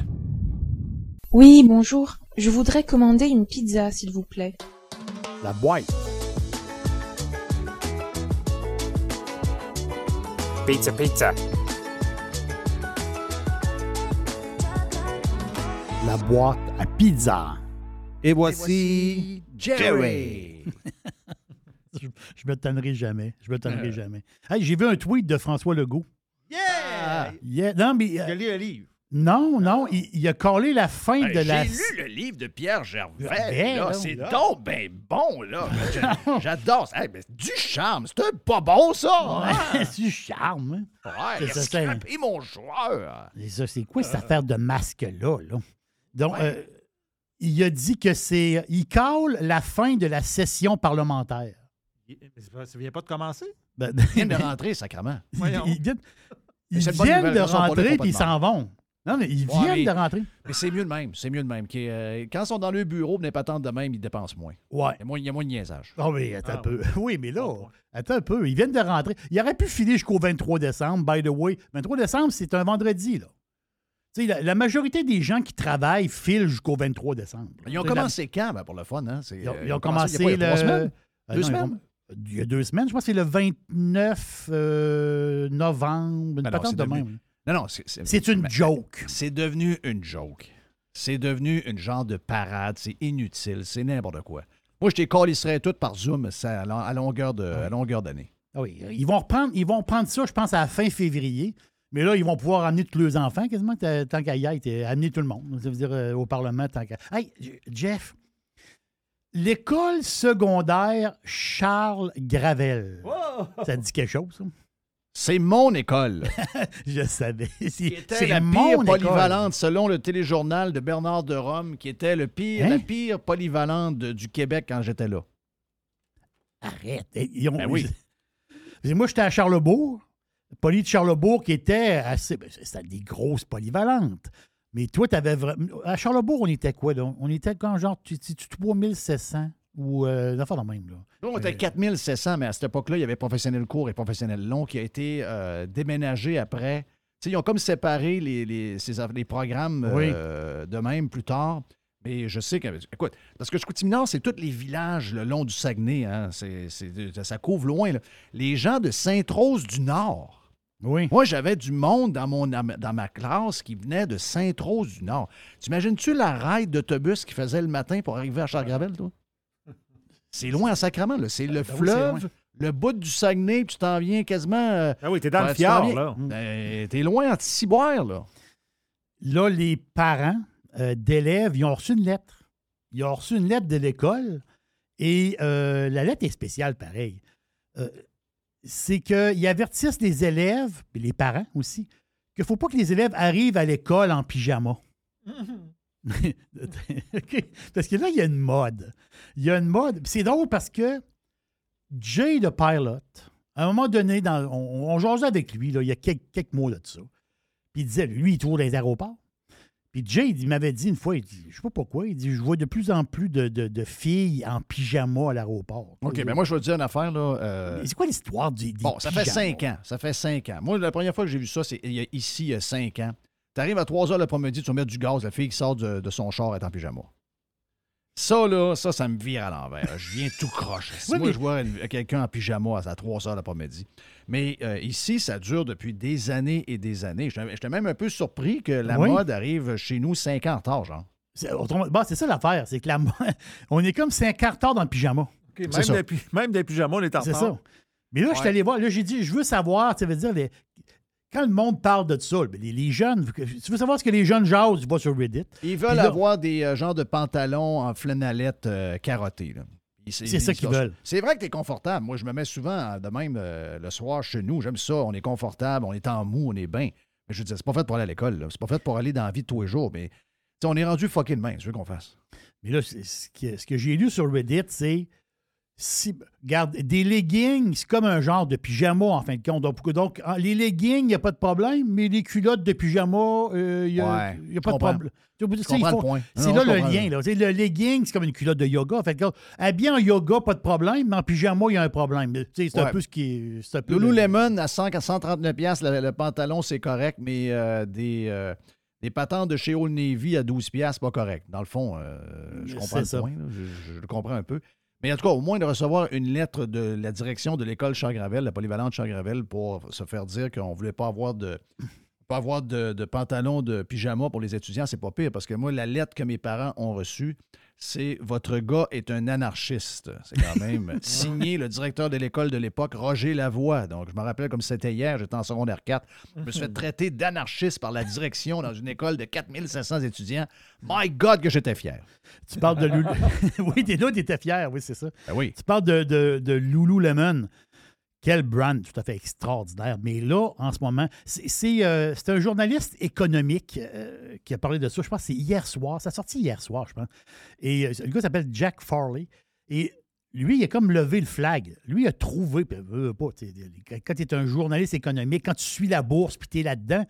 Oui, bonjour. Je voudrais commander une pizza, s'il vous plaît. La boîte. Pizza, pizza. La boîte à pizza. Et voici Jerry. je, je me tannerai jamais. Je me tannerai jamais. Hey, j'ai vu un tweet de François Legault. Yeah! Yeah. Non, mais. euh, J'ai lu le livre. Non, non, il, il a collé la fin Hey, de la. J'ai lu le livre de Pierre Gervais. Ben, là, là, c'est là. donc ben bon, là. J'adore ça. Hey, du charme. C'est pas bon, ça. hein? Ouais, du charme. hein. Ouais, C'est il ça, c'est- scrappé mon joueur. C'est ça, c'est quoi cette affaire de masque-là? Là? Donc, euh, il a dit que c'est. Il cale la fin de la session parlementaire. Ça vient pas de commencer? Ben, Ils viennent de rentrer, sacrement. Ils, ils viennent, ils viennent de rentrer puis ils s'en vont. Non, mais ils Ouais, viennent mais- de rentrer. Mais c'est mieux de même. C'est mieux de même. Euh, quand ils sont dans le bureau, des patentes de même, ils dépensent moins. Ouais. Il y a moins, il y a moins de niaisage. Oh, mais attends un peu. Oui, mais là, attends un peu. Ils viennent de rentrer. Ils auraient pu filer jusqu'au 23 décembre, by the way. 23 décembre, c'est un vendredi, là. Tu sais, la, la majorité des gens qui travaillent filent jusqu'au 23 décembre. Ils ont commencé quand, ben, pour le fun? Hein? Ils ont, euh, ils ont commencé, il y a quoi, il y a trois le- semaines? Euh, Deux non, semaines? Il y a deux semaines. Je pense que c'est le 29 euh, novembre. Une Ben patente de même. Non, non, c'est, une joke. C'est devenu une joke. C'est devenu une genre de parade. C'est inutile. C'est n'importe quoi. Moi, je t'ai calisserais tout par Zoom ça, à lo- à longueur, de, à longueur d'année. Ah oui, ils vont reprendre, ils vont prendre ça, je pense, à la fin février. Mais là, ils vont pouvoir amener tous leurs enfants, quasiment, tant qu'à y être, amener tout le monde. Ça veut dire euh, au Parlement, tant qu'à. Hey, Jeff, l'école secondaire Charles Gravel. Ça te dit quelque chose, ça? C'est mon école. Je savais. C'est la mon pire école. polyvalente, selon le téléjournal de Bernard de Rome, qui était le pire, Hein? la pire polyvalente de- du Québec quand j'étais là. Arrête. Ils ont- Ben oui. Moi, j'étais à Charlebourg. Poly de Charlebourg qui était assez. ben, C'était des grosses polyvalentes. Mais toi, tu avais vraiment. À Charlebourg, on était quoi, là? On était quand, genre, tu, tu, tu 3700 ou. Euh, des affaires de même, là. Nous, on était 4700, mais à cette époque-là, il y avait professionnel court et professionnel long qui a été euh, déménagé après. Tu sais, ils ont comme séparé les, les, ces les programmes euh, de même plus tard. Mais je sais que. Écoute, parce que Chicoutimi-Nord, c'est tous les villages le long du Saguenay. Hein, c'est, c'est- ça couvre loin. là. Les gens de Sainte-Rose-du-Nord. Oui. Moi, j'avais du monde dans, mon, dans ma classe qui venait de Sainte-Rose-du-Nord. T'imagines-tu la ride d'autobus qu'ils faisaient le matin pour arriver à Charles-Gravel, toi? C'est loin en sacrement, là. C'est le Ben oui, c'est fleuve, le bout du Saguenay, puis tu t'en viens quasiment. euh, Ah oui, t'es dans le fjord, là. Ben, t'es loin en Tissiboire, là. Là, les parents euh, d'élèves, ils ont reçu une lettre. Ils ont reçu une lettre de l'école et euh, la lettre est spéciale, pareil. Euh, c'est qu'ils avertissent les élèves, et les parents aussi, qu'il ne faut pas que les élèves arrivent à l'école en pyjama. Parce que là, il y a une mode. Il y a une mode. C'est drôle parce que Jay de Pilot, à un moment donné, dans, on, on jasait avec lui, là, il y a quelques, de ça. Puis il disait, lui, il tourne les aéroports. Puis Jay, il m'avait dit une fois, il dit, je sais pas pourquoi, il dit, je vois de plus en plus de, de- de filles en pyjama à l'aéroport. OK, ben moi, je vais te dire une affaire, là. euh, C'est quoi l'histoire du Bon, ça fait cinq ans. Ça fait cinq ans. Moi, la première fois que j'ai vu ça, c'est ici, il y a cinq ans. Tu arrives à 3 heures l'après-midi, tu vas mettre du gaz, la fille qui sort de, de son char est en pyjama. Ça, là, ça, ça me vire à l'envers. Je viens tout croche. Si Oui, moi, mais- je vois quelqu'un en pyjama à 3 heures l'après-midi. Mais euh, ici, ça dure depuis des années et des années. J'étais même un peu surpris que la Oui. mode arrive chez nous cinq ans en retard, genre. C'est bon, c'est ça l'affaire, c'est que la, mo- on est comme cinq quarts tard dans le pyjama. Même, des, même des pyjamas, on est en C'est retard. ça. Mais là, je suis allé voir, là, j'ai dit, je veux savoir, ça veut dire, les- quand le monde parle de ça, ben, les, les jeunes, tu veux savoir ce que les jeunes jasent, tu vas sur Reddit. Ils veulent là- avoir des euh, genres de pantalons en flanellette euh. Ils- C'est ça ils- qu'ils ils- veulent. C'est vrai que tu es confortable. Moi, je me mets souvent euh, de même euh, le soir chez nous. J'aime ça. On est confortable, on est en mou, on est bien. Mais je veux dire, c'est pas fait pour aller à l'école. C'est pas fait pour aller dans la vie de tous les jours. Mais on est rendu fucking main. Je veux qu'on fasse. Mais là, c'est- ce que, ce que j'ai lu sur Reddit, c'est. Si, regarde, des leggings, c'est comme un genre de pyjama, en fin de compte. Donc, les leggings, il n'y a pas de problème, mais les culottes de pyjama, euh, il n'y a, Ouais, y a pas de problème. C'est là le lien. Là. Le legging, c'est comme une culotte de yoga. En fait, que, habillé en yoga, pas de problème, mais en pyjama, il y a un problème. C'est un peu ce qui est. le- Lululemon à 100 à 139 pièces le, le pantalon, c'est correct, mais euh, des, euh, patentes de chez Old Navy à 12 pièces, pas correct. Dans le fond, euh, je comprends le ça. point. là. Je, je le comprends un peu. Mais en tout cas, au moins de recevoir une lettre de la direction de l'école Charles-Gravel, la polyvalente Charles-Gravel, pour se faire dire qu'on ne voulait pas avoir de pas avoir de, de pantalon de pyjama pour les étudiants, c'est pas pire. Parce que moi, la lettre que mes parents ont reçue, c'est Votre gars est un anarchiste. C'est quand même signé le directeur de l'école de l'époque, Roger Lavoie. Donc, je me rappelle comme c'était hier, j'étais en secondaire 4. Je me suis fait traiter d'anarchiste par la direction dans une école de 4500 étudiants. My God, que j'étais fier. Tu parles de Loulou. oui, t'es là, t'étais fier, oui, c'est ça. Ben oui. Tu parles de, de, de Lululemon. Quel brand tout à fait extraordinaire. Mais là, en ce moment, c'est euh, un journaliste économique euh, qui a parlé de ça. Je pense que c'est hier soir. Ça a sorti hier soir, je pense. Et euh, le gars s'appelle Jack Farley. Et lui, il a comme levé le flag. Lui, il a trouvé, puis, pas, quand tu es un journaliste économique, quand tu suis la bourse, puis tu es là-dedans,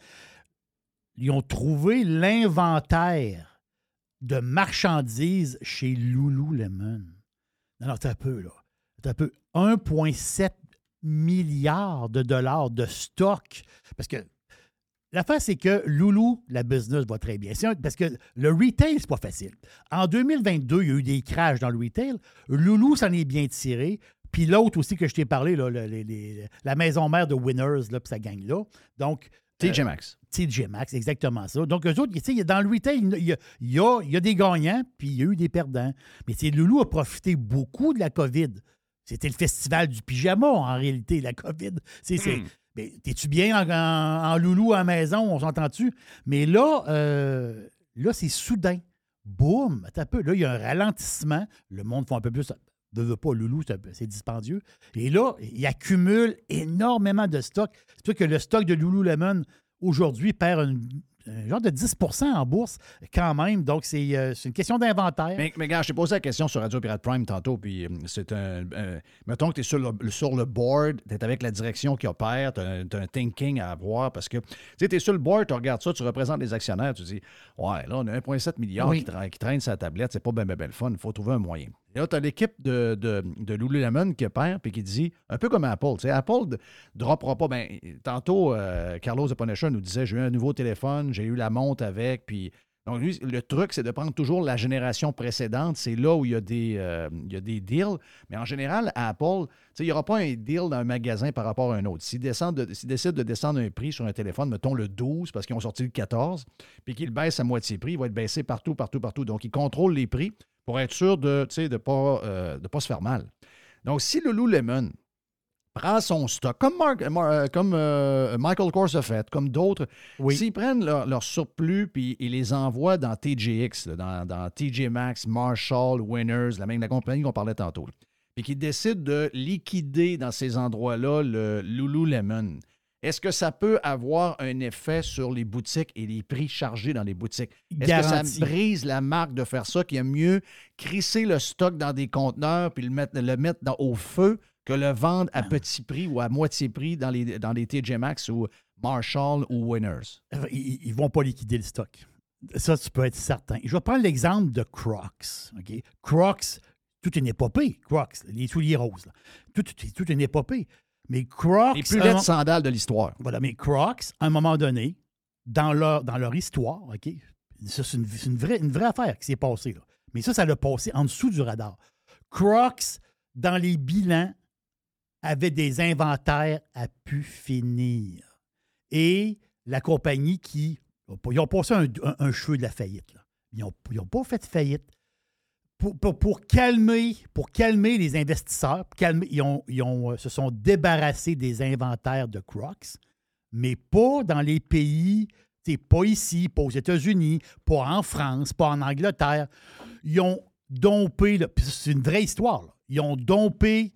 ils ont trouvé l'inventaire de marchandises chez Lululemon. Non, non, t'as peu, là. T'as peu. 1,7 milliard de dollars de stock. Parce que L'affaire, c'est que Loulou, la business va très bien. Un- parce que le retail, c'est pas facile. En 2022, il y a eu des crashs dans le retail. Loulou s'en est bien tiré. Puis l'autre aussi que je t'ai parlé, là, le- les- les- la maison mère de Winners, là, puis ça gagne là. Donc. TJ euh, Maxx. TJ Maxx, exactement ça. Donc, eux autres, tu sais, dans le retail, il y a, il y a- il y a des gagnants, puis il y a eu des perdants. Mais Loulou a profité beaucoup de la COVID. C'était le festival du pyjama, en réalité, la COVID. C'est, c'est- mais T'es-tu bien en, en- en loulou à la maison, on s'entend-tu? Mais là, euh, là, c'est soudain. Boum! Un peu. Là, il y a un ralentissement. Le monde fait un peu plus. Ne veut pas, loulou, c'est dispendieux. Et là, il accumule énormément de stock. C'est sûr que le stock de Lululemon, aujourd'hui, perd une- un genre de 10% en bourse quand même. Donc, c'est euh, c'est une question d'inventaire. Mais, mais gars, je t'ai posé la question sur Radio Pirate Prime tantôt, puis euh, c'est un. euh, mettons que tu es sur le, sur le board, tu es avec la direction qui opère, tu as, un thinking à avoir parce que tu es sur le board, tu regardes ça, tu représentes les actionnaires, tu dis Ouais, là, on a 1,7 milliard Oui. qui, tra- qui traîne sa tablette, c'est pas bien ben, ben le fun, il faut trouver un moyen. Et là, tu as l'équipe de, de, de Lululemon qui opère puis qui dit, un peu comme Apple, tu sais, Apple ne droppera pas. Ben, tantôt, euh, Carlos Eponesha nous disait J'ai eu un nouveau téléphone, j'ai eu la montre avec, puis. Donc, lui, le truc, c'est de prendre toujours la génération précédente. C'est là où il y, a des, euh, il y a des deals. Mais en général, Apple, il n'y aura pas un deal dans un magasin par rapport à un autre. S'ils décident de descendre un prix sur un téléphone, mettons le 12, parce qu'ils ont sorti le 14, puis qu'ils baissent à moitié prix, il va être baissé partout, partout, partout. Donc, ils contrôlent les prix pour être sûr de ne de pas, euh, de pas se faire mal. Donc, si Lululemon prend son stock, comme, Mark- euh, comme euh, Michael Kors a fait, comme d'autres, s'ils prennent leur, leur surplus puis ils les envoient dans TJX, là, dans, dans TJ Maxx, Marshall, Winners, la même la compagnie qu'on parlait tantôt, puis qu'ils décident de liquider dans ces endroits-là le Lululemon, est-ce que ça peut avoir un effet sur les boutiques et les prix chargés dans les boutiques? Est-ce que ça brise la marque de faire ça, qu'il y a mieux crisser le stock dans des conteneurs puis le mettre, le mettre dans- au feu que le vendre à petit prix ou à moitié prix dans les, dans les TJ Maxx ou Marshall ou Winners? Euh, Ils ne vont pas liquider le stock. Ça, tu peux être certain. Je vais prendre l'exemple de Crocs. Crocs, toute une épopée. Crocs, les souliers roses. là. Tout, tout- toute une épopée. Mais Crocs. Les plus mo- sandales de l'histoire. Voilà, mais Crocs, à un moment donné, dans leur, dans leur histoire, OK? Ça, c'est une, une vraie, une vraie affaire qui s'est passée. Là. Mais ça, ça l'a passé en dessous du radar. Crocs, dans les bilans, avait des inventaires à pu finir. Et la compagnie qui. Ils ont passé un, un- un cheveu de la faillite. là. Ils n'ont pas fait de faillite. Pour, pour- calmer, pour calmer les investisseurs, ils, ont, ils ont, euh, se sont débarrassés des inventaires de Crocs, mais pas dans les pays, pas ici, pas aux États-Unis, pas en France, pas en Angleterre. Ils ont dompé, c'est une vraie histoire, là. ils ont dompé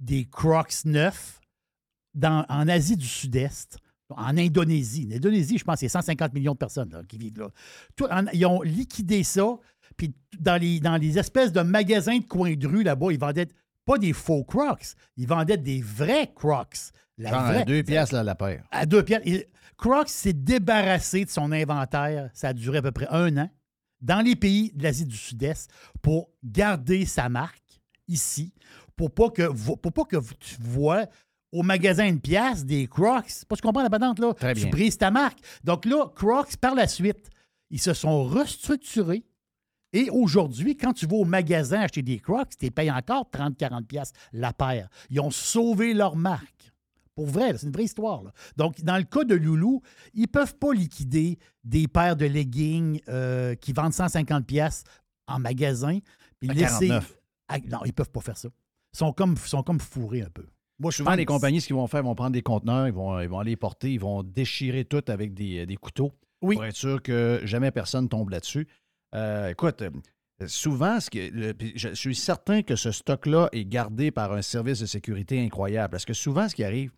des Crocs neufs dans- en Asie du Sud-Est, en Indonésie. En Indonésie, je pense qu'il y a 150 millions de personnes qui vivent là. Ils ont liquidé ça, puis dans les, dans les espèces de magasins de coin de rue là-bas, ils vendaient pas des faux Crocs, ils vendaient des vrais Crocs. La Genre à deux piastres, là, la paire. à deux pièces. Et Crocs s'est débarrassé de son inventaire. Ça a duré à peu près un an dans les pays de l'Asie du Sud-Est pour garder sa marque ici, pour pas que, pour pas que tu vois au magasin une pièce des Crocs. Pas tu comprends la patente, là? Très Tu bien. brises ta marque. Donc là, Crocs, par la suite, ils se sont restructurés. Et aujourd'hui, quand tu vas au magasin acheter des Crocs, tu les payes encore 30-40$ piastres la paire. Ils ont sauvé leur marque. Pour vrai, c'est une vraie histoire. là. Donc, dans le cas de Loulou, ils ne peuvent pas liquider des paires de leggings euh, qui vendent 150$ piastres en magasin. Puis À laisser... 49. Ah, non, ils ne peuvent pas faire ça. Ils sont comme, sont comme fourrés un peu. Moi, je Souvent, pense- les compagnies, ce qu'ils vont faire, ils vont prendre des conteneurs, ils vont, ils vont aller porter, ils vont déchirer tout avec des, des couteaux pour être sûr que jamais personne tombe là-dessus. Euh, écoute, euh, souvent, ce que, le- je suis certain que ce stock-là est gardé par un service de sécurité incroyable. Parce que souvent, ce qui arrive,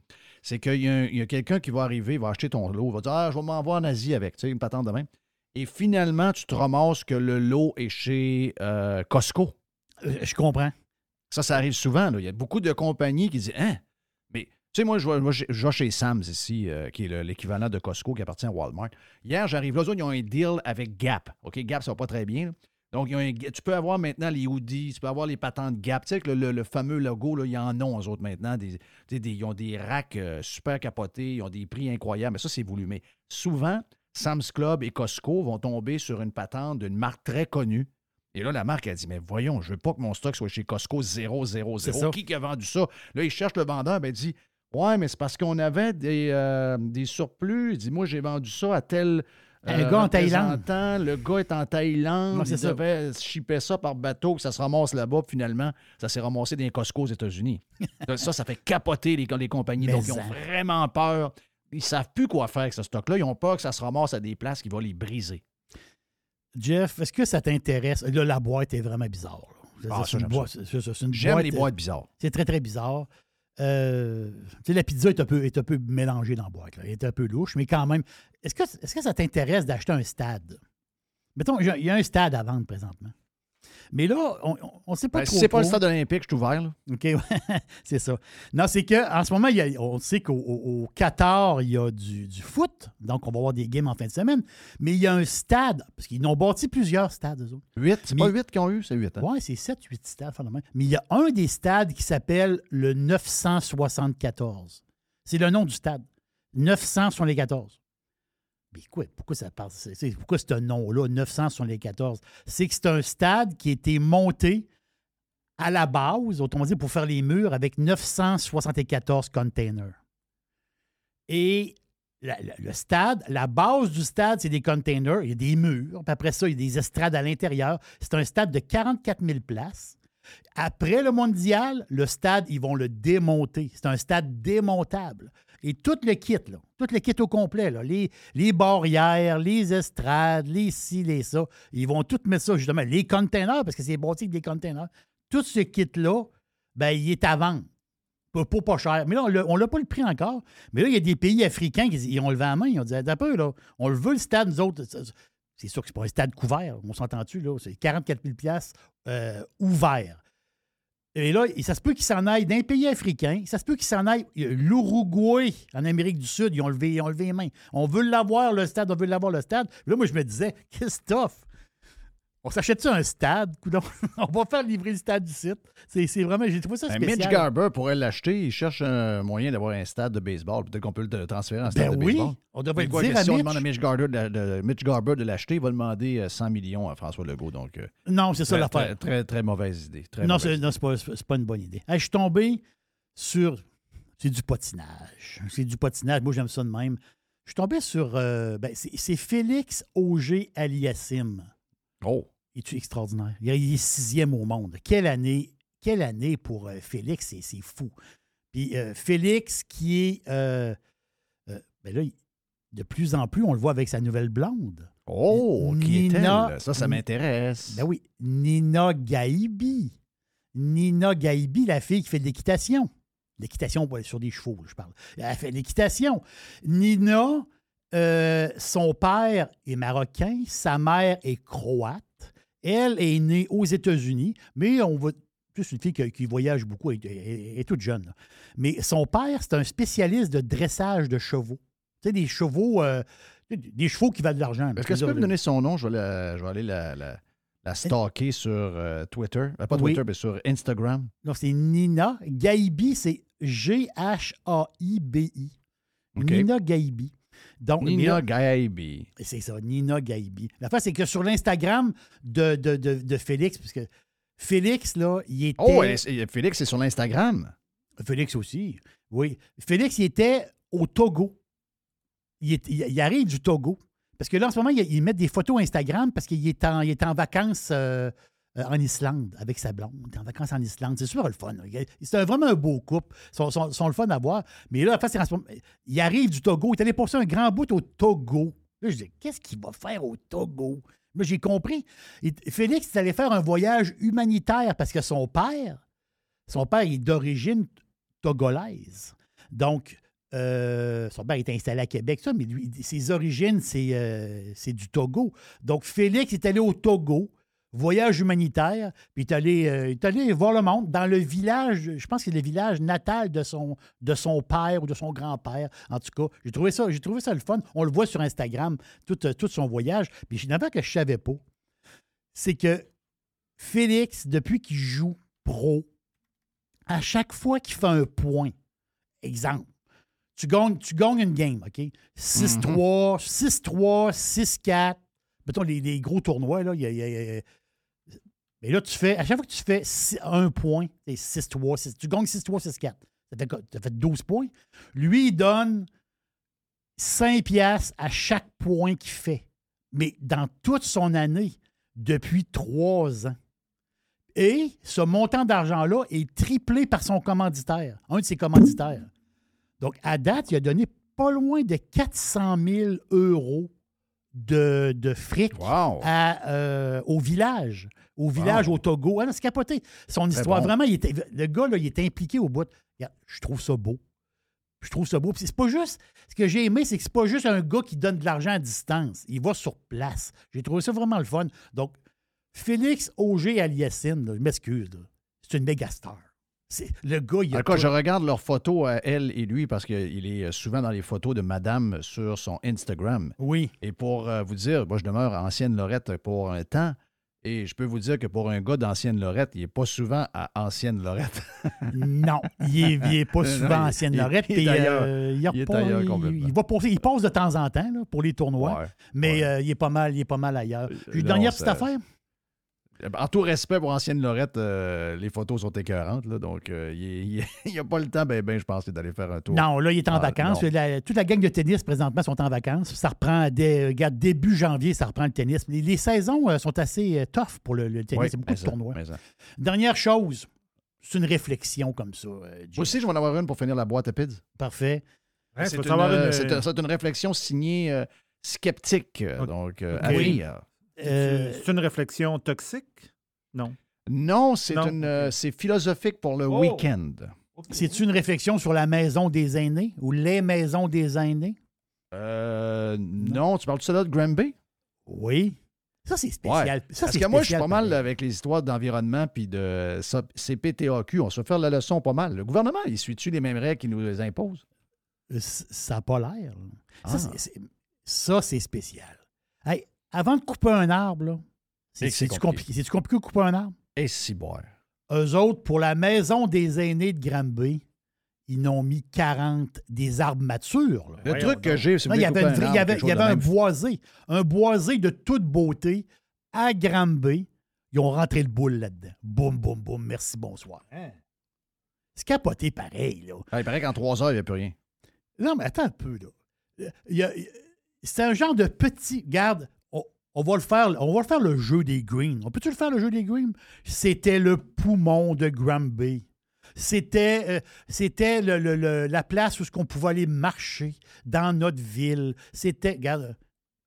c'est qu'il y a, quelqu'un qui va arriver, il va acheter ton lot, il va dire Ah, je vais m'envoyer en Asie avec, tu sais, une patente de même. Et finalement, tu te ramasses que le lot est chez euh, Costco. Je comprends. Ça, ça arrive souvent. là. Il y a beaucoup de compagnies qui disent Hein? Tu sais, moi, je vais, chez Sam's ici, euh, qui est le- l'équivalent de Costco qui appartient à Walmart. Hier, j'arrive là, ils ont un deal avec Gap. OK, Gap, ça va pas très bien. là. Donc, ils ont un- tu peux avoir maintenant les hoodies, tu peux avoir les patentes Gap. Tu sais, que le, le- le fameux logo, là, ils en ont, eux autres, maintenant. Des, des- ils ont des racks euh, super capotés, ils ont des prix incroyables. Mais ça, c'est voulu. Mais souvent, Sam's Club et Costco vont tomber sur une patente d'une marque très connue. Et là, la marque a dit Mais voyons, je veux pas que mon stock soit chez Costco 000. C'est ça. Qui qui a vendu ça? Là, il cherche le vendeur, ben, il dit Ouais, mais c'est parce qu'on avait des, euh, des surplus. Il dit Moi, j'ai vendu ça à tel. Un gars en Thaïlande. Le gars est en Thaïlande. Non, il ça. devait shipper ça par bateau, que ça se ramasse là-bas. Puis finalement, ça s'est ramassé dans les Costco aux États-Unis. ça, ça fait capoter les, les compagnies. Mais Donc, ils ont en. vraiment peur. Ils savent plus quoi faire avec ce stock-là. Ils ont peur que ça se ramasse à des places qui vont les briser. Jeff, est-ce que ça t'intéresse? Là, la boîte est vraiment bizarre. Ah, j'aime les euh, boîtes bizarres. C'est très, très bizarre. Euh, la pizza est un, peu, un peu mélangée dans la boîte. Elle est un peu louche, mais quand même. Est-ce que, est que ça t'intéresse d'acheter un stade? Mettons, il y a un stade à vendre présentement. Mais là, on ne sait pas Ben, trop. si c'est pas le stade olympique, je suis ouvert. là. OK, c'est ça. Non, c'est qu'en ce moment, il y a- on sait qu'au au- au Qatar, il y a du, du foot. Donc, on va avoir des games en fin de semaine. Mais il y a un stade, parce qu'ils ont bâti plusieurs stades, eux autres. Huit, c'est pas huit qu'ils ont eu, c'est huit. hein? Oui, c'est 7, 8 stades, finalement. Mais il y a un des stades qui s'appelle le 974. C'est le nom du stade. 974. Écoute, pourquoi ça passe? Pourquoi ce nom-là, 974? C'est que c'est un stade qui a été monté à la base, autrement dit, pour faire les murs avec 974 containers. Et le stade, la base du stade, c'est des containers, il y a des murs, puis après ça, il y a des estrades à l'intérieur. C'est un stade de 44 000 places. Après le mondial, le stade, ils vont le démonter. C'est un stade démontable. Et tout le kit, là, tout le kit au complet, là, les, les barrières, les estrades, les ci, les ça, ils vont tout mettre ça, justement, les containers, parce que c'est bâti des containers. Tout ce kit-là, ben, il est à vendre. Pour, pas cher. Mais là, on l'a pas le prix encore. Mais là, il y a des pays africains qui ont levé la main. Ils ont dit, un peu, là, on le veut, le stade, nous autres. C'est- C'est sûr que c'est pas un stade couvert. On s'entend-tu, là? C'est 44 000 euh, ouvert. Et là, ça se peut qu'ils s'en aillent d'un pays africain. Ça se peut qu'ils s'en aillent. a L'Uruguay, en Amérique du Sud, ils ont levé, ils ont levé les mains. On veut l'avoir, le stade. On veut l'avoir, le stade. Là, moi, je me disais, Christophe, on s'achète-tu un stade? on va faire livrer le stade du site. C'est vraiment, j'ai trouvé ça Ben, spécial. Mitch Garber pourrait l'acheter. Il cherche un moyen d'avoir un stade de baseball. Peut-être qu'on peut le transférer en stade Ben de oui, baseball. on devrait le dire à Si on Mitch. demande à Mitch Garber de, de- Mitch Garber de l'acheter, il va demander euh, 100 millions à François Legault. Donc, euh, Non, c'est ça l'affaire. Très, très, très mauvaise idée. Très non, c'est pas, pas une bonne idée. Hey, je suis tombé sur. C'est du patinage. C'est du patinage. Moi, j'aime ça de même. Je suis tombé sur. euh, ben, c'est c'est Félix Auger Aliassim. Oh. Est extraordinaire? Il est- sixième au monde. Quelle année, quelle année pour euh, Félix, c'est fou. Puis euh, Félix, qui est. euh, ben là, de plus en plus, on le voit avec sa nouvelle blonde. Oh, qui est-elle? Ça, ça m'intéresse. Ben oui, Nina Gaibi. Nina Gaibi, la fille qui fait de l'équitation. L'équitation sur des chevaux, je parle. Elle fait de l'équitation. Nina, son père est marocain, sa mère est croate. Elle est née aux États-Unis, mais on va. Plus une fille qui, qui voyage beaucoup, elle, elle- elle est toute jeune. là. Mais son père, c'est un spécialiste de dressage de chevaux. Tu sais, des chevaux, euh, des chevaux qui valent de l'argent. Est-ce que tu peux me donner son nom? Je vais, la- je vais aller la, la- la stalker sur euh, Twitter. Euh, pas Oui. Twitter, mais sur Instagram. Non, c'est Nina. Gaibi, c'est G-H-A-I-B-I. Nina Gaibi. Donc, Nina Gaibi. C'est ça, Nina Gaibi. La face, c'est que sur l'Instagram de, de, de- de Félix, puisque Félix, là, il était. Oh, Félix, c'est sur l'Instagram. Félix aussi. Oui. Félix, il était au Togo. Il, est- il- il arrive du Togo. Parce que là, en ce moment, il, il met des photos Instagram parce qu'il est en, il est en vacances euh, euh, en Islande avec sa blonde. En vacances en Islande. C'est super le fun. C'est vraiment un beau couple. Ils sont, sont- le fun à voir. Mais là, en fait, c'est en ce moment- il arrive du Togo. Il est allé passer un grand bout au Togo. Là, je dis, qu'est-ce qu'il va faire au Togo? Là, j'ai compris. Il- Félix est allé faire un voyage humanitaire parce que son père, son père est d'origine togolaise. Donc, euh, son père est installé à Québec, ça, mais lui, ses origines, euh, c'est du Togo. Donc, Félix est allé au Togo voyage humanitaire, puis il est allé, euh, il est allé voir le monde dans le village, je pense que c'est le village natal de son, de son père ou de son grand-père. En tout cas, j'ai trouvé ça, j'ai trouvé ça le fun. On le voit sur Instagram, tout, euh, tout son voyage. Puis une affaire que je ne savais pas, c'est que Félix, depuis qu'il joue pro, à chaque fois qu'il fait un point, exemple, tu gagnes, tu gagnes une game, OK? 6-3, 6-3, 6-4. Mettons les, gros tournois, là, il y a- y mais là, tu fais, à chaque fois que tu fais un point, c'est 6-3, six- tu gagnes 6-3, 6-4. Ça fait? Ça fait 12 points. Lui, il donne 5 piastres à chaque point qu'il fait. Mais dans toute son année, depuis 3 ans. Et ce montant d'argent-là est triplé par son commanditaire, un de ses commanditaires. Donc, à date, il a donné pas loin de 400 000 euros de, de fric à, euh, au village. Au village, au Togo. Ah c'est capoté. Son Très histoire, bon. vraiment, il était, le gars, là, il était impliqué au bout. Je trouve ça beau. Je trouve ça beau. Puis c'est pas juste. Ce que j'ai aimé, c'est que c'est pas juste un gars qui donne de l'argent à distance. Il va sur place. J'ai trouvé ça vraiment le fun. Donc, Félix Auger Aliassine, je m'excuse, c'est une méga star. Le gars, il a. En tout cas, pas- je regarde leurs photos à elle et lui parce qu'il est souvent dans les photos de madame sur son Instagram. Oui. Et pour euh, vous dire, moi, je demeure à Ancienne Lorette pour un temps. Et je peux vous dire que pour un gars d'Ancienne Lorette, il n'est pas souvent à Ancienne Lorette. Non, il est, il est pas souvent il- Ancienne Lorette. il puis, euh, va passer- il passe de temps en temps là, pour les tournois, Ouais, mais euh, il, est pas mal, il est pas mal ailleurs. Non, dernière petite affaire. En tout respect pour Ancienne Lorette, euh, les photos sont écœurantes. Là, donc, euh, il n'y a pas le temps, ben, ben, je pense, d'aller faire un tour. Non, là, il est en Ah, vacances. La- toute la gang de tennis, présentement, sont en vacances. Ça reprend, dès, regarde, début janvier, ça reprend le tennis. Les, les saisons euh, sont assez tough pour le, le tennis. Oui, c'est beaucoup de ça, tournois. Dernière chose, c'est une réflexion comme ça. euh. Moi aussi, je vais en avoir une pour finir la boîte à pids. Parfait. Ouais, c'est une, réflexion signée euh, sceptique. Donc, euh, à Oui. Euh, C'est une réflexion toxique? Non. Non, c'est Non? une, euh, c'est philosophique pour le Oh. week-end. C'est une réflexion sur la maison des aînés ou les maisons des aînés? Euh, non, tu parles de ça là de Granby? Oui. Ça, c'est Ouais. spécial. Ça, Parce c'est que moi, je suis pas mal avec les histoires d'environnement puis de CPTAQ. On se fait faire la leçon pas mal. Le gouvernement, il suit-tu les mêmes règles qu'il nous les impose? Euh, Ça n'a pas l'air. là. Ah. Ça, c'est- c'est- Ça, c'est spécial. Hey, avant de couper un arbre, là, c'est Et c'est c'est-tu compliqué. compliqué. Compliqué de couper un arbre? Et si boire. Eux autres, pour la maison des aînés de Granby, ils n'ont mis 40 des arbres matures. là. Le truc que j'ai, c'est il y avait, il y avait, y avait un boisé, un boisé de toute beauté à Granby. Ils ont rentré le boule là-dedans. Boum, boum, boum, merci, bonsoir. C'est capoté pareil, là. il paraît qu'en trois heures, il n'y a plus rien. Non, mais attends un peu, là. A- C'est un genre de petit. Garde, on, on va le faire, on va le faire le jeu des greens. On peut-tu le faire le jeu des greens? C'était le poumon de Granby. C'était, euh, c'était la place où qu'on pouvait aller marcher dans notre ville. C'était, regarde,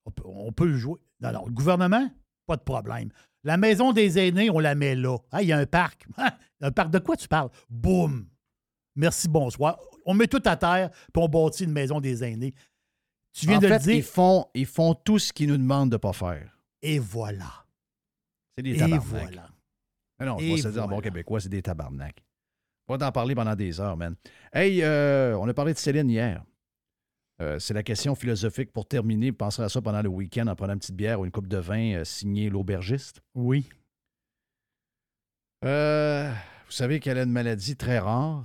on peut, on le jouer. Non, le gouvernement, pas de problème. La maison des aînés, on la met là. Il y a un parc. Un parc de quoi tu parles? Boum! Merci, bonsoir. On met tout à terre, puis on bâtit une maison des aînés. Tu viens en de fait, le dire. Ils font, ils font tout ce qu'ils nous demandent de ne pas faire. Et voilà. C'est des Et tabarnak. voilà. Ah non, je Et vais se dire en bon québécois, c'est des tabarnak. On va t'en parler pendant des heures, man. Hey, euh, on a parlé de Céline hier. Euh, c'est la question philosophique pour terminer. Penserez à ça pendant le week-end en prenant une petite bière ou une coupe de vin euh, signée l'aubergiste. Oui. Euh, vous savez qu'elle a une maladie très rare.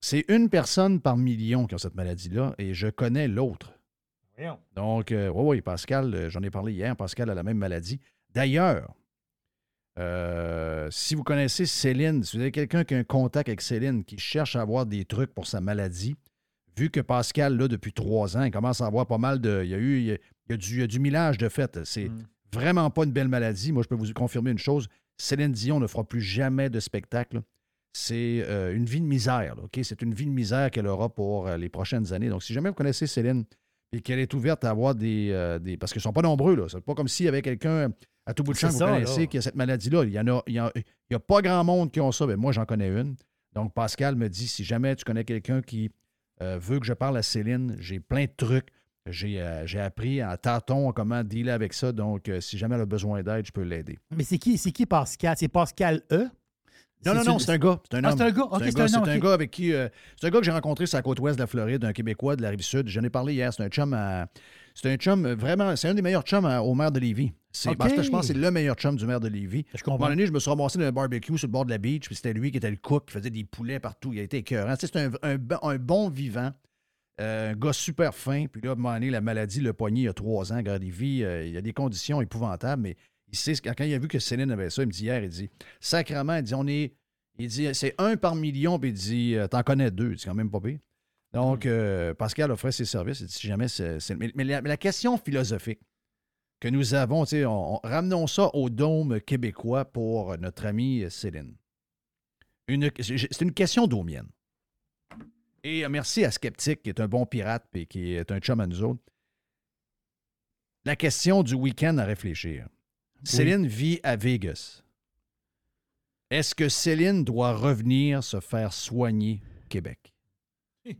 C'est une personne par million qui a cette maladie-là et je connais l'autre. Donc, oui, oui, Pascal, euh, j'en ai parlé hier, Pascal a la même maladie. D'ailleurs, euh, si vous connaissez Céline, si vous avez quelqu'un qui a un contact avec Céline, qui cherche à avoir des trucs pour sa maladie, vu que Pascal, là, depuis trois ans, il commence à avoir pas mal de. Il y a eu il y a, il y a du, il y a du millage de fait. C'est vraiment pas une belle maladie. Moi, je peux vous confirmer une chose. Céline Dion ne fera plus jamais de spectacle. C'est euh, une vie de misère. là, OK? C'est une vie de misère qu'elle aura pour euh, les prochaines années. Donc, si jamais vous connaissez Céline et qu'elle est ouverte à avoir des. euh, des parce qu'ils ne sont pas nombreux, là. C'est pas comme s'il y avait quelqu'un à tout bout de champ que vous connaissez là. qui a cette maladie-là. Il y en a, il y a, il y a pas grand monde qui ont ça. mais moi, j'en connais une. Donc, Pascal me dit si jamais tu connais quelqu'un qui euh, veut que je parle à Céline, j'ai plein de trucs. J'ai euh, j'ai appris en tâton comment dealer avec ça. Donc, si jamais elle a besoin d'aide, je peux l'aider. Mais c'est qui, c'est qui Pascal? C'est Pascal E? Non, non, non, c'est un gars. C'est un Ah, c'est un gars? Ok, c'est un gars avec qui. euh, c'est un gars que j'ai rencontré sur la côte ouest de la Floride, un Québécois de la rive sud. J'en ai parlé hier. C'est un chum à- C'est un chum euh, vraiment. C'est un des meilleurs chums à- au maire de Lévis. Parce que je pense que c'est le meilleur chum du maire de Lévis. Je À un moment donné, je me suis ramassé dans un barbecue sur le bord de la beach, puis c'était lui qui était le cook, qui faisait des poulets partout. Il a été écœurant. Tu sais, c'est un, un bon- un bon vivant. Euh, un gars super fin. Puis là, à un moment donné, la maladie le poignet il y a trois ans. Regarde, il vit, euh, il a des conditions épouvantables, mais il sait, ce- quand il a vu que Céline avait ça, il me dit hier, il dit, sacrement, il dit, on est, il dit, c'est un par million, puis il dit, euh, t'en connais deux, c'est quand même pas pire. Donc, euh, Pascal offrait ses services, il dit, si jamais c'est... Mais, mais la, mais la question philosophique que nous avons, tu sais, on- on- ramenons ça au dôme québécois pour notre amie Céline. C'est une question domienne. Et euh, merci à Skeptic, qui est un bon pirate et qui est un chum à nous autres. La question du week-end à réfléchir. Céline vit à Vegas. Est-ce que Céline doit revenir se faire soigner au Québec?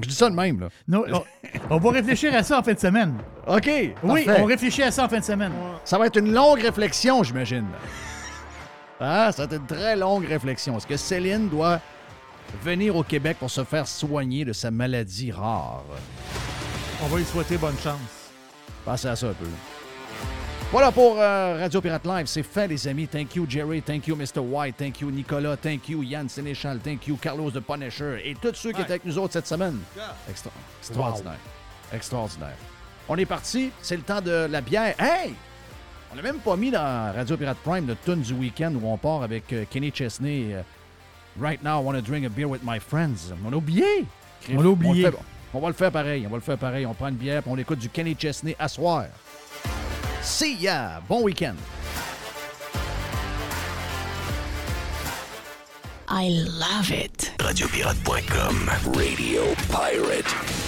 Je dis ça de même, là. Non, on, on va réfléchir à ça en fin de semaine. OK. Oui, on réfléchit à ça en fin de semaine. Ça va être une longue réflexion, j'imagine. Ah, ça va être une très longue réflexion. Est-ce que Céline doit venir au Québec pour se faire soigner de sa maladie rare? On va lui souhaiter bonne chance. Pensez à ça un peu. Voilà pour euh, Radio Pirate Live. C'est fait, les amis. Thank you, Jerry. Thank you, Mr. White. Thank you, Nicolas. Thank you, Yann Sénéchal. Thank you, Carlos de Punisher. Et tous ceux qui étaient avec nous autres cette semaine. Extra- extraordinaire. Extraordinaire. On est parti. C'est le temps de la bière. Hey! On n'a même pas mis dans Radio Pirate Prime le tune du week-end où on part avec euh, Kenny Chesney. euh, Right now, I want to drink a beer with my friends. On a oublié. On l'a oublié. fait- On va le faire pareil. On va le faire pareil. On prend une bière puis on écoute du Kenny Chesney à soir. See ya! Bon week-end! I love it. Radiopirate.com. Radio Pirate.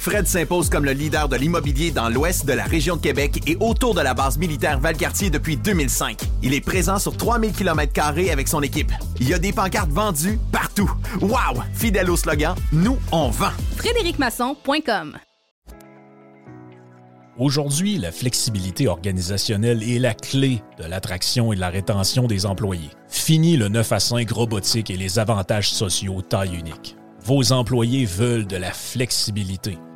Fred s'impose comme le leader de l'immobilier dans l'ouest de la région de Québec et autour de la base militaire Valcartier depuis 2005. Il est présent sur 3000 km avec son équipe. Il y a des pancartes vendues partout. Wow! Fidèle au slogan, nous, on vend. FrédéricMasson.com Aujourd'hui, la flexibilité organisationnelle est la clé de l'attraction et de la rétention des employés. Fini le 9 à 5 robotique et les avantages sociaux taille unique. Vos employés veulent de la flexibilité.